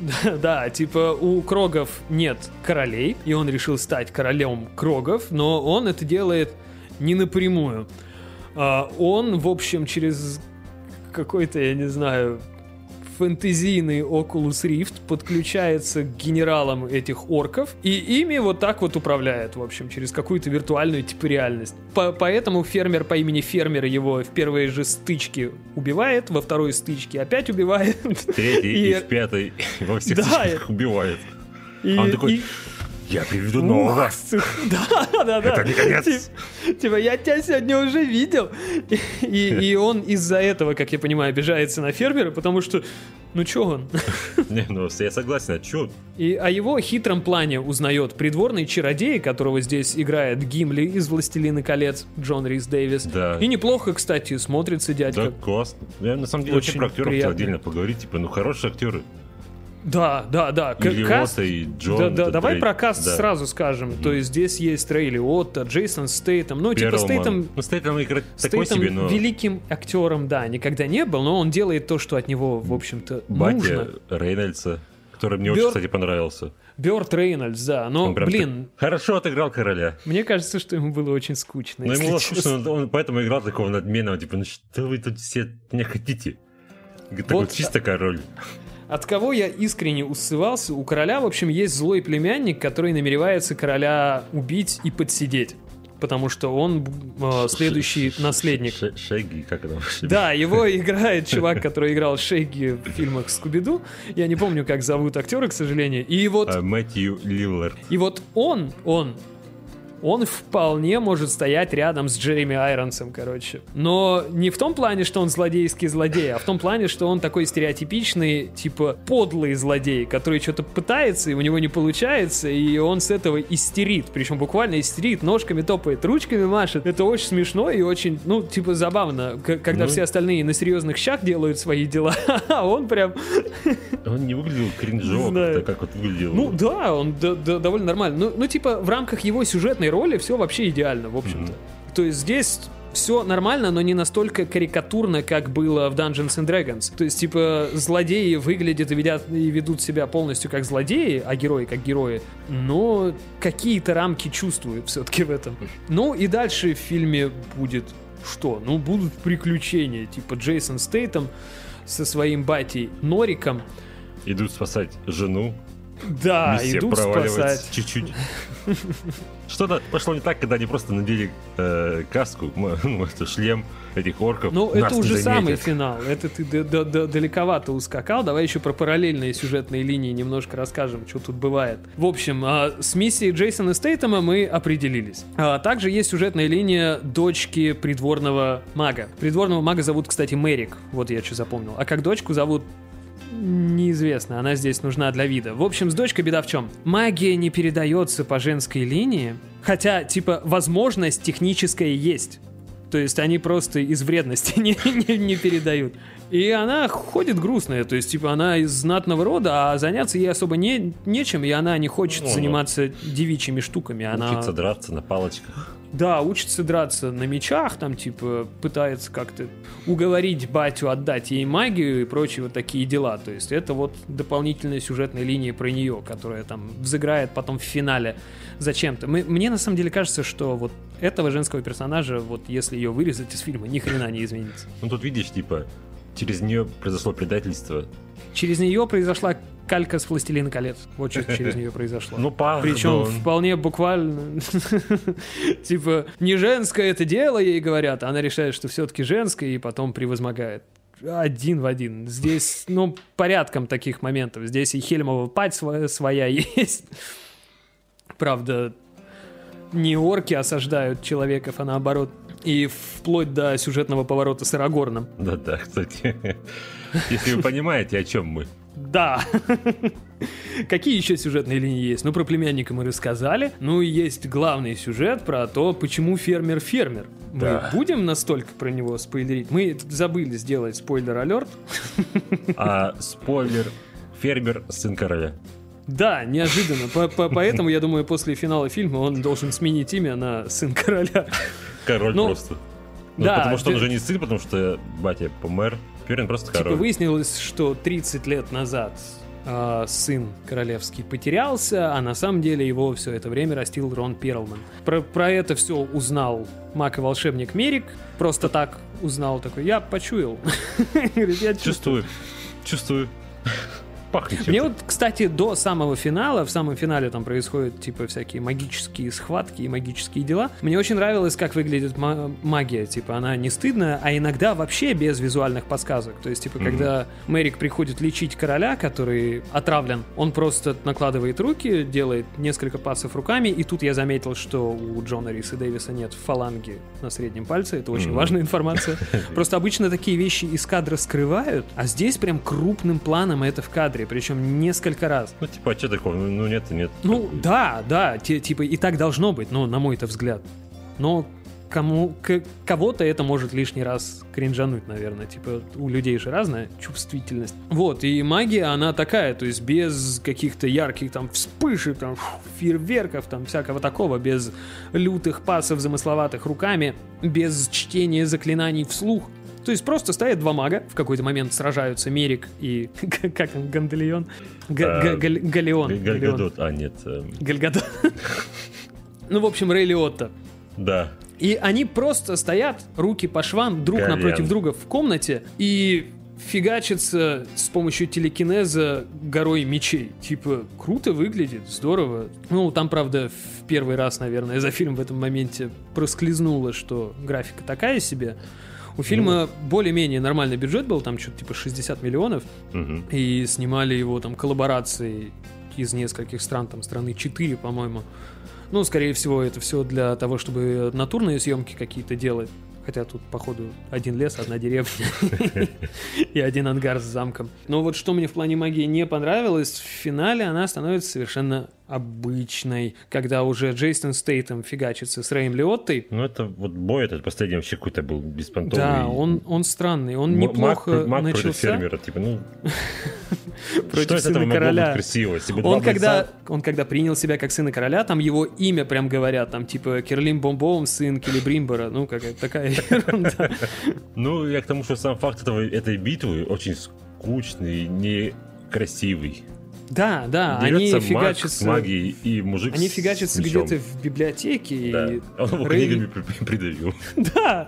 S2: Да, типа у Крогов нет королей, и он решил стать королем Крогов, но он это делает не напрямую. А, Он, в общем, через какой-то, я не знаю, фэнтезийный Oculus Rift подключается к генералам этих орков и ими вот так вот управляет, в общем, через какую-то виртуальную типа реальность. По- поэтому фермер по имени Фермер его в первой же стычке убивает, во второй стычке опять убивает.
S3: В третьей и,
S2: И-
S3: в пятой во всех
S2: Да,
S3: случаях убивает.
S2: И,
S3: А он такой,
S2: и-
S3: Я приведу нового.
S2: Да, да, да.
S3: Это не конец.
S2: Тип- Типа, я тебя сегодня уже видел. И, и- он из-за этого, как я понимаю, обижается на фермера, потому что, ну чё он?
S3: Не, ну я согласен, а чё?
S2: И о его хитром плане узнает придворный чародей, которого здесь играет Гимли из «Властелина колец» Джон Рис Дэвис.
S3: Да.
S2: И неплохо, кстати, смотрится дядька.
S3: Да, классно. Я на самом деле
S2: Очень
S3: про актеров
S2: приятно.
S3: отдельно поговорить. Типа, ну хорошие актеры.
S2: Да, да, да. К-
S3: И
S2: каст-
S3: и Джон.
S2: Да, да, давай
S3: Дрей-
S2: про каст
S3: да.
S2: сразу скажем. То есть здесь есть Рэй Лиотта, Джейсон Стейтем. Ну, типа
S3: Перлман.
S2: Стейтем
S3: Ну, Стейтем играть такой себе, но
S2: великим актером, да, никогда не был, но он делает то, что от него, в общем-то,
S3: батя
S2: нужно.
S3: Рейнольдса, который мне
S2: Бёрд-
S3: очень, кстати, понравился.
S2: Бёрд Рейнольдс, да. Но, блин,
S3: так хорошо отыграл короля.
S2: мне кажется, что ему было очень скучно.
S3: Но
S2: если
S3: ему было скучно, он, он поэтому играл такого надменного, типа, ну что вы тут все меня хотите? Такой
S2: Вот,
S3: чисто король.
S2: От кого я искренне усывался, у короля, в общем, есть злой племянник, который намеревается короля убить и подсидеть. Потому что он э, следующий
S3: Ш-
S2: наследник.
S3: ш- Шеги, как это?
S2: Да, его играет чувак, который играл Шейги в фильмах Скуби-Ду. Я не помню, как зовут актера, к сожалению. И вот,
S3: А, Мэтью Лиллард.
S2: и вот он, он, он вполне может стоять рядом с Джереми Айронсом, короче. Но не в том плане, что он злодейский злодей, а в том плане, что он такой стереотипичный, типа, подлый злодей, который что-то пытается, и у него не получается, и он с этого истерит. Причем буквально истерит, ножками топает, ручками машет. Это очень смешно и очень, ну, типа, забавно, когда
S3: Ну.
S2: все остальные на серьезных щах делают свои дела, а он прям
S3: Он не выглядел кринжово, как вот выглядел.
S2: Ну да, он довольно нормально. Ну, ну, типа, в рамках его сюжетной роли все вообще идеально, в общем-то. То есть здесь все нормально, но не настолько карикатурно, как было в Dungeons and Dragons. То есть, типа, злодеи выглядят и, ведят, и ведут себя полностью как злодеи, а герои как герои, но какие-то рамки чувствуют все-таки в этом. Ну и дальше в фильме будет что? Ну, будут приключения, типа Джейсон Стейтом со своим батей Нориком.
S3: Идут спасать жену,
S2: Да,
S3: миссия
S2: идут спасать.
S3: чуть-чуть. Что-то пошло не так, когда они просто надели э, каску, ну, шлем этих орков.
S2: Ну, это уже самый
S3: заметят.
S2: финал. Это ты д- д- д- далековато ускакал. Давай еще про параллельные сюжетные линии немножко расскажем, что тут бывает. В общем, а, с миссией Джейсона Стейтема мы определились. А, Также есть сюжетная линия дочки придворного мага. Придворного мага зовут, кстати, Мэрик. Вот я что запомнил. А как дочку зовут Неизвестно, она здесь нужна для вида. В общем, с дочкой беда в чем? Магия не передается по женской линии, хотя, типа, возможность техническая есть. То есть они просто из вредности не, не- не передают. И она ходит грустная, то есть, типа, она из знатного рода, а заняться ей особо не, нечем, и она не хочет
S3: Ну, ну.
S2: заниматься девичьими штуками. Она...
S3: Учиться драться на палочках.
S2: Да, учится драться на мечах, там, типа, пытается как-то уговорить батю отдать ей магию и прочие вот такие дела. То есть это вот дополнительная сюжетная линия про нее, которая там взыграет потом в финале зачем-то. Мне на самом деле кажется, что вот этого женского персонажа, вот если ее вырезать из фильма, ни хрена не изменится.
S3: Ну, тут видишь, типа, через нее произошло предательство.
S2: Через нее произошла калька с «Властелина колец». Вот что через нее произошло.
S3: Ну, пардон.
S2: Причем вполне буквально, типа, не женское это дело, ей говорят, она решает, что все-таки женское, и потом превозмогает. Один в один. Здесь, ну, порядком таких моментов. Здесь и Хельмова пать своя, своя есть. Правда, не орки осаждают человеков, а наоборот. И вплоть до сюжетного поворота с Арагорном.
S3: Да-да, кстати. Если вы понимаете, о чем мы.
S2: Да. Какие еще сюжетные линии есть? Ну, про племянника мы рассказали. Ну, и есть главный сюжет про то, почему фермер фермер.
S3: Да.
S2: Мы будем настолько про него спойлерить? Мы забыли сделать спойлер-алерт.
S3: А спойлер, фермер, сын короля.
S2: Да, неожиданно. По- по- Поэтому, я думаю, после финала фильма он должен сменить имя на сын короля.
S3: Король
S2: Ну,
S3: просто. Ну,
S2: да,
S3: потому что он уже не сын, потому что батя помер. Он просто
S2: Типа
S3: король.
S2: выяснилось, что 30 лет назад а, сын королевский потерялся, а на самом деле его все это время растил Рон Перлман. Про, про это все узнал маг и волшебник Мерик. Просто так узнал такой, я почуял. Я чувствую.
S3: Чувствую. Пахнет
S2: Мне вот, кстати, до самого финала, в самом финале там происходят типа всякие магические схватки и магические дела. Мне очень нравилось, как выглядит ма- магия. Типа она не стыдная, а иногда вообще без визуальных подсказок. То есть, типа,
S3: Мгм.
S2: когда Мэрик приходит лечить короля, который отравлен, он просто накладывает руки, делает несколько пасов руками, и тут я заметил, что у Джона Риса Дэвиса нет фаланги на среднем пальце. Это очень
S3: Мгм.
S2: важная информация. Просто обычно такие вещи из кадра скрывают, а здесь прям крупным планом это в кадре, причем несколько раз.
S3: Ну, типа, а что такого? Ну, ну, нет нет.
S2: Ну, да, да, типа и так должно быть, ну, на мой-то взгляд. Но кому, к- кого-то это может лишний раз кринжануть, наверное. Типа, у людей же разная чувствительность. Вот, и магия, она такая, то есть без каких-то ярких там вспышек, там, фейерверков, там, всякого такого, без лютых пасов замысловатых руками, без чтения заклинаний вслух. То есть просто стоят два мага, в какой-то момент сражаются Мерик и... Как он, Гандалион? Га-
S3: А,
S2: Галеон.
S3: Гальгадот, а нет, эм,
S2: Гальгадот. Ну, в общем, Рэй Лиотта.
S3: да.
S2: И они просто стоят, руки по швам, друг
S3: Колян.
S2: напротив друга в комнате и фигачатся с помощью телекинеза горой мечей. Типа, круто выглядит, здорово. Ну, там, правда, в первый раз, наверное, за фильм в этом моменте проскользнуло, что графика такая себе. У фильма более-менее нормальный бюджет был, там что-то типа 60 миллионов,
S3: Мгм.
S2: и снимали его там коллаборацией из нескольких стран, там страны 4, по-моему. Ну, скорее всего, это все для того, чтобы натурные съемки какие-то делать. Хотя тут, походу, один лес, одна деревня и один ангар с замком. Но вот что мне в плане магии не понравилось, в финале она становится совершенно обычной, когда уже Джейсон Стейтем фигачится с Рэем Лиоттой.
S3: Ну, это вот бой этот последний вообще какой-то был беспонтовый.
S2: Да, он, он странный, он неплохо
S3: маг, маг
S2: начался.
S3: фермера, типа, ну...
S2: Против сына короля.
S3: красиво?
S2: Он когда, он когда принял себя как сына короля, там его имя прям говорят, там типа Кирлим Бомбоум, сын Келебримбора, ну какая-то такая ерунда.
S3: Ну, я к тому, что сам факт этого, этой битвы очень скучный, некрасивый.
S2: Да, да, они
S3: Дерется маг
S2: фигачатся,
S3: магией и мужик
S2: они фигачатся где-то в библиотеке.
S3: Да.
S2: И...
S3: Он его
S2: Рэй-
S3: книгами при- придавил.
S2: Да,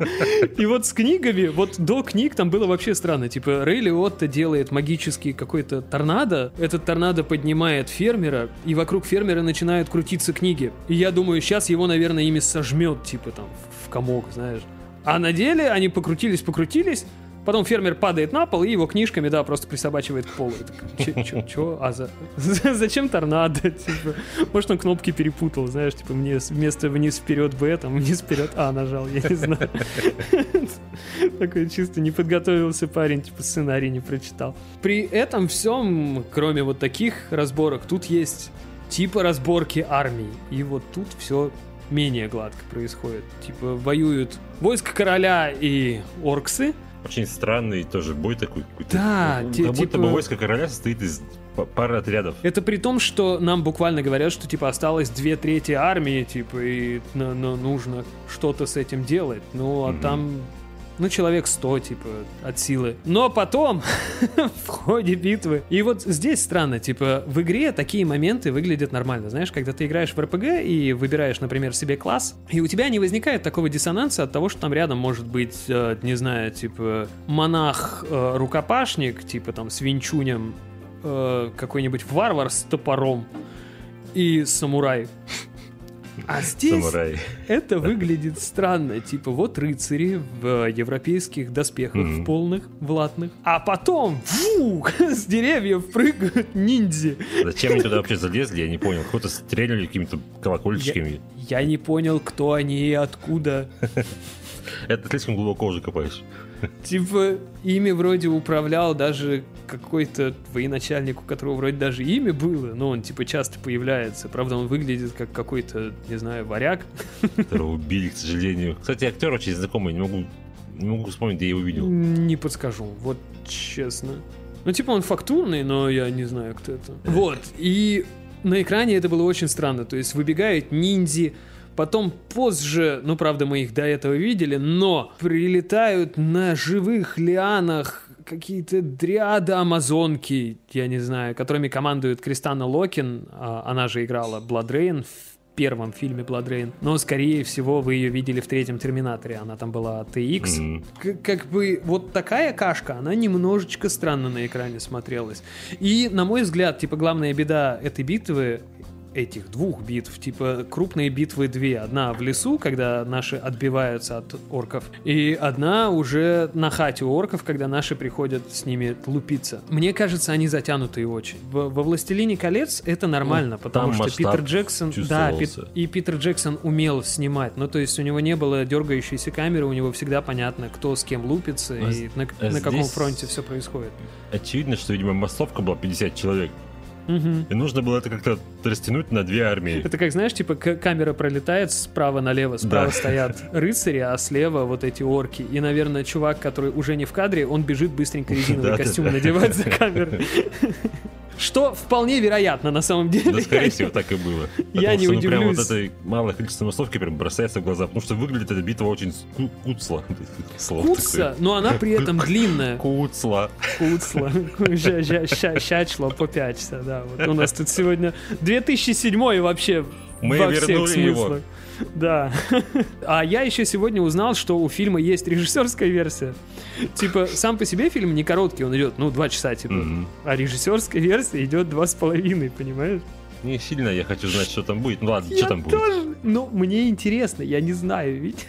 S2: и вот с книгами, вот до книг там было вообще странно. Типа Рэй Лиотта делает магический какой-то торнадо, этот торнадо поднимает фермера, и вокруг фермера начинают крутиться книги. И я думаю, сейчас его, наверное, ими сожмет, типа там, в комок, знаешь. А на деле они покрутились-покрутились, Потом фермер падает на пол и его книжками, да, просто присобачивает к полу. Я такой, «Чё- чё- чё? А за... зачем торнадо? Типа, может, он кнопки перепутал, знаешь, типа, мне вместо вниз-вперед Б, там, вниз-вперед А нажал, я не знаю. Такой чисто не подготовился парень, типа, сценарий не прочитал. При этом всем, кроме вот таких разборок, тут есть типа разборки армии. И вот тут все менее гладко происходит. Типа, воюют войско короля и орксы,
S3: Очень странный тоже бой такой.
S2: Да,
S3: Ну, Как будто
S2: типа-
S3: бы войско короля состоит из па- пары отрядов.
S2: Это при том, что нам буквально говорят, что типа осталось две трети армии, типа, и на- на- нужно что-то с этим делать. Ну, а
S3: Мгм.
S2: там, ну, человек 100, типа, от силы. Но потом, в ходе битвы, и вот здесь странно, типа, в игре такие моменты выглядят нормально. Знаешь, когда ты играешь в РПГ и выбираешь, например, себе класс, и у тебя не возникает такого диссонанса от того, что там рядом может быть, э, не знаю, типа, монах-рукопашник, типа, там, с винчунем, э, какой-нибудь варвар с топором и самурай. А здесь
S3: Самурай.
S2: это выглядит странно. Типа вот рыцари в европейских доспехах, в полных, в латных. А потом, фу, с деревьев прыгают ниндзя.
S3: Зачем они туда вообще залезли, я не понял. Кто-то стреляли какими-то колокольчиками.
S2: Я не понял, кто они и откуда.
S3: Это слишком глубоко уже копаешь.
S2: Типа, ими вроде управлял даже какой-то военачальник, у которого вроде даже имя было, но он типа часто появляется. Правда, он выглядит как какой-то, не знаю, варяг.
S3: Которого убили, к сожалению. Кстати, актер очень знакомый, не могу, не могу вспомнить, где я его видел.
S2: Не подскажу, вот честно. Ну, типа, он фактурный, но я не знаю, кто это. Вот, и на экране это было очень странно. То есть выбегают ниндзи, потом позже, ну, правда, мы их до этого видели, но прилетают на живых лианах какие-то дриады амазонки, я не знаю, которыми командует Кристанна Локен, а, она же играла BloodRayne в первом фильме BloodRayne, но, скорее всего, вы ее видели в третьем Терминаторе, она там была TX,
S3: Мгм.
S2: к- как бы вот такая кашка, она немножечко странно на экране смотрелась. И, на мой взгляд, типа, главная беда этой битвы этих двух битв, типа крупные битвы две. Одна в лесу, когда наши отбиваются от орков, и одна уже на хате у орков, когда наши приходят с ними лупиться. Мне кажется, они затянутые очень. Во, во «Властелине колец» это нормально,
S3: Ну,
S2: потому что Питер Джексон... Да, Пит- и Питер Джексон умел снимать. Ну, то есть у него не было дергающейся камеры, у него всегда понятно, кто с кем лупится
S3: А
S2: и на,
S3: а
S2: на каком фронте все происходит.
S3: Очевидно, что, видимо, массовка была 50 человек.
S2: Мгм.
S3: И нужно было это как-то растянуть на две армии.
S2: Это как, знаешь, типа камера пролетает справа налево, справа
S3: Да.
S2: стоят рыцари, а слева вот эти орки. И, наверное, чувак, который уже не в кадре, он бежит быстренько резиновый костюм надевать за камерой. Что вполне вероятно на самом деле.
S3: Да, скорее всего, так и было.
S2: Я не
S3: что, ну, прям вот
S2: удивлюсь.
S3: этой малое количество массовки прям бросается в глаза, потому что выглядит эта битва очень ку- куцло. Слово
S2: Куца, но она при этом длинная. Куцла. Ща- Щачло по пячься, да. Вот у нас тут сегодня 2007 вообще
S3: Мы
S2: во всех
S3: вернули его.
S2: смыслах. Да. А я еще сегодня узнал, что у фильма есть режиссерская версия. Типа, сам по себе фильм не короткий, он идет, ну, два часа, типа.
S3: Мгм.
S2: А режиссерская версия идет два с половиной, понимаешь?
S3: Не сильно я хочу знать, что там будет. Ну ладно,
S2: Я
S3: что там будет.
S2: тоже. Ну, мне интересно, я не знаю, видишь?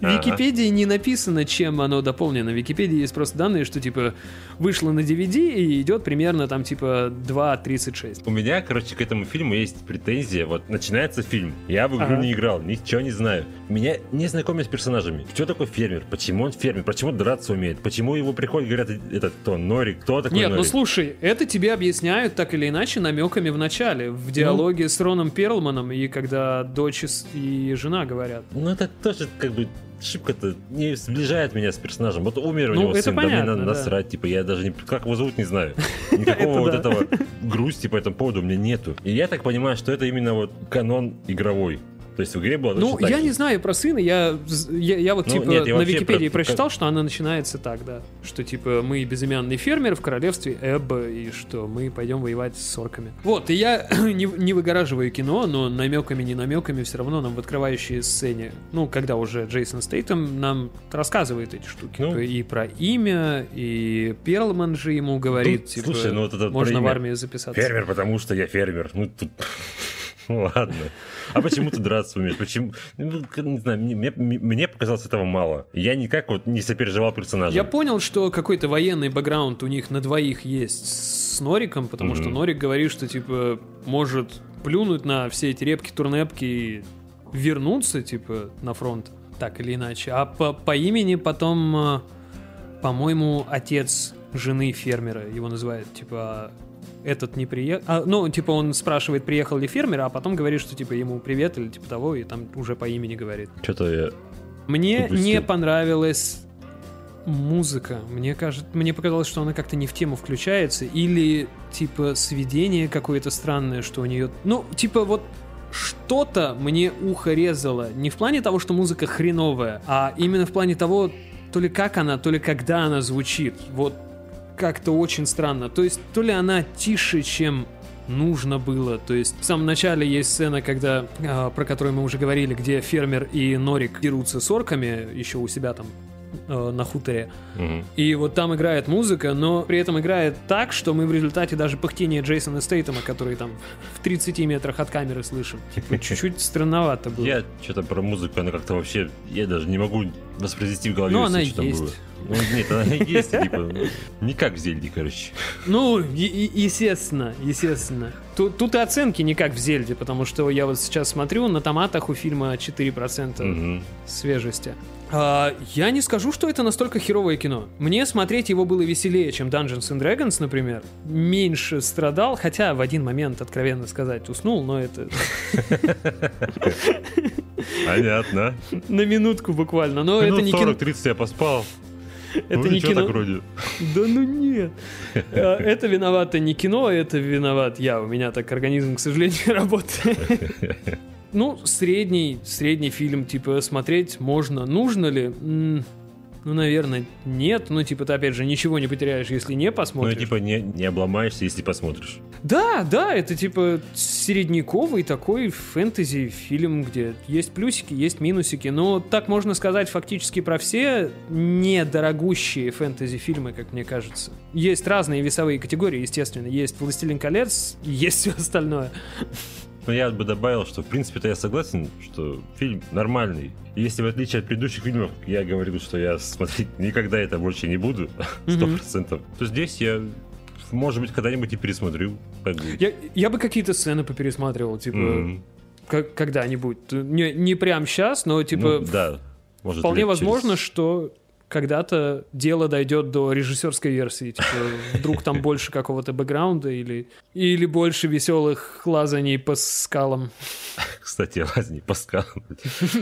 S2: В. Википедии не написано, чем оно дополнено. В Википедии есть просто данные, что, типа, вышло на DVD и идет примерно, там, типа, 2.36.
S3: У меня, короче, к этому фильму есть претензия. Вот начинается фильм. Я в игру
S2: Ага.
S3: не играл, ничего не знаю. Меня не знакомят с персонажами. Кто такой фермер? Почему он фермер? Почему драться умеет? Почему его приходят, говорят, этот кто? Норик? Кто такой
S2: Нет, ну
S3: Норик?
S2: слушай, это тебе объясняют так или иначе намеками в начале, в диалоге с Роном Перлманом, и когда дочь и жена говорят.
S3: Ну это тоже как бы шибко-то не сближает меня с персонажем. Вот умер у
S2: Ну,
S3: него
S2: это
S3: сын, да мне
S2: понятно,
S3: надо
S2: да.
S3: насрать, типа я даже не как его зовут не знаю. Никакого вот этого грусти по этому поводу у меня нету. И я так понимаю, что это именно вот канон игровой. То есть в игре было
S2: Ну, я
S3: же.
S2: не знаю про сына, я, я, я вот
S3: Ну,
S2: типа
S3: нет, я
S2: на Википедии
S3: про-
S2: прочитал, что она начинается так, да. Что типа мы безымянный фермер в королевстве Эбба, и что мы пойдем воевать с орками. Вот, и я не, не выгораживаю кино, но намеками, не намеками все равно нам в открывающей сцене, ну, когда уже Джейсон Стейтем нам рассказывает эти штуки.
S3: Ну.
S2: и про имя, и Перлман же ему говорит,
S3: Ну,
S2: типа,
S3: слушай, ну вот это
S2: можно в армию записаться.
S3: Фермер, потому что я фермер. Ну тут... Ну ладно. А почему ты драться умеешь? Почему? Ну, не знаю, мне, показалось этого мало. Я никак вот не сопереживал персонажа.
S2: Я понял, что какой-то военный бэкграунд у них на двоих есть с Нориком, потому что. Норик говорит, что типа может плюнуть на все эти репки-турнепки и вернуться, типа, на фронт, так или иначе. А по, по имени потом, э, по-моему, отец жены фермера его называют, типа, этот не приехал. ну, типа, он спрашивает, приехал ли фермер, а потом говорит, что, типа, ему привет или типа того, и там уже по имени говорит.
S3: Что-то я...
S2: Мне
S3: Упустил.
S2: не понравилась музыка. Мне кажется, мне показалось, что она как-то не в тему включается. Или, типа, сведение какое-то странное, что у нее... Ну, типа, вот что-то мне ухо резало. Не в плане того, что музыка хреновая, а именно в плане того, то ли как она, то ли когда она звучит. Вот как-то очень странно. То есть, то ли она тише, чем нужно было. То есть в самом начале есть сцена, когда, а, про которую мы уже говорили, где фермер и Норик дерутся с орками еще у себя там э, на хуторе.
S3: Мгм.
S2: И вот там играет музыка, но при этом играет так, что мы в результате даже пыхтение Джейсона Стейтема, который там в 30 метрах от камеры слышим. Типа, чуть-чуть странновато было.
S3: Я что-то про музыку, она как-то вообще... Я даже не могу воспроизвести в голове
S2: Ну,
S3: всё,
S2: она
S3: что там
S2: есть.
S3: было. Ну, нет, она есть, типа, не как в Зельде, короче.
S2: Ну, естественно, естественно. Тут, тут и оценки не как в Зельде, потому что я вот сейчас смотрю, на томатах у фильма 4%
S3: Мгм.
S2: свежести. А, я не скажу, что это настолько херовое кино. Мне смотреть его было веселее, чем Dungeons and Dragons, например. Меньше страдал, хотя в один момент, откровенно сказать, уснул, но это
S3: Понятно.
S2: на минутку буквально. Но это не кино.
S3: 40-30 я поспал.
S2: Это
S3: Ну,
S2: не кино. Да ну нет. А, Это виновато не кино, это виноват я. У меня так организм, к сожалению, работает. Ну, средний, средний фильм, типа, смотреть можно. Нужно ли? Ну, наверное, нет. Ну, типа, ты, опять же, ничего не потеряешь, если не
S3: Ну,
S2: посмотришь.
S3: типа, не, не обломаешься, если посмотришь.
S2: Да, да, это, типа, средневековый такой фэнтези-фильм, где есть плюсики, есть минусики. Но так можно сказать фактически про все недорогущие фэнтези-фильмы, как мне кажется. Есть разные весовые категории, естественно. Есть «Властелин колец», есть все остальное.
S3: Но я бы добавил, что в принципе-то я согласен, что фильм нормальный. И если в отличие от предыдущих фильмов я говорил, что я смотреть никогда это больше не буду, сто процентов, то здесь я, может быть, когда-нибудь и пересмотрю.
S2: Я, я бы какие-то сцены попересматривал, типа,
S3: М,
S2: как- когда-нибудь. Не, не прям сейчас, но, типа,
S3: ну, да. Может,
S2: Вполне возможно,
S3: через-
S2: что когда-то дело дойдет до режиссерской версии. Типа, вдруг там больше какого-то бэкграунда или, или больше веселых лазаний по скалам.
S3: Кстати, лазни по скалам.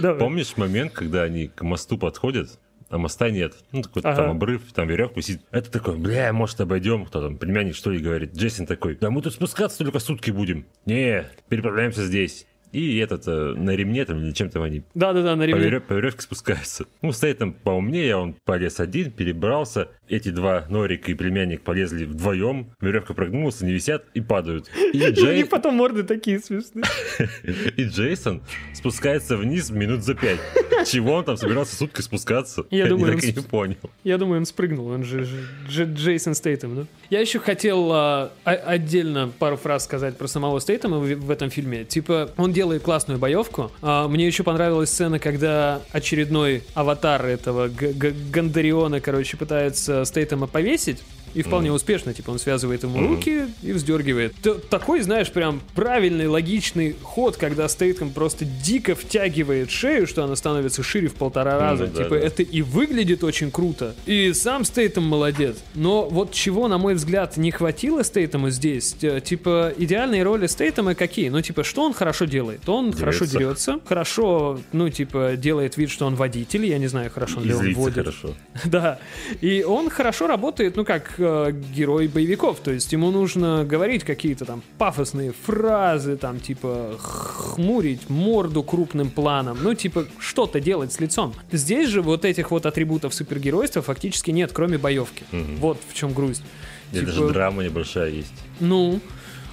S3: Помнишь момент, когда они к мосту подходят, а моста нет. Ну, такой
S2: Ага.
S3: там обрыв, там веревка висит. Это такой, бля, может, обойдем. Кто там, племянник, что ли, говорит. Джейсон такой, да мы тут спускаться только сутки будем. Не, переправляемся здесь. И этот э, на ремне там или чем там они
S2: Да-да-да, на
S3: по,
S2: ремне.
S3: верё- по веревке спускаются. Ну, стоит там поумнее, он полез один, перебрался. Эти два, Норик и племянник, полезли вдвоем. Веревка прогнулась, они висят и падают. И,
S2: И
S3: Джей-
S2: них потом морды такие смешные.
S3: и Джейсон спускается вниз минут за пять. Чего он там собирался сутки спускаться?
S2: Я думаю,
S3: так и не понял.
S2: Я думаю, он спрыгнул, он же, же- Дж- Джейсон Стейтем, да? Я еще хотел а, отдельно пару фраз сказать про самого Стейтема в этом фильме. Типа, он делает классную боевку. А, мне еще понравилась сцена, когда очередной аватар этого Гандариона, короче, пытается Стейтема повесить. И вполне успешно, типа, он связывает ему руки и вздергивает. Т- такой, знаешь, прям правильный, логичный ход, когда Стейтем просто дико втягивает шею, что она становится шире в полтора раза.
S3: да,
S2: типа,
S3: да.
S2: это и выглядит очень круто. И сам Стейтем молодец. Но вот чего, на мой взгляд, не хватило Стейтему здесь, э, типа, идеальные роли Стейтема какие? Ну, типа, что он хорошо делает? Он хорошо
S3: Дерется.
S2: дерется, хорошо, ну, типа, делает вид, что он водитель, я не знаю, хорошо ли он водит.
S3: хорошо.
S2: Да. И он хорошо работает, ну, как э, герой боевиков. То есть ему нужно говорить какие-то там пафосные фразы, там, типа, хмурить морду крупным планом. Ну, типа, что-то делать с лицом. Здесь же вот этих вот атрибутов супергеройства фактически нет, кроме боевки. Вот в чем грусть.
S3: И
S2: Типа,
S3: даже драма небольшая есть.
S2: ну,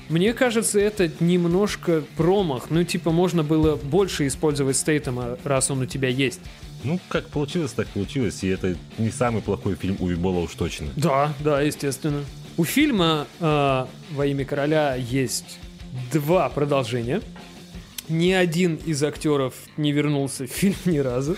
S2: мне кажется, это немножко промах. Ну, типа, можно было больше использовать Стейтема, раз он у тебя есть.
S3: Ну, как получилось, так получилось. И это не самый плохой фильм у Вибола уж точно.
S2: Да, да, естественно. У фильма э, «Во имя короля» есть два продолжения. Ни один из актеров не вернулся в фильм ни разу.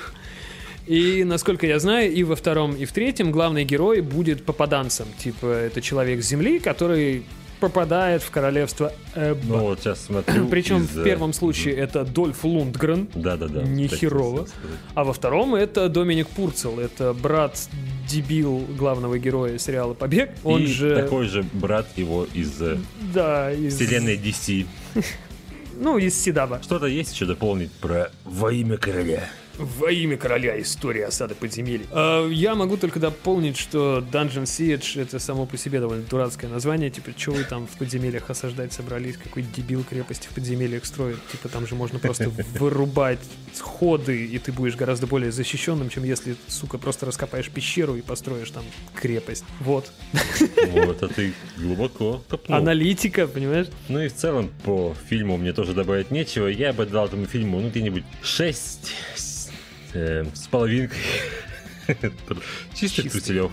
S2: И, насколько я знаю, и во втором, и в третьем главный герой будет попаданцем. Типа, это человек с Земли, который попадает в королевство Эбба.
S3: Ну, вот сейчас смотрю.
S2: Причем
S3: из,
S2: в
S3: э,
S2: первом случае это Дольф Лундгрен,
S3: Да-да-да.
S2: не
S3: кстати,
S2: херово.
S3: хотел сказать.
S2: а во втором это Доминик Пурцел. Это брат дебил главного героя сериала «Побег». Он
S3: И
S2: же...
S3: такой же брат его из э,
S2: Да, из...
S3: вселенной DC.
S2: Ну, из Сидаба.
S3: Что-то есть еще дополнить про «Во имя короля»?
S2: Во имя короля история осады подземелий. А, я могу только дополнить, что Dungeon Siege это само по себе довольно дурацкое название. Типа, что вы там в подземельях осаждать собрались? Какой дебил крепости в подземельях строит? Типа, там же можно просто вырубать сходы, и ты будешь гораздо более защищенным, чем если, сука, просто раскопаешь пещеру и построишь там крепость. Вот.
S3: Вот, а ты глубоко копнул.
S2: Аналитика, понимаешь?
S3: Ну и в целом по фильму мне тоже добавить нечего. Я бы дал этому фильму, ну, где-нибудь 6 с, э, с половинкой. Чистых труселев.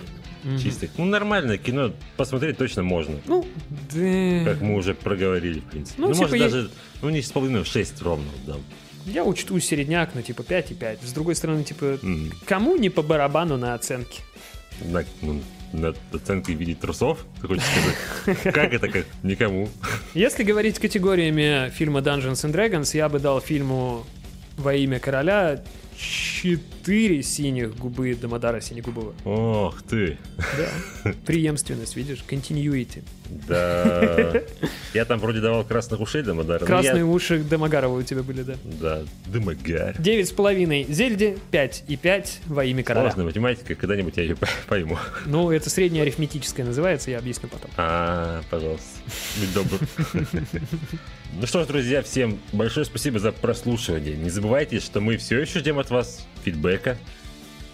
S3: Чистых. Ну, нормальное кино. Посмотреть точно можно.
S2: Ну, да.
S3: Как мы уже проговорили, в принципе.
S2: Ну,
S3: Ну,
S2: типа,
S3: может, даже, ну, не с половиной, 6 ровно дам.
S2: Я учту середняк, ну, типа 5,5. С другой стороны, типа, кому не по барабану на оценки?
S3: На, ну, на оценкой в виде трусов, ты хочешь сказать? Как это, как? Никому.
S2: Если говорить категориями фильма Dungeons and Dragons, я бы дал фильму «Во имя короля» четыре синих губы Дамодара Синегубова.
S3: Ох ты.
S2: Да. Преемственность, видишь? Continuity.
S3: Да. Я там вроде давал красных ушей Дамодара.
S2: Красные
S3: я-
S2: уши Дамагарова у тебя были, да.
S3: Да, Дамагар.
S2: Девять с половиной Зельде, пять и пять во имя короля.
S3: Сложная математика, когда-нибудь я ее пойму.
S2: Ну, это среднее арифметическое называется, я объясню потом.
S3: А, пожалуйста, будь добр. Ну что ж, друзья, всем большое спасибо за прослушивание. Не забывайте, что мы все еще ждем от вас фидбэка,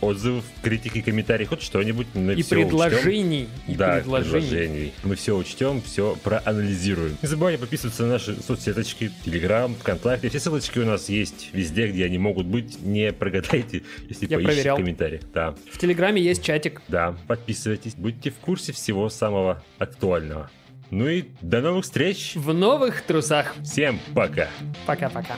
S3: отзывов, критики, комментариев, хоть что-нибудь. Мы
S2: И
S3: всё учтем.
S2: предложений. И
S3: да,
S2: предложений.
S3: предложений. Мы все учтем, все проанализируем. Не забывайте подписываться на наши соцсеточки, Телеграм, ВКонтакте. Все ссылочки у нас есть везде, где они могут быть. Не прогадайте, если
S2: Я
S3: поищите
S2: проверял.
S3: в комментариях. Да,
S2: В Телеграме есть чатик.
S3: да, подписывайтесь, будьте в курсе всего самого актуального. Ну и до новых встреч.
S2: В новых трусах.
S3: Всем пока.
S2: Пока-пока.